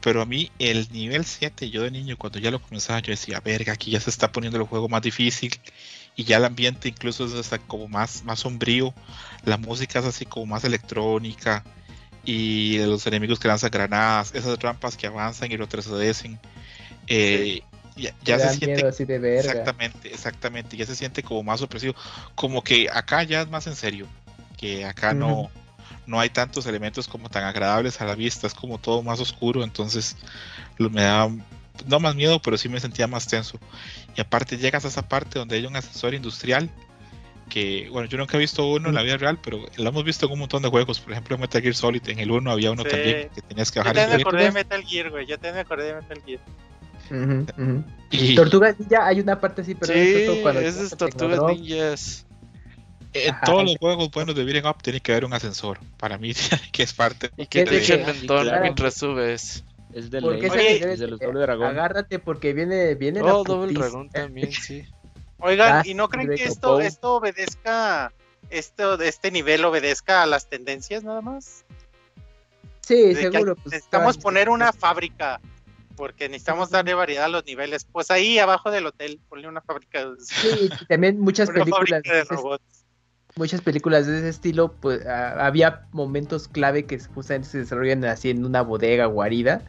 pero a mí el nivel 7, yo de niño, cuando ya lo comenzaba, yo decía, verga, aquí ya se está poniendo el juego más difícil y ya el ambiente incluso es hasta como más, más sombrío, la música es así como más electrónica y los enemigos que lanzan granadas, esas rampas que avanzan y retroceden. Eh, ya, se siente así de verga. exactamente, exactamente, ya se siente como más opresivo, como que acá ya es más en serio, que acá no, no hay tantos elementos como tan agradables a la vista, es como todo más oscuro, entonces me da no más miedo, pero sí me sentía más tenso. Y aparte llegas a esa parte donde hay un ascensor industrial que, bueno, yo nunca he visto uno en la vida real, pero lo hemos visto en un montón de juegos. Por ejemplo, en Metal Gear Solid, en el 1 había uno también que tenías que bajar. Yo te me acordé de Metal Gear, güey. Yo te me acordé de Metal Gear. Y... Tortugas Ninja hay una parte así, pero sí, cuando es Tortugas Ninjas. En todos los juegos buenos de Beating Up tiene que haber un ascensor. Para mí, [LAUGHS] que es parte. Y que te echen mentón mientras subes. Es de, ley, es de los doble dragón. Agárrate porque viene, viene oh, doble dragón también, sí. [LAUGHS] Oigan, ¿y no creen que esto, esto obedezca, esto, este nivel obedezca a las tendencias nada más? Sí, seguro. Pues, necesitamos poner una fábrica porque necesitamos darle variedad a los niveles. Pues ahí abajo del hotel, ponle una fábrica. Sí, también muchas [LAUGHS] películas. De robots. Muchas películas de ese estilo, pues había momentos clave que justamente se desarrollan así en una bodega guarida.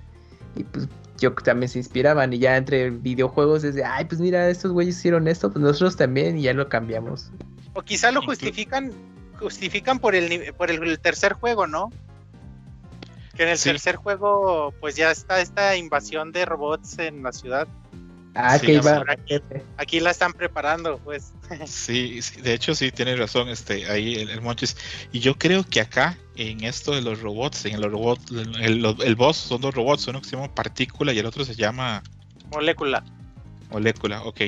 Y pues yo también se inspiraban. Y ya entre videojuegos es de, ay, pues mira, estos güeyes hicieron esto, pues nosotros también, y ya lo cambiamos. O quizá lo justifican, justifican por el por el tercer juego, ¿no? Que en el tercer juego, pues ya está esta invasión de robots en la ciudad. Ah, que iba. Aquí, la están preparando, pues. [LAUGHS] Sí, de hecho sí tiene razón, este, ahí el, el, Monchis. Y yo creo que acá, en esto de los robots, en los robots, el, el, boss son dos robots, uno que se llama partícula y el otro se llama molécula. Molécula, ok.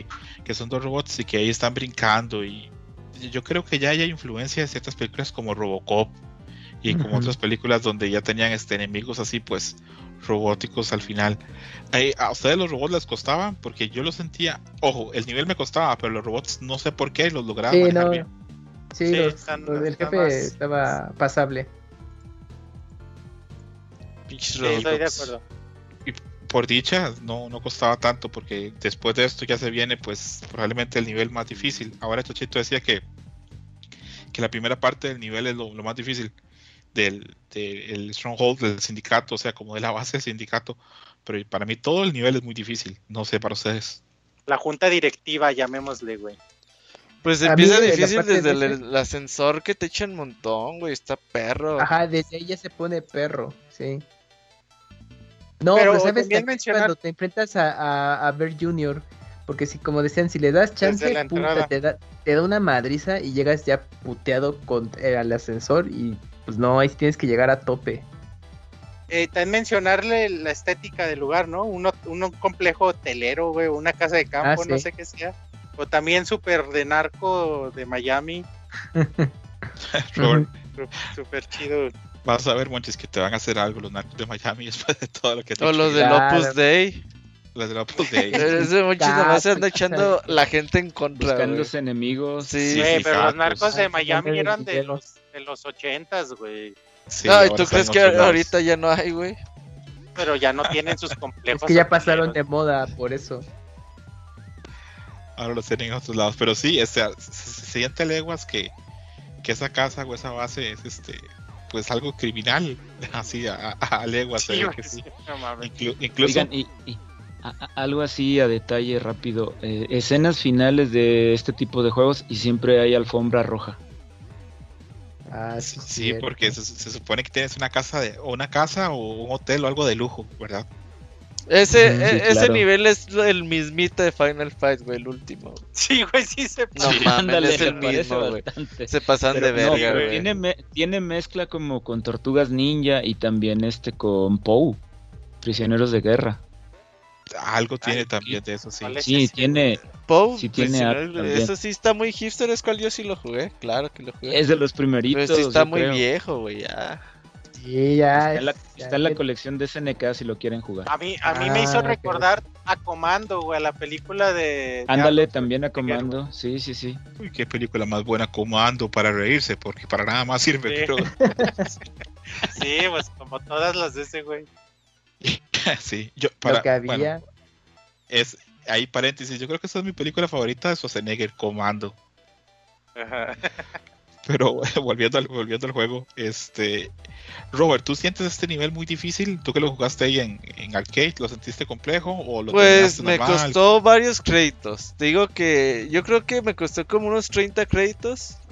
Que son dos robots y que ahí están brincando y yo creo que ya hay influencia de ciertas películas como Robocop y como otras películas donde ya tenían este, enemigos así pues robóticos al final. ¿A ustedes los robots les costaban? Porque yo lo sentía, ojo, el nivel me costaba, pero los robots no sé por qué los lograba sí, no. Sí, el jefe estaba pasable. estoy de acuerdo. Y por dicha, no, no costaba tanto, porque después de esto ya se viene, pues, probablemente el nivel más difícil. Ahora Chochito decía que, que la primera parte del nivel es lo más difícil del, stronghold del sindicato, o sea, como de la base del sindicato. Pero para mí todo el nivel es muy difícil. No sé para ustedes. La junta directiva, llamémosle, güey. Pues empieza difícil desde el, ascensor que te echa un montón, güey. Está perro. Ajá, desde ahí ya se pone perro, sí. No, pero, sabes que cuando te enfrentas a, a, Ver Junior, porque si como decían, si le das chance, te, da, te da una madriza y llegas ya puteado con, el al ascensor y pues no, ahí tienes que llegar a tope. Eh, también mencionarle la estética del lugar, ¿no? Uno, un complejo hotelero, güey, una casa de campo, ah, no sé qué sea. O también súper de narco de Miami. [LAUGHS] Súper chido. Vas a ver, Monches, que te van a hacer algo los narcos de Miami [LAUGHS] después de todo lo que te O los del Opus Dei. Los del Opus Dei. [LAUGHS] Ese Monches nomás se anda echando la gente en contra. Buscando los enemigos. Sí, sí pero los narcos de Miami eran de los en los ochentas, güey. no, ¿y tú crees que ahorita ya no hay, güey? Pero ya no tienen sus [LAUGHS] complejos. es que ya pasaron de moda, por eso. Ahora los tienen en otros lados. Pero sí, este, se, siente leguas que, que esa casa o esa base es este pues algo criminal, [LAUGHS] así a, leguas. Sí, incluso... y, algo así a detalle rápido. Eh, escenas finales de este tipo de juegos y siempre hay alfombra roja. Ah, sí, porque se, supone que tienes una casa de, o una casa o un hotel o algo de lujo, ¿verdad? Ese, e, ese nivel es el mismito de Final Fight, güey, el último. Sí, güey, sí se No mames, es el mismo, güey. Se pasan de verga, güey. tiene, tiene mezcla como con Tortugas Ninja y también este con Pou, Prisioneros de Guerra. Algo tiene también de eso, sí. Sí, tiene, sí tiene Eso sí está muy hipster, es cual yo sí lo jugué, claro que lo jugué. Es de los primeritos. Pero sí está muy viejo, güey, ya. Sí, ya. Está en la, colección de SNK si lo quieren jugar. A mí, a mí me hizo ah, recordar a Comando, güey, a la película de. Ándale, también a Comando, sí, sí, sí. Uy, qué película más buena, Comando, para reírse, porque para nada más sirve, sí. pero. [LAUGHS] sí, pues como todas las de ese, güey. [LAUGHS] sí, yo. Para, lo que había. es, ahí paréntesis, yo creo que esa es mi película favorita de Schwarzenegger, Comando. [LAUGHS] Pero volviendo al, volviendo al juego, este Robert, ¿tú sientes este nivel muy difícil? ¿Tú que lo jugaste ahí en, en arcade, lo sentiste complejo o lo Pues me costó varios créditos. Te digo que yo creo que me costó como unos 30 créditos. [LAUGHS]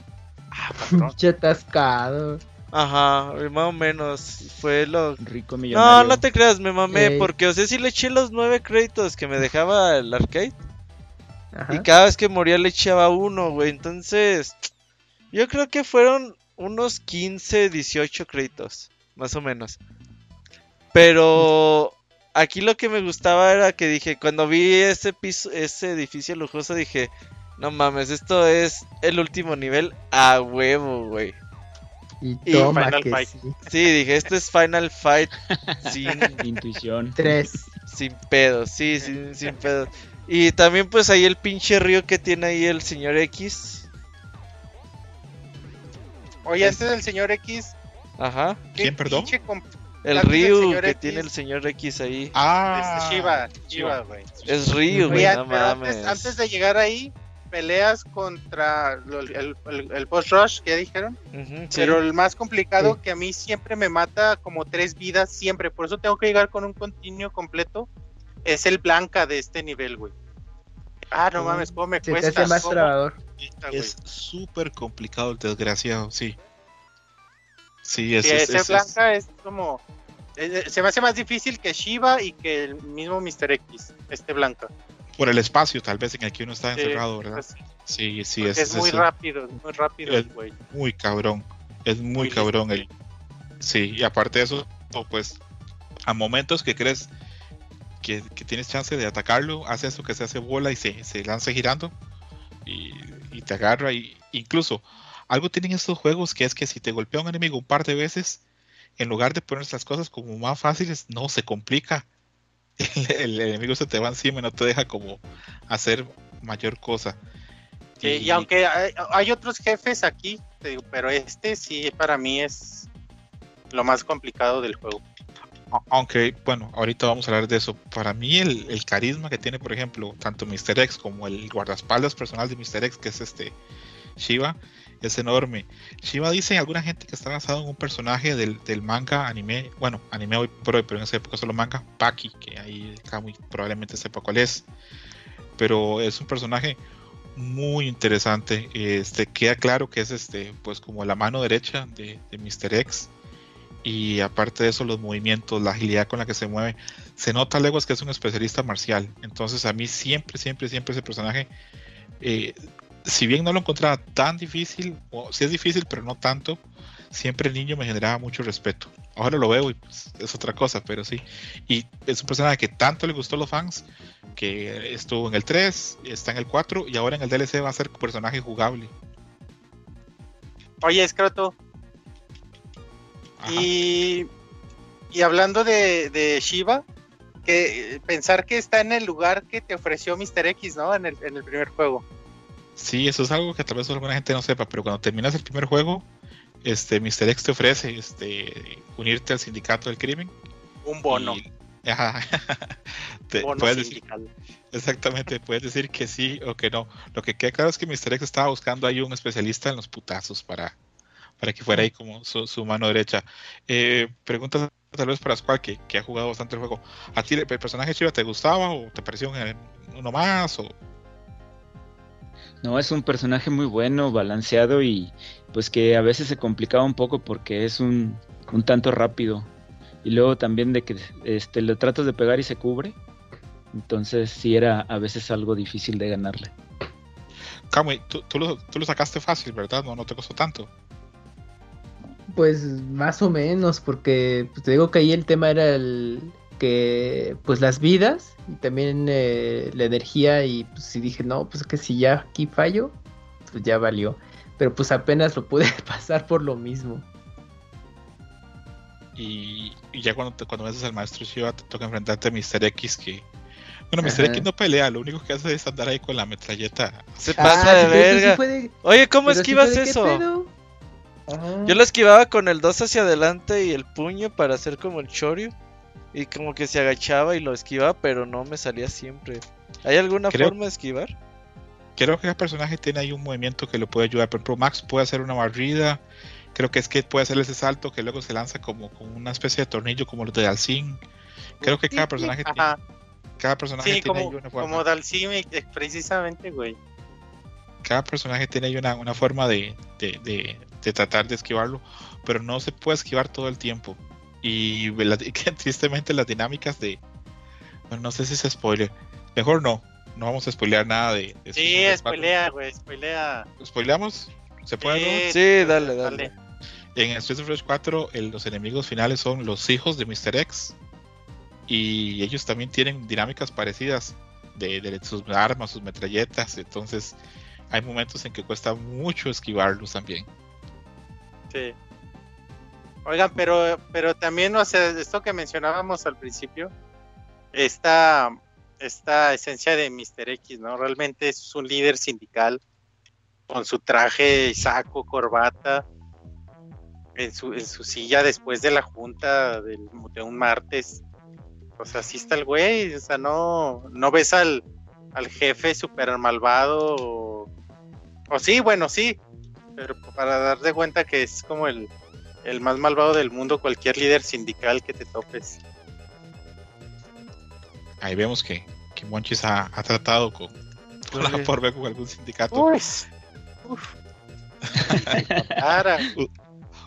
Ah, atascado. Ajá, más o menos. Fue lo. Rico millonario. No, no te creas, me mamé. Porque, o sea, si le eché los nueve créditos que me dejaba el arcade. Y cada vez que moría le echaba uno, güey. Entonces, yo creo que fueron unos 15, 18 créditos, más o menos. Pero aquí lo que me gustaba era que dije, cuando vi ese piso, ese edificio lujoso, dije, no mames, esto es el último nivel a huevo, güey. Y toma Final que Fight. Sí. dije, esto es Final Fight [LAUGHS] sin intuición. Tres. Sin pedo, sí, sin, sin pedo. Y también pues ahí el pinche río que tiene ahí el señor X. Oye, este es el señor X. Ajá. ¿Quién, perdón? El Ryu que tiene el señor X ahí. Ah, es Shiva, Shiva, güey. Es Ryu, güey, no mames. Antes, de llegar ahí, peleas contra el, el, post rush que dijeron. Pero el más complicado que a mí siempre me mata como tres vidas, siempre. Por eso tengo que llegar con un continuo completo. Es el blanca de este nivel, güey. Ah, no mames, cómo me cuesta. más Es súper complicado el desgraciado, sí. Sí, es, ese Blanca es, como. se me hace más difícil que Shiva y que el mismo Mr. X, este Blanca. Por el espacio, tal vez en el que uno está encerrado, ¿verdad? Pues sí, sí, es. Es muy rápido, es muy rápido el güey. Muy cabrón, es muy, cabrón el. Sí, y aparte de eso, pues, a momentos que crees que, tienes chance de atacarlo, hace eso que se hace bola y se, se lanza girando y, y te agarra. Y incluso algo tienen estos juegos que es que si te golpea un enemigo un par de veces, en lugar de poner las cosas como más fáciles, no, se complica. [LAUGHS] El, enemigo se te va encima y no te deja como hacer mayor cosa. y, aunque hay, otros jefes aquí, pero este sí para mí es lo más complicado del juego. Aunque, bueno, ahorita vamos a hablar de eso. Para mí el, el carisma que tiene, por ejemplo, tanto Mr. X como el guardaespaldas personal de Mr. X, que es este Shiva, es enorme. Shiva dice alguna gente que está basado en un personaje del, manga anime, bueno, anime hoy por hoy, pero en esa época solo manga, Paki, que ahí muy probablemente sepa cuál es. Pero es un personaje muy interesante. Este queda claro que es este, pues como la mano derecha de, de Mr. X. Y aparte de eso, los movimientos, la agilidad con la que se mueve. Se nota luego que es un especialista marcial. Entonces a mí siempre, siempre, siempre ese personaje eh, si bien no lo encontraba tan difícil, o si es difícil, pero no tanto, siempre el niño me generaba mucho respeto. Ahora lo veo y pues, es otra cosa, pero sí. Y es un personaje que tanto le gustó a los fans, que estuvo en el 3, está en el 4 y ahora en el DLC va a ser personaje jugable. Oye, Scroto. Y, y hablando de, de Shiva, que pensar que está en el lugar que te ofreció Mr. X, ¿no? En el, en el primer juego. Sí, eso es algo que tal vez alguna gente no sepa, pero cuando terminas el primer juego, este Mr. X te ofrece este unirte al sindicato del crimen. Un bono. ajá, [LAUGHS] puedes exactamente, puedes decir que sí o que no. Lo que queda claro es que Mr. X estaba buscando ahí un especialista en los putazos para, para que fuera ahí como su, mano derecha. Eh, preguntas tal vez para que, que, ha jugado bastante el juego. ¿A ti el personaje Chiva te gustaba o te pareció uno más? O no, es un personaje muy bueno, balanceado y pues que a veces se complicaba un poco porque es un, un tanto rápido. Y luego también de que este, le tratas de pegar y se cubre. Entonces sí era a veces algo difícil de ganarle. Kamui, tú, tú, lo, tú lo sacaste fácil, ¿verdad? No, no te costó tanto. Pues más o menos, porque pues, te digo que ahí el tema era el, que pues las vidas y también eh, la energía y pues si dije no pues que si ya aquí fallo pues ya valió pero pues apenas lo pude [LAUGHS] pasar por lo mismo y, ya cuando te, cuando ves al maestro Shiva te toca enfrentarte a Mr. X que bueno, Mr. X no pelea, lo único que hace es andar ahí con la metralleta. Se pasa de verga. Oye, ¿cómo esquivas eso? Yo lo esquivaba con el 2 hacia adelante y el puño para hacer como el Choryu. Y como que se agachaba y lo esquivaba, pero no me salía siempre. ¿Hay alguna forma de esquivar? Creo que el personaje tiene ahí un movimiento que lo puede ayudar. Por ejemplo, Max puede hacer una barrida. Creo que es que puede hacer ese salto que luego se lanza como con una especie de tornillo como los de Dalsin. Creo que cada personaje tiene, cada personaje tiene como, una forma. Como Dalsim, eh, precisamente, güey. Cada personaje tiene ahí una, una forma de, de, de, de tratar de esquivarlo, pero no se puede esquivar todo el tiempo. Y [LAUGHS] tristemente las dinámicas de... Bueno, no sé si es spoiler. Mejor no. no vamos a spoilear nada de, Sí, spoilea, güey, spoilea. ¿Spoileamos? ¿Se puede? Sí, dale, dale. En Street Fighter 4, los enemigos finales son los hijos de Mr. X. Y ellos también tienen dinámicas parecidas de, de sus armas, sus metralletas. Entonces, hay momentos en que cuesta mucho esquivarlos también. Sí. Oigan, pero, pero también, o sea, esto que mencionábamos al principio, esta, esta esencia de Mr. X, ¿no? Realmente es un líder sindical con su traje, saco, corbata, en su, en su silla después de la junta de un martes. O sea, así está el güey, o sea, no, no ves al, al jefe super malvado. O, sí, bueno, sí, pero para darte cuenta que es como el, el más malvado del mundo, cualquier líder sindical que te topes. Ahí vemos que, que Monchis ha, tratado con, con la forma con algún sindicato. Uf. [LAUGHS]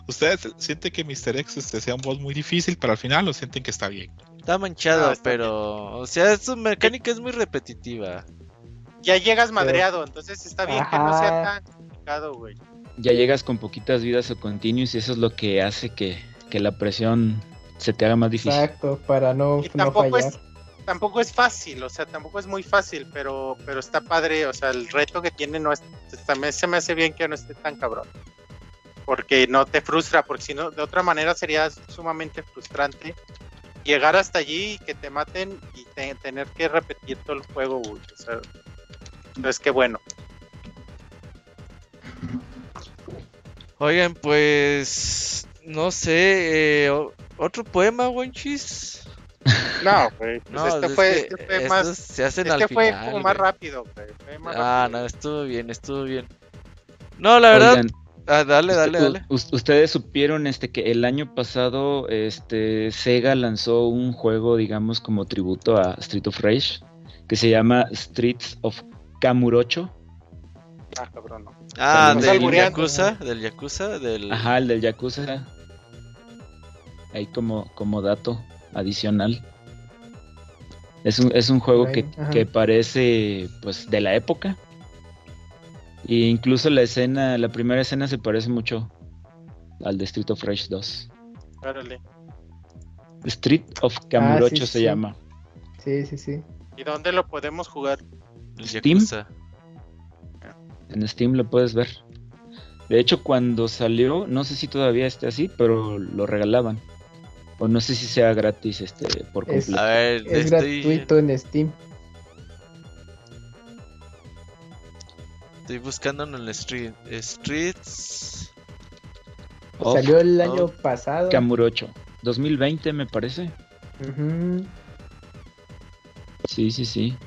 ¿Ustedes sienten que Mr. X este sea un boss muy difícil, pero al final lo sienten que está bien? Está manchado, pero. O sea, su mecánica es muy repetitiva. Ya llegas madreado, entonces está bien que no sea tan complicado, güey ya llegas con poquitas vidas o continuos y eso es lo que hace que, la presión se te haga más difícil. Exacto, para no, tampoco Es, tampoco es fácil, o sea, tampoco es muy fácil, pero, pero está padre, o sea, el reto que tiene no es, también se me hace bien que no esté tan cabrón. Porque no te frustra, porque si no, de otra manera sería sumamente frustrante llegar hasta allí y que te maten y tener que repetir todo el juego, O sea, entonces, qué bueno. Oigan, pues. No sé. Eh, ¿Otro poema, Wonchis? No, güey. Pues este, fue, este fue más. Se hacen este fue como más rápido, güey. ah, no, estuvo bien, estuvo bien. No, la verdad. ah, dale, dale, dale. Ustedes supieron este que el año pasado este Sega lanzó un juego, digamos, como tributo a Street of Rage, que se llama Streets of Kamurocho. Ah, cabrón, no. Ah, del Yakuza, del Yakuza, del... Ajá, el del Yakuza. Ahí como, como dato adicional. Es un, es un juego que, que, parece pues de la época. E incluso la escena, la primera escena se parece mucho al de Street of Rage 2. Street of Camurocho ah, se llama. Sí, sí, sí. ¿Y dónde lo podemos jugar? Steam. En Steam lo puedes ver. De hecho, cuando salió, no sé si todavía esté así, pero lo regalaban. O no sé si sea gratis este por completo. Es, gratuito en Steam. Estoy buscando en el street, Streets. Salió el año pasado. Camurocho. 2020 me parece. Sí, sí, sí.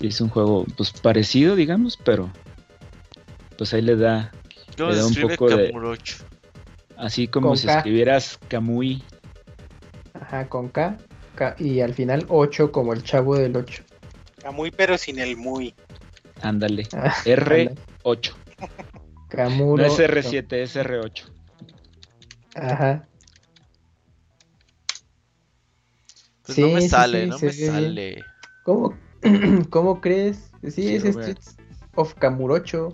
Es un juego pues parecido, digamos, pero pues ahí le da, le da un poco de así como si escribieras Kamui. Ajá, con K, y al final 8 como el chavo del 8. Kamui pero sin el muy. Ándale. [LAUGHS] Ah, R8. Kamuro. No es R7, es R8. Ajá. Pues no me sale, no me sale. ¿Cómo, [CLEARS THROAT] ¿Cómo crees? Sí, es Streets of Kamurocho.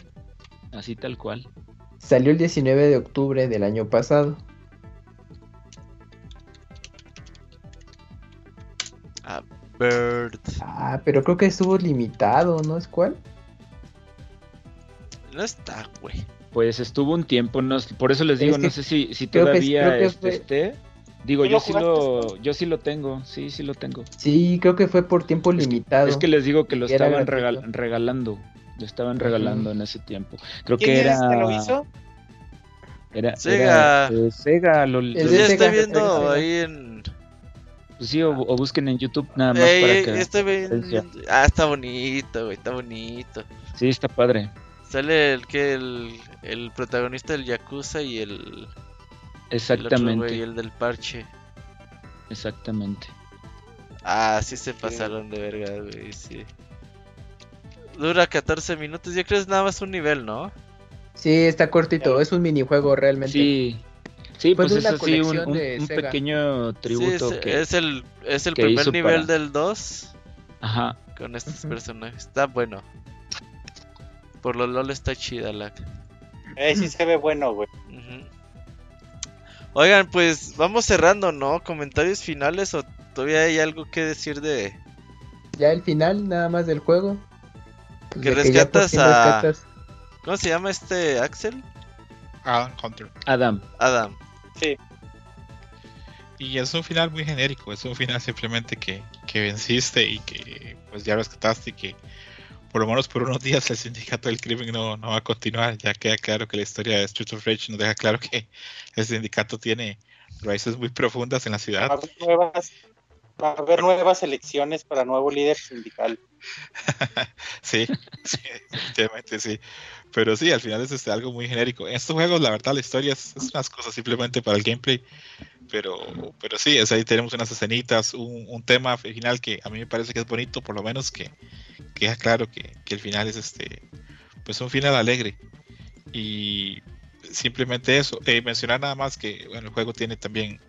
Así tal cual. Salió el 19 de octubre del año pasado. Ah, Bird. Ah, pero creo que estuvo limitado, ¿no es cuál? No está, güey. Pues estuvo un tiempo, no, por eso les digo, no sé si, si todavía este esté. Digo, yo sí lo, yo sí lo tengo, sí, sí lo tengo. Sí, creo que fue por tiempo limitado. Es que les digo que lo estaban regalando, lo estaban regalando en ese tiempo. Creo que era. ¿Quién lo hizo? Era Sega. Eh, Sega, lo, lo estoy viendo ahí en. Pues sí, o, busquen en YouTube nada más para que. Estoy viendo... Ah, está bonito, güey, está bonito. Sí, está padre. Sale el que el, el protagonista del Yakuza y el Exactamente. El, el del parche. Exactamente. Ah, sí se pasaron de verga, güey, sí. Dura 14 minutos, yo creo que es nada más un nivel, ¿no? Sí, está cortito, es un minijuego realmente. Sí. Sí, pues, es así un, un, pequeño tributo es, que, es el, es el primer nivel del 2. Ajá. con estos personajes. Está bueno. Por lo LOL está chida la. Eh, sí se ve bueno, güey. Oigan, pues vamos cerrando, ¿no? Comentarios finales o todavía hay algo que decir de. Ya el final, nada más del juego. que rescatas a. ¿Cómo se llama este Axel? Adam Hunter. Adam. Adam. Sí. Y es un final muy genérico, es un final simplemente que, que venciste y que pues ya rescataste y que por lo menos por unos días el sindicato del crimen no, no va a continuar. Ya queda claro que la historia de Street of Rage nos deja claro que el sindicato tiene raíces muy profundas en la ciudad. Va a haber nuevas, va a haber nuevas elecciones para nuevo líder sindical. [LAUGHS] sí, sí, efectivamente sí. Pero sí, al final es este, algo muy genérico. En estos juegos, la verdad, la historia es, es unas cosas simplemente para el gameplay. Pero, pero sí, es ahí tenemos unas escenitas, un, un, tema final que a mí me parece que es bonito, por lo menos que queda claro que, el final es este, pues un final alegre. Y simplemente eso. Eh, mencionar nada más que bueno, el juego tiene también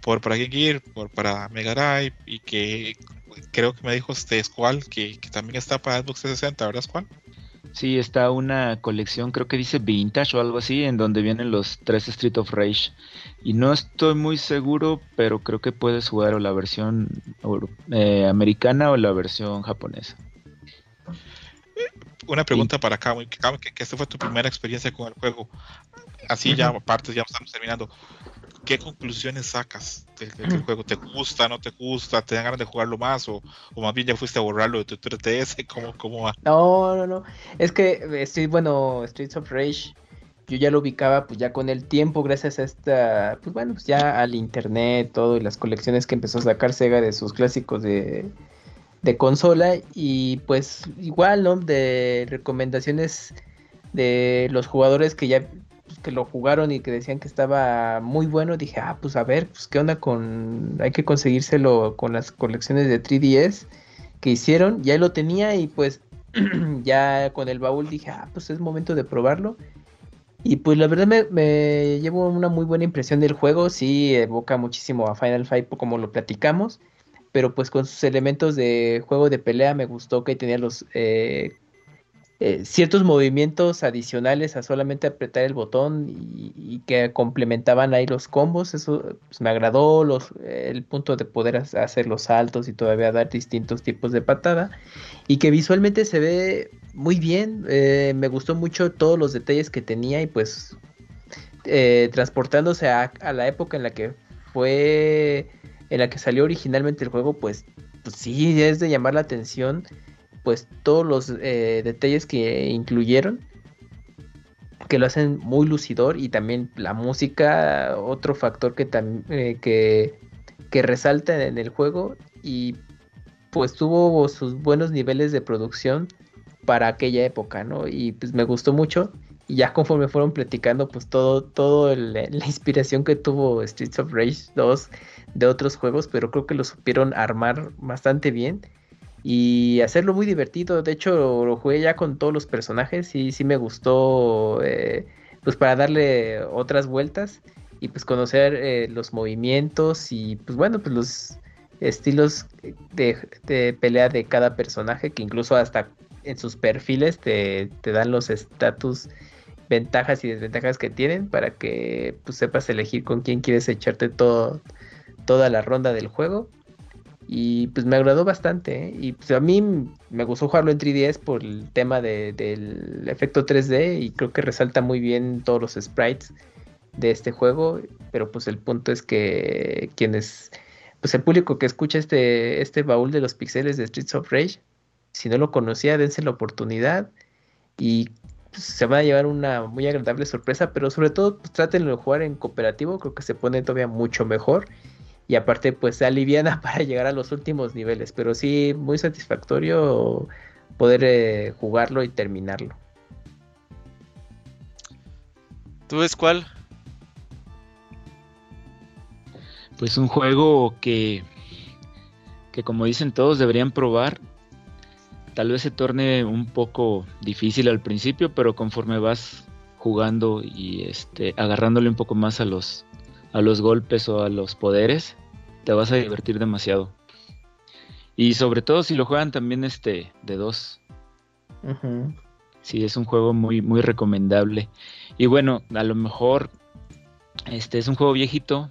por para Game por para Mega Drive y que creo que me dijo este Squall que, que también está para Xbox 360, ¿verdad Squall? Sí, está una colección, creo que dice Vintage o algo así, en donde vienen los tres Street of Rage. Y no estoy muy seguro, pero creo que puedes jugar o la versión eh, americana o la versión japonesa. Una pregunta para acá, que, que esta fue tu primera experiencia con el juego. Así ya, aparte, ya estamos terminando. ¿qué conclusiones sacas del, [CLEARS THROAT] juego? ¿Te gusta, no te gusta? ¿Te dan ganas de jugarlo más? ¿O, más bien ya fuiste a borrarlo de tu 3DS? [LAUGHS] ¿Cómo, ¿Cómo va? No, no, no. Es que, estoy, bueno, Streets of Rage, yo ya lo ubicaba pues ya con el tiempo, gracias a esta, pues bueno, pues ya al internet, todo, y las colecciones que empezó a sacar Sega de sus clásicos de, de consola. Y pues igual, ¿no? De recomendaciones de los jugadores que ya pues, que lo jugaron y que decían que estaba muy bueno, dije, ah, pues a ver, pues qué onda con, hay que conseguírselo con las colecciones de 3DS que hicieron, ya lo tenía y pues [CLEARS THROAT] ya con el baúl dije, ah, pues es momento de probarlo. Y pues la verdad me, me, llevo una muy buena impresión del juego, sí evoca muchísimo a Final Fight como lo platicamos, pero pues con sus elementos de juego de pelea me gustó que tenía los eh, eh, ciertos movimientos adicionales a solamente apretar el botón y, que complementaban ahí los combos. Eso pues, me agradó los, el punto de poder hacer los saltos y todavía dar distintos tipos de patada. Y que visualmente se ve muy bien. Eh, me gustó mucho todos los detalles que tenía y pues eh, transportándose a, la época en la que fue, en la que salió originalmente el juego, pues, pues sí, es de llamar la atención pues todos los eh, detalles que incluyeron que lo hacen muy lucidor y también la música otro factor que eh, que, resalta en el juego y pues tuvo sus buenos niveles de producción para aquella época, ¿no? Y pues me gustó mucho y ya conforme fueron platicando pues todo todo la inspiración que tuvo Streets of Rage 2 de otros juegos, pero creo que lo supieron armar bastante bien y hacerlo muy divertido. De hecho, lo jugué ya con todos los personajes y sí me gustó, eh, pues para darle otras vueltas y pues conocer eh, los movimientos y pues bueno, pues los estilos de, pelea de cada personaje que incluso hasta en sus perfiles te, te dan los estatus ventajas y desventajas que tienen para que pues sepas elegir con quién quieres echarte todo toda la ronda del juego y pues me agradó bastante. ¿eh? Y pues a mí me gustó jugarlo en 3DS por el tema de, del efecto 3D y creo que resalta muy bien todos los sprites de este juego. Pero pues el punto es que quienes, pues el público que escucha este, este baúl de los pixeles de Streets of Rage, si no lo conocía, dense la oportunidad y pues, se van a llevar una muy agradable sorpresa. Pero sobre todo, pues trátenlo de jugar en cooperativo, creo que se pone todavía mucho mejor y aparte pues se aliviana [LAUGHS] para llegar a los últimos niveles, pero sí muy satisfactorio poder eh, jugarlo y terminarlo. ¿Tú ves cuál? Pues un juego que, que como dicen todos deberían probar. Tal vez se torne un poco difícil al principio, pero conforme vas jugando y este agarrándole un poco más a los a los golpes o a los poderes, te vas a divertir demasiado. Y sobre todo si lo juegan también este de dos. Sí, es un juego muy, muy recomendable. Y bueno, a lo mejor este es un juego viejito.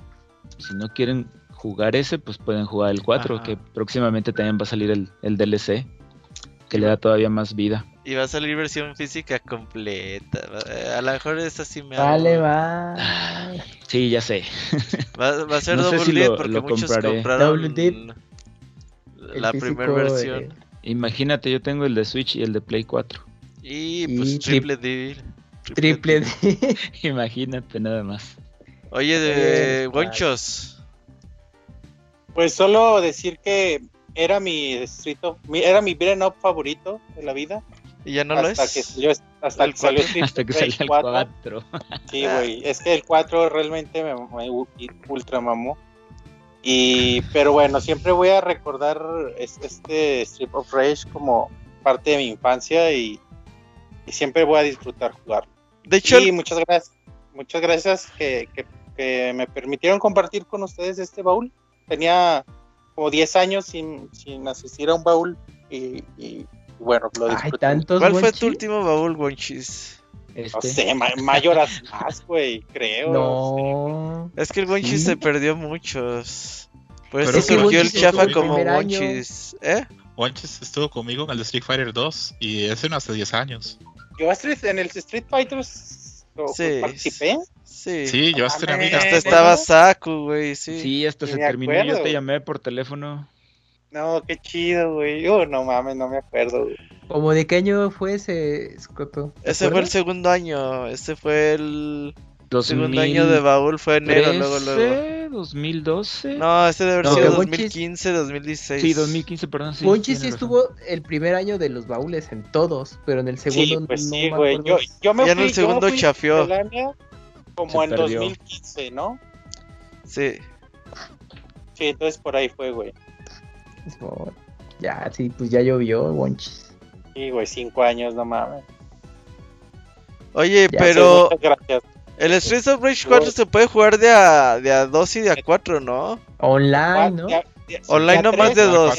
Si no quieren jugar ese, pues pueden jugar el 4, que próximamente también va a salir el, el DLC, que le da todavía más vida. Y va a salir versión física completa. A lo mejor esa sí me Vale, va. Sí, ya sé. Va, a ser no double dip porque muchos compraron la primera versión. Imagínate, yo tengo el de Switch y el de Play 4. Y pues triple D. Triple D. [LAUGHS] Imagínate nada más. Oye, de Gonchos. Pues solo decir que era mi Street era mi beat'em up favorito de la vida. ¿Y ya no lo es? Que hasta que salió [LAUGHS] hasta que salió el 4. Sí, güey. Es que el 4 realmente me, me ultra mamó. Y, pero bueno, siempre voy a recordar este Strip of Rage como parte de mi infancia y, siempre voy a disfrutar jugar. De hecho, y muchas gracias, muchas gracias que, me permitieron compartir con ustedes este baúl. Tenía como 10 años sin, sin asistir a un baúl y, bueno, lo disfruté. ¿Cuál fue tu último baúl, Wonchis? Este. No sé, mayoras más, güey, creo. No. Es que el Wonchis se perdió muchos. Por eso surgió el chafa como Wonchis. ¿Eh? Wonchis estuvo conmigo en el Street Fighter 2 y ese no hace 10 años. ¿Yo en el Street Fighter sí. participé? Sí. Sí, yo hasta ah, Hasta estaba Saku, güey, sí. Sí, hasta se terminó. Yo te llamé por teléfono. No, qué chido, güey. Oh, no mames, no me acuerdo, güey. ¿Cómo de qué año fue ese, Scotto? Ese fue el segundo año. Ese fue el segundo año de baúl. Fue enero, luego, luego. 2012. No, ese debe haber sido 2015, 2016. Sí, 2015, perdón. Sí, Monchis sí estuvo el primer año de los baúles en todos, pero en el segundo sí, pues no sí, güey. Yo, yo, me ya fui, en el segundo chafió. Como en 2015, ¿no? Sí. Sí, entonces por ahí fue, güey. Ya, sí, pues ya llovió, Wonchis. Sí, güey, cinco años, no mames. Oye, pero. El Streets of Rage 4 se puede jugar de a, de a 2 y de a 4, ¿no? Online, ¿no? online no más de 2.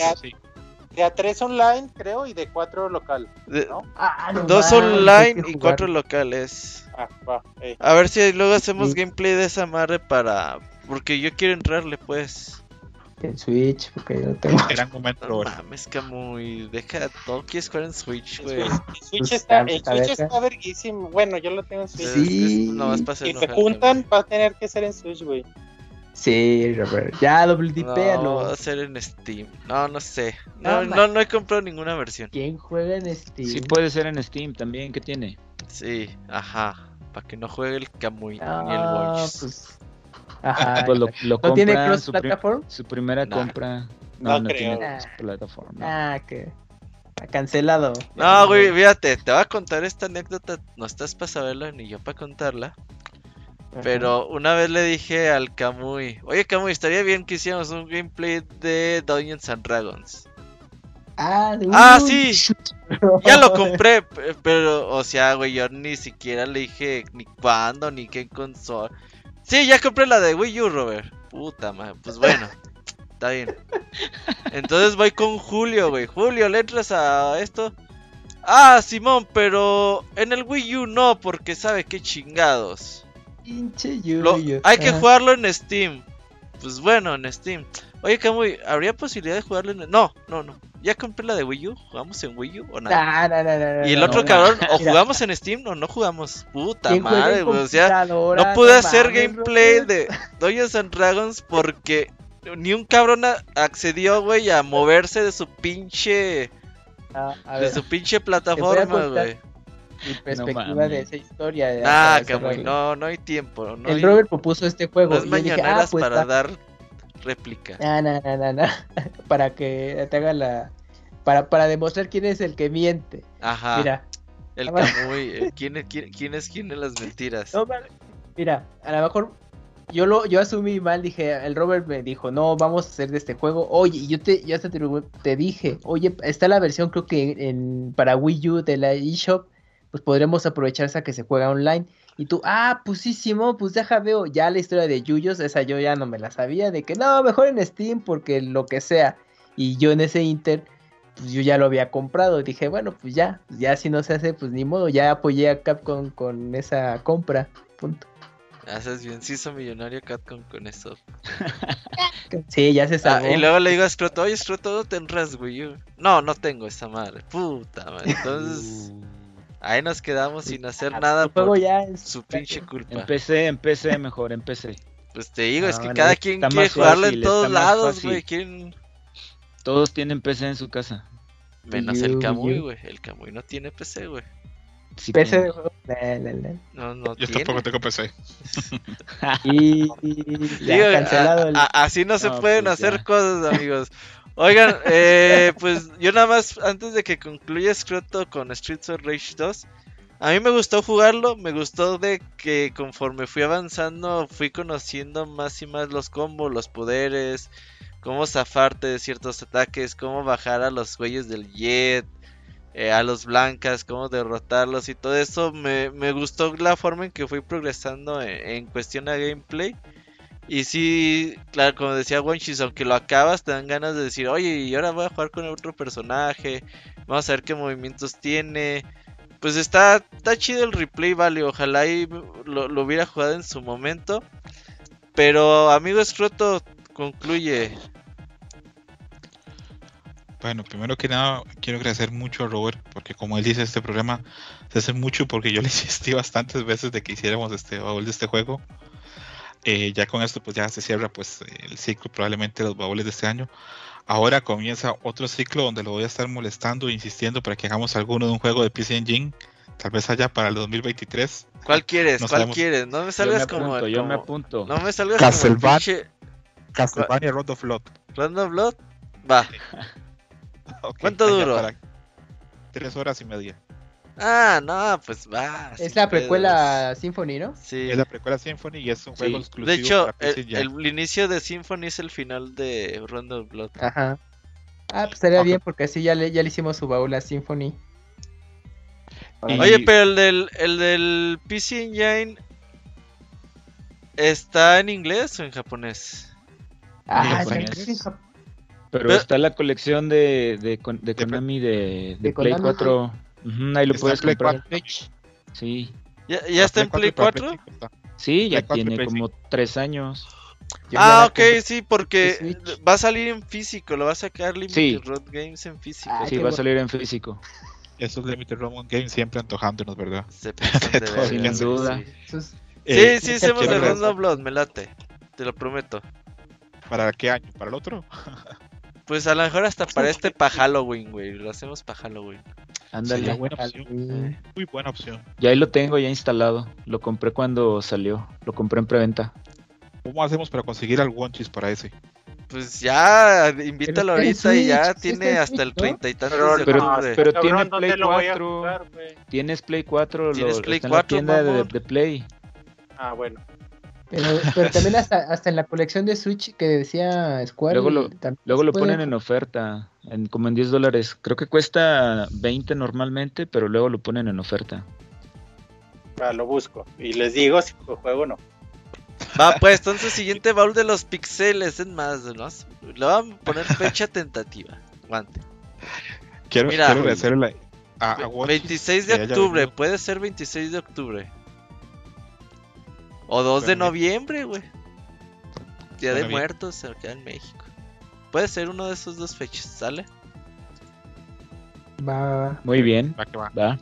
De a 3 online, creo, y de 4 local. ¿no? Ah, no 2 online y 4 locales. Ah, va, A ver si luego hacemos gameplay de esa madre para. Porque yo quiero entrarle, pues en Switch, porque yo tengo. Gran momento, no mames, que muy. Deja todo, quieres jugar en Switch, güey. El Switch, pues, está, el Switch está verguísimo. Bueno, yo lo tengo en Switch. Sí. No, si se juntan, va a tener que ser en Switch, güey. Sí, Robert. Ya, doble No, va a ser en Steam. No, no sé. No, no, no, he comprado ninguna versión. ¿Quién juega en Steam? Sí, puede ser en Steam también. ¿Qué tiene? Sí, ajá. Para que no juegue el Kamui ni el Watch. Pues Ajá. Pues lo, lo ¿No tiene cross su, platform? su primera compra. No, no, tiene cross platform. Ah, que. Cancelado. No, güey, fíjate, te voy a contar esta anécdota. No estás para saberla ni yo para contarla. Pero una vez le dije al Kamui, oye Kamui, estaría bien que hiciéramos un gameplay de Dungeons and Dragons. Ah, ah sí, [LAUGHS] ya lo compré, pero, o sea, güey, yo ni siquiera le dije ni cuándo, ni qué consola. Sí, ya compré la de Wii U, Robert. Puta madre, pues bueno. Está bien. Entonces voy con Julio, güey. Julio, ¿le entras a esto? Ah, Simón, pero en el Wii U no, porque sabe qué chingados. Pinche Hay que jugarlo en Steam. Pues bueno, en Steam. Oye, Camuy, ¿habría posibilidad de jugarlo en.? No, no, no. Ya compré la de Wii U. ¿Jugamos en Wii U o nada? No, no, no, y el otro cabrón, o jugamos en Steam o no jugamos. Puta madre, güey. O sea, no pude hacer gameplay de Dungeons and Dragons porque ni un cabrón accedió, güey, a moverse de su pinche. Ah, de su pinche plataforma, güey. Mi perspectiva de esa historia. Ah, Camuy, no, no hay tiempo. No el Robert propuso este juego. No es mañaneras ah, pues para dar réplica. No, no, no, no, [LAUGHS] para que te haga la. Para, para demostrar quién es el que miente. Ajá. Mira. El [LAUGHS] Camuy. Eh, ¿quién, quién, quién, es quién de las mentiras? mira, a lo mejor yo lo yo asumí mal, dije, el Robert me dijo, no, vamos a hacer de este juego. Oye, yo te, yo hasta te, te, dije, oye, está la versión creo que en, para Wii U de la eShop, pues podremos aprovechar esa que se juega online. Y tú, ah, pusísimo, pues deja veo. Ya la historia de Yuyos, esa yo ya no me la sabía. De que no, mejor en Steam porque lo que sea. Y yo en ese Inter, pues yo ya lo había comprado. Dije, bueno, pues ya, ya si no se hace, pues ni modo, ya apoyé a Capcom con esa compra. Punto. Haces bien, sí hizo millonario Capcom con eso. [LAUGHS] sí, ya se sabe. Ah, y luego le digo a Scroto, oye Scroto, ¿no tendrás Wii No, no tengo esa madre. Puta madre. Entonces, [LAUGHS] ahí nos quedamos sin hacer ah, nada por ya su pinche [LAUGHS] culpa. Empecé, empecé mejor, empecé. Pues te digo, es que cada quien quiere jugarlo en todos lados, güey. Todos tienen PC en su casa. Menos el Kamui, güey. El Kamui no tiene PC, güey. PC No, no Yo tampoco tengo PC. y, cancelado así no se pueden pues hacer cosas, amigos. Oigan, eh, pues yo nada más, antes de que concluya Scroto con Streets of Rage 2, a mí me gustó jugarlo, me gustó de que conforme fui avanzando fui conociendo más y más los combos, los poderes, cómo zafarte de ciertos ataques, cómo bajar a los güeyes del jet, eh, a los blancas, cómo derrotarlos y todo eso. Me, gustó la forma en que fui progresando en, cuestión a gameplay. Y sí, claro, como decía Wonchis, aunque lo acabas, te dan ganas de decir, oye, y ahora voy a jugar con otro personaje, vamos a ver qué movimientos tiene. Pues está, está chido el replay, vale, ojalá y lo, lo hubiera jugado en su momento. Pero, amigo Escroto, concluye. Bueno, primero que nada, quiero agradecer mucho a Robert, porque como él dice, este programa se hace mucho porque yo le [LAUGHS] insistí bastantes veces de que hiciéramos este baúl de este juego. Eh, ya con esto, pues ya se cierra pues el ciclo probablemente de los baúles de este año. Ahora comienza otro ciclo donde lo voy a estar molestando e insistiendo para que hagamos alguno de un juego de PC Engine, tal vez allá para el 2023. ¿Cuál quieres? ¿Cuál quieres? No me salgas como, Yo me apunto. No me salgas Castlevania, como Castlevania Road of Blood. Road of Blood? Va. [LAUGHS] ¿Cuánto duró? Tres horas y media. Ah, no, pues va. Es la precuela Symphony, ¿no? Sí. Es la precuela Symphony y es un juego exclusivo. De hecho, el, inicio de Symphony es el final de Rondo of Blood. Ajá. Ah, pues estaría bien porque así ya le, ya le hicimos su baúl a Symphony. Oye, pero el del, el del PC Engine ¿está en inglés o en japonés? Ah, en japonés. Pero, está la colección de, de, de Konami de, de, Play 4. ahí lo puedes comprar. Sí. ¿Ya, ya está en Play 4? Sí, ya tiene como 3 años. ah, ok, sí, porque va a salir en físico, lo va a sacar Limited Road Games en físico. Ah, sí, va a salir en físico. Esos Limited Road Games siempre antojándonos, ¿verdad? Se de [LAUGHS] Sin duda. Sí, sí, sí, hacemos de Rondo Blood, me late, te lo prometo. ¿Para qué año? ¿Para el otro? [LAUGHS] Pues a lo mejor hasta para este para Halloween, güey. Lo hacemos para Halloween. Ándale. Buena opción. Muy buena opción. Ya ahí lo tengo ya instalado. Lo compré cuando salió. Lo compré en preventa. ¿Cómo hacemos para conseguir al Wonchis para ese? Pues ya, invítalo ahorita y ya tiene hasta el treinta y tantos de octubre. Pero, tiene Play 4. tienes Play 4. ¿Tienes Play 4, tienda de, de Play. Ah, bueno. Pero, pero también [LAUGHS] hasta, hasta en la colección de Switch que decía Square. Luego lo, luego lo ponen en oferta, en, como en 10 dólares. Creo que cuesta 20 normalmente, pero luego lo ponen en oferta. Ah, lo busco. Y les digo si juego o no. Va, pues entonces siguiente baúl de los pixeles. Es más, ¿no? Le vamos a poner fecha tentativa. Guante. Quiero, Mira, quiero a, a 26 de octubre, puede ser 26 de octubre. O 2 de noviembre, güey. Día de Muertos, acá en México. Puede ser uno de esos dos fechas, ¿sale? Va, Muy bien. Va que va.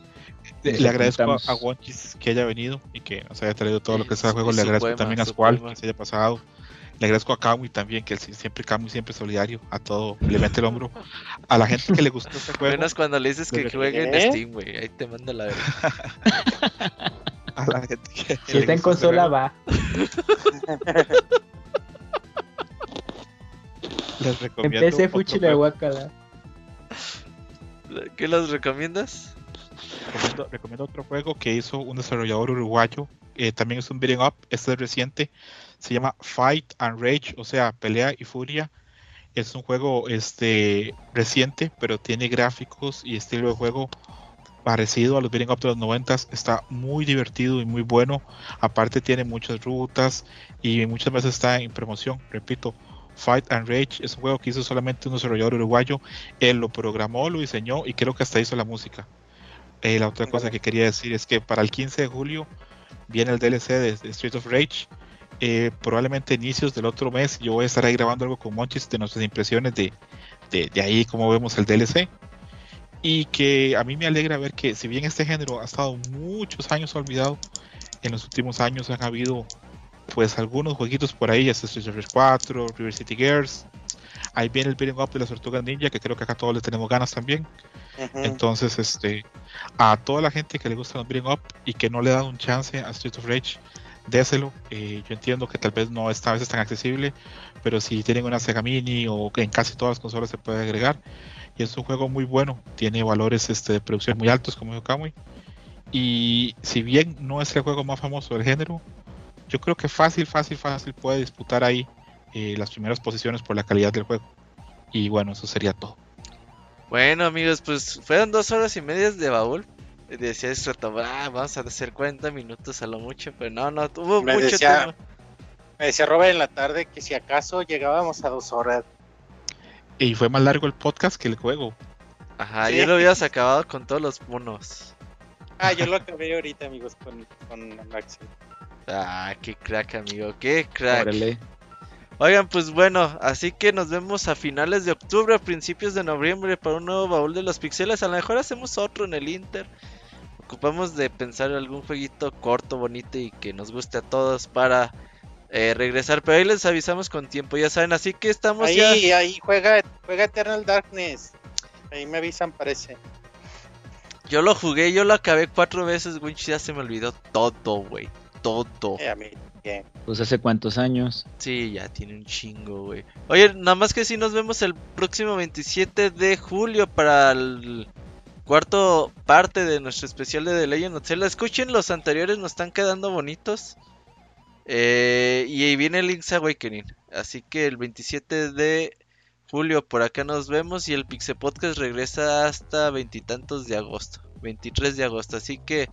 Le, agradezco a Wonchis que haya venido y que nos haya traído todo lo que sea juego. Le agradezco también a Squall que se haya pasado. Le agradezco a Kamui también, que siempre Kamui siempre solidario a todo, le mete el hombro. A la gente que le gustó este [LAUGHS] juego. Menos cuando le dices que juegue en Steam, güey. Ahí te manda la verdad. [LAUGHS] a la gente que. Si está en consola, va. [LAUGHS] Les recomiendo. Empecé Fuchi la guacala. ¿Qué los recomiendas? Recomiendo, otro juego que hizo un desarrollador uruguayo. Eh, también es un beating up. Este es reciente. Se llama Fight and Rage, o sea, pelea y furia. Es un juego este reciente, pero tiene gráficos y estilo de juego parecido a los beating up de los 90 está muy divertido y muy bueno aparte tiene muchas rutas y muchas veces está en promoción repito Fight and Rage es un juego que hizo solamente un desarrollador uruguayo. Él lo programó, lo diseñó y creo que hasta hizo la música. Eh, la otra cosa que quería decir es que para el 15 de julio viene el DLC de, Street of Rage. Eh, probablemente inicios del otro mes yo voy a estar ahí grabando algo con Monchis de nuestras impresiones de, de, ahí como vemos el DLC. Y que a mí me alegra ver que si bien este género ha estado muchos años olvidado, en los últimos años han habido pues algunos jueguitos por ahí, Street of Rage 4, River City Girls. Ahí viene el beat'em up de las tortugas ninja, que creo que acá todos le tenemos ganas también. Entonces, este, a toda la gente que le gusta los beat'em up y que no le da un chance a Street of Rage, déselo. Eh, yo entiendo que tal vez no esta vez es tan accesible, pero si tienen una Sega Mini o en casi todas las consolas se puede agregar. Y es un juego muy bueno, tiene valores este, de producción muy altos, como dijo Kamui. Y si bien no es el juego más famoso del género, yo creo que fácil, fácil, fácil puede disputar ahí eh, las primeras posiciones por la calidad del juego. Y bueno, eso sería todo. Bueno amigos, pues fueron dos horas y media de baúl. Decía esto, ah, vamos a hacer 40 minutos a lo mucho, pero no, no, tuvo mucho decía, Me decía Robert en la tarde que si acaso llegábamos a dos horas. Y fue más largo el podcast que el juego. Ajá, yo lo hubieras acabado con todos los monos. Ah, [LAUGHS] yo lo acabé ahorita, amigos, con, con Maxi. Ah, qué crack, amigo, qué crack. Oigan, pues bueno, así que nos vemos a finales de octubre, a principios de noviembre para un nuevo baúl de los pixeles. A lo mejor hacemos otro en el Inter. Ocupamos de pensar algún jueguito corto, bonito y que nos guste a todos para eh, regresar. Pero ahí les avisamos con tiempo, ya saben. Así que estamos ahí, ya. Ahí, juega, juega Eternal Darkness. Ahí me avisan, parece. Yo lo jugué, yo lo acabé cuatro veces, güey. Ya se me olvidó todo, güey. Todo. Eh, a mí pues hace cuántos años. Sí, ya tiene un chingo, güey. Oye, nada más que si nos vemos el próximo 27 de julio para el cuarto parte de nuestro especial de The Legend of Zelda. Escuchen los anteriores, nos están quedando bonitos. Eh, y ahí viene Link's Awakening. Así que el 27 de julio por acá nos vemos y el Pixel Podcast regresa hasta veintitantos de agosto. 23 de agosto. Así que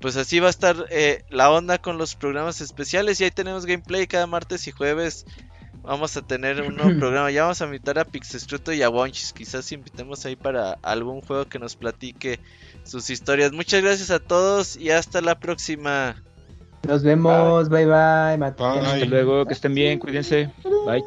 pues así va a estar eh, la onda con los programas especiales. Y ahí tenemos gameplay cada martes y jueves. Vamos a tener un nuevo [CLEARS THROAT] programa. Ya vamos a invitar a Pixestruto y a Wonchis. Quizás invitemos ahí para algún juego que nos platique sus historias. Muchas gracias a todos y hasta la próxima. Nos vemos. Bye bye. bye. Hasta luego. Que estén bien. Cuídense. Bye.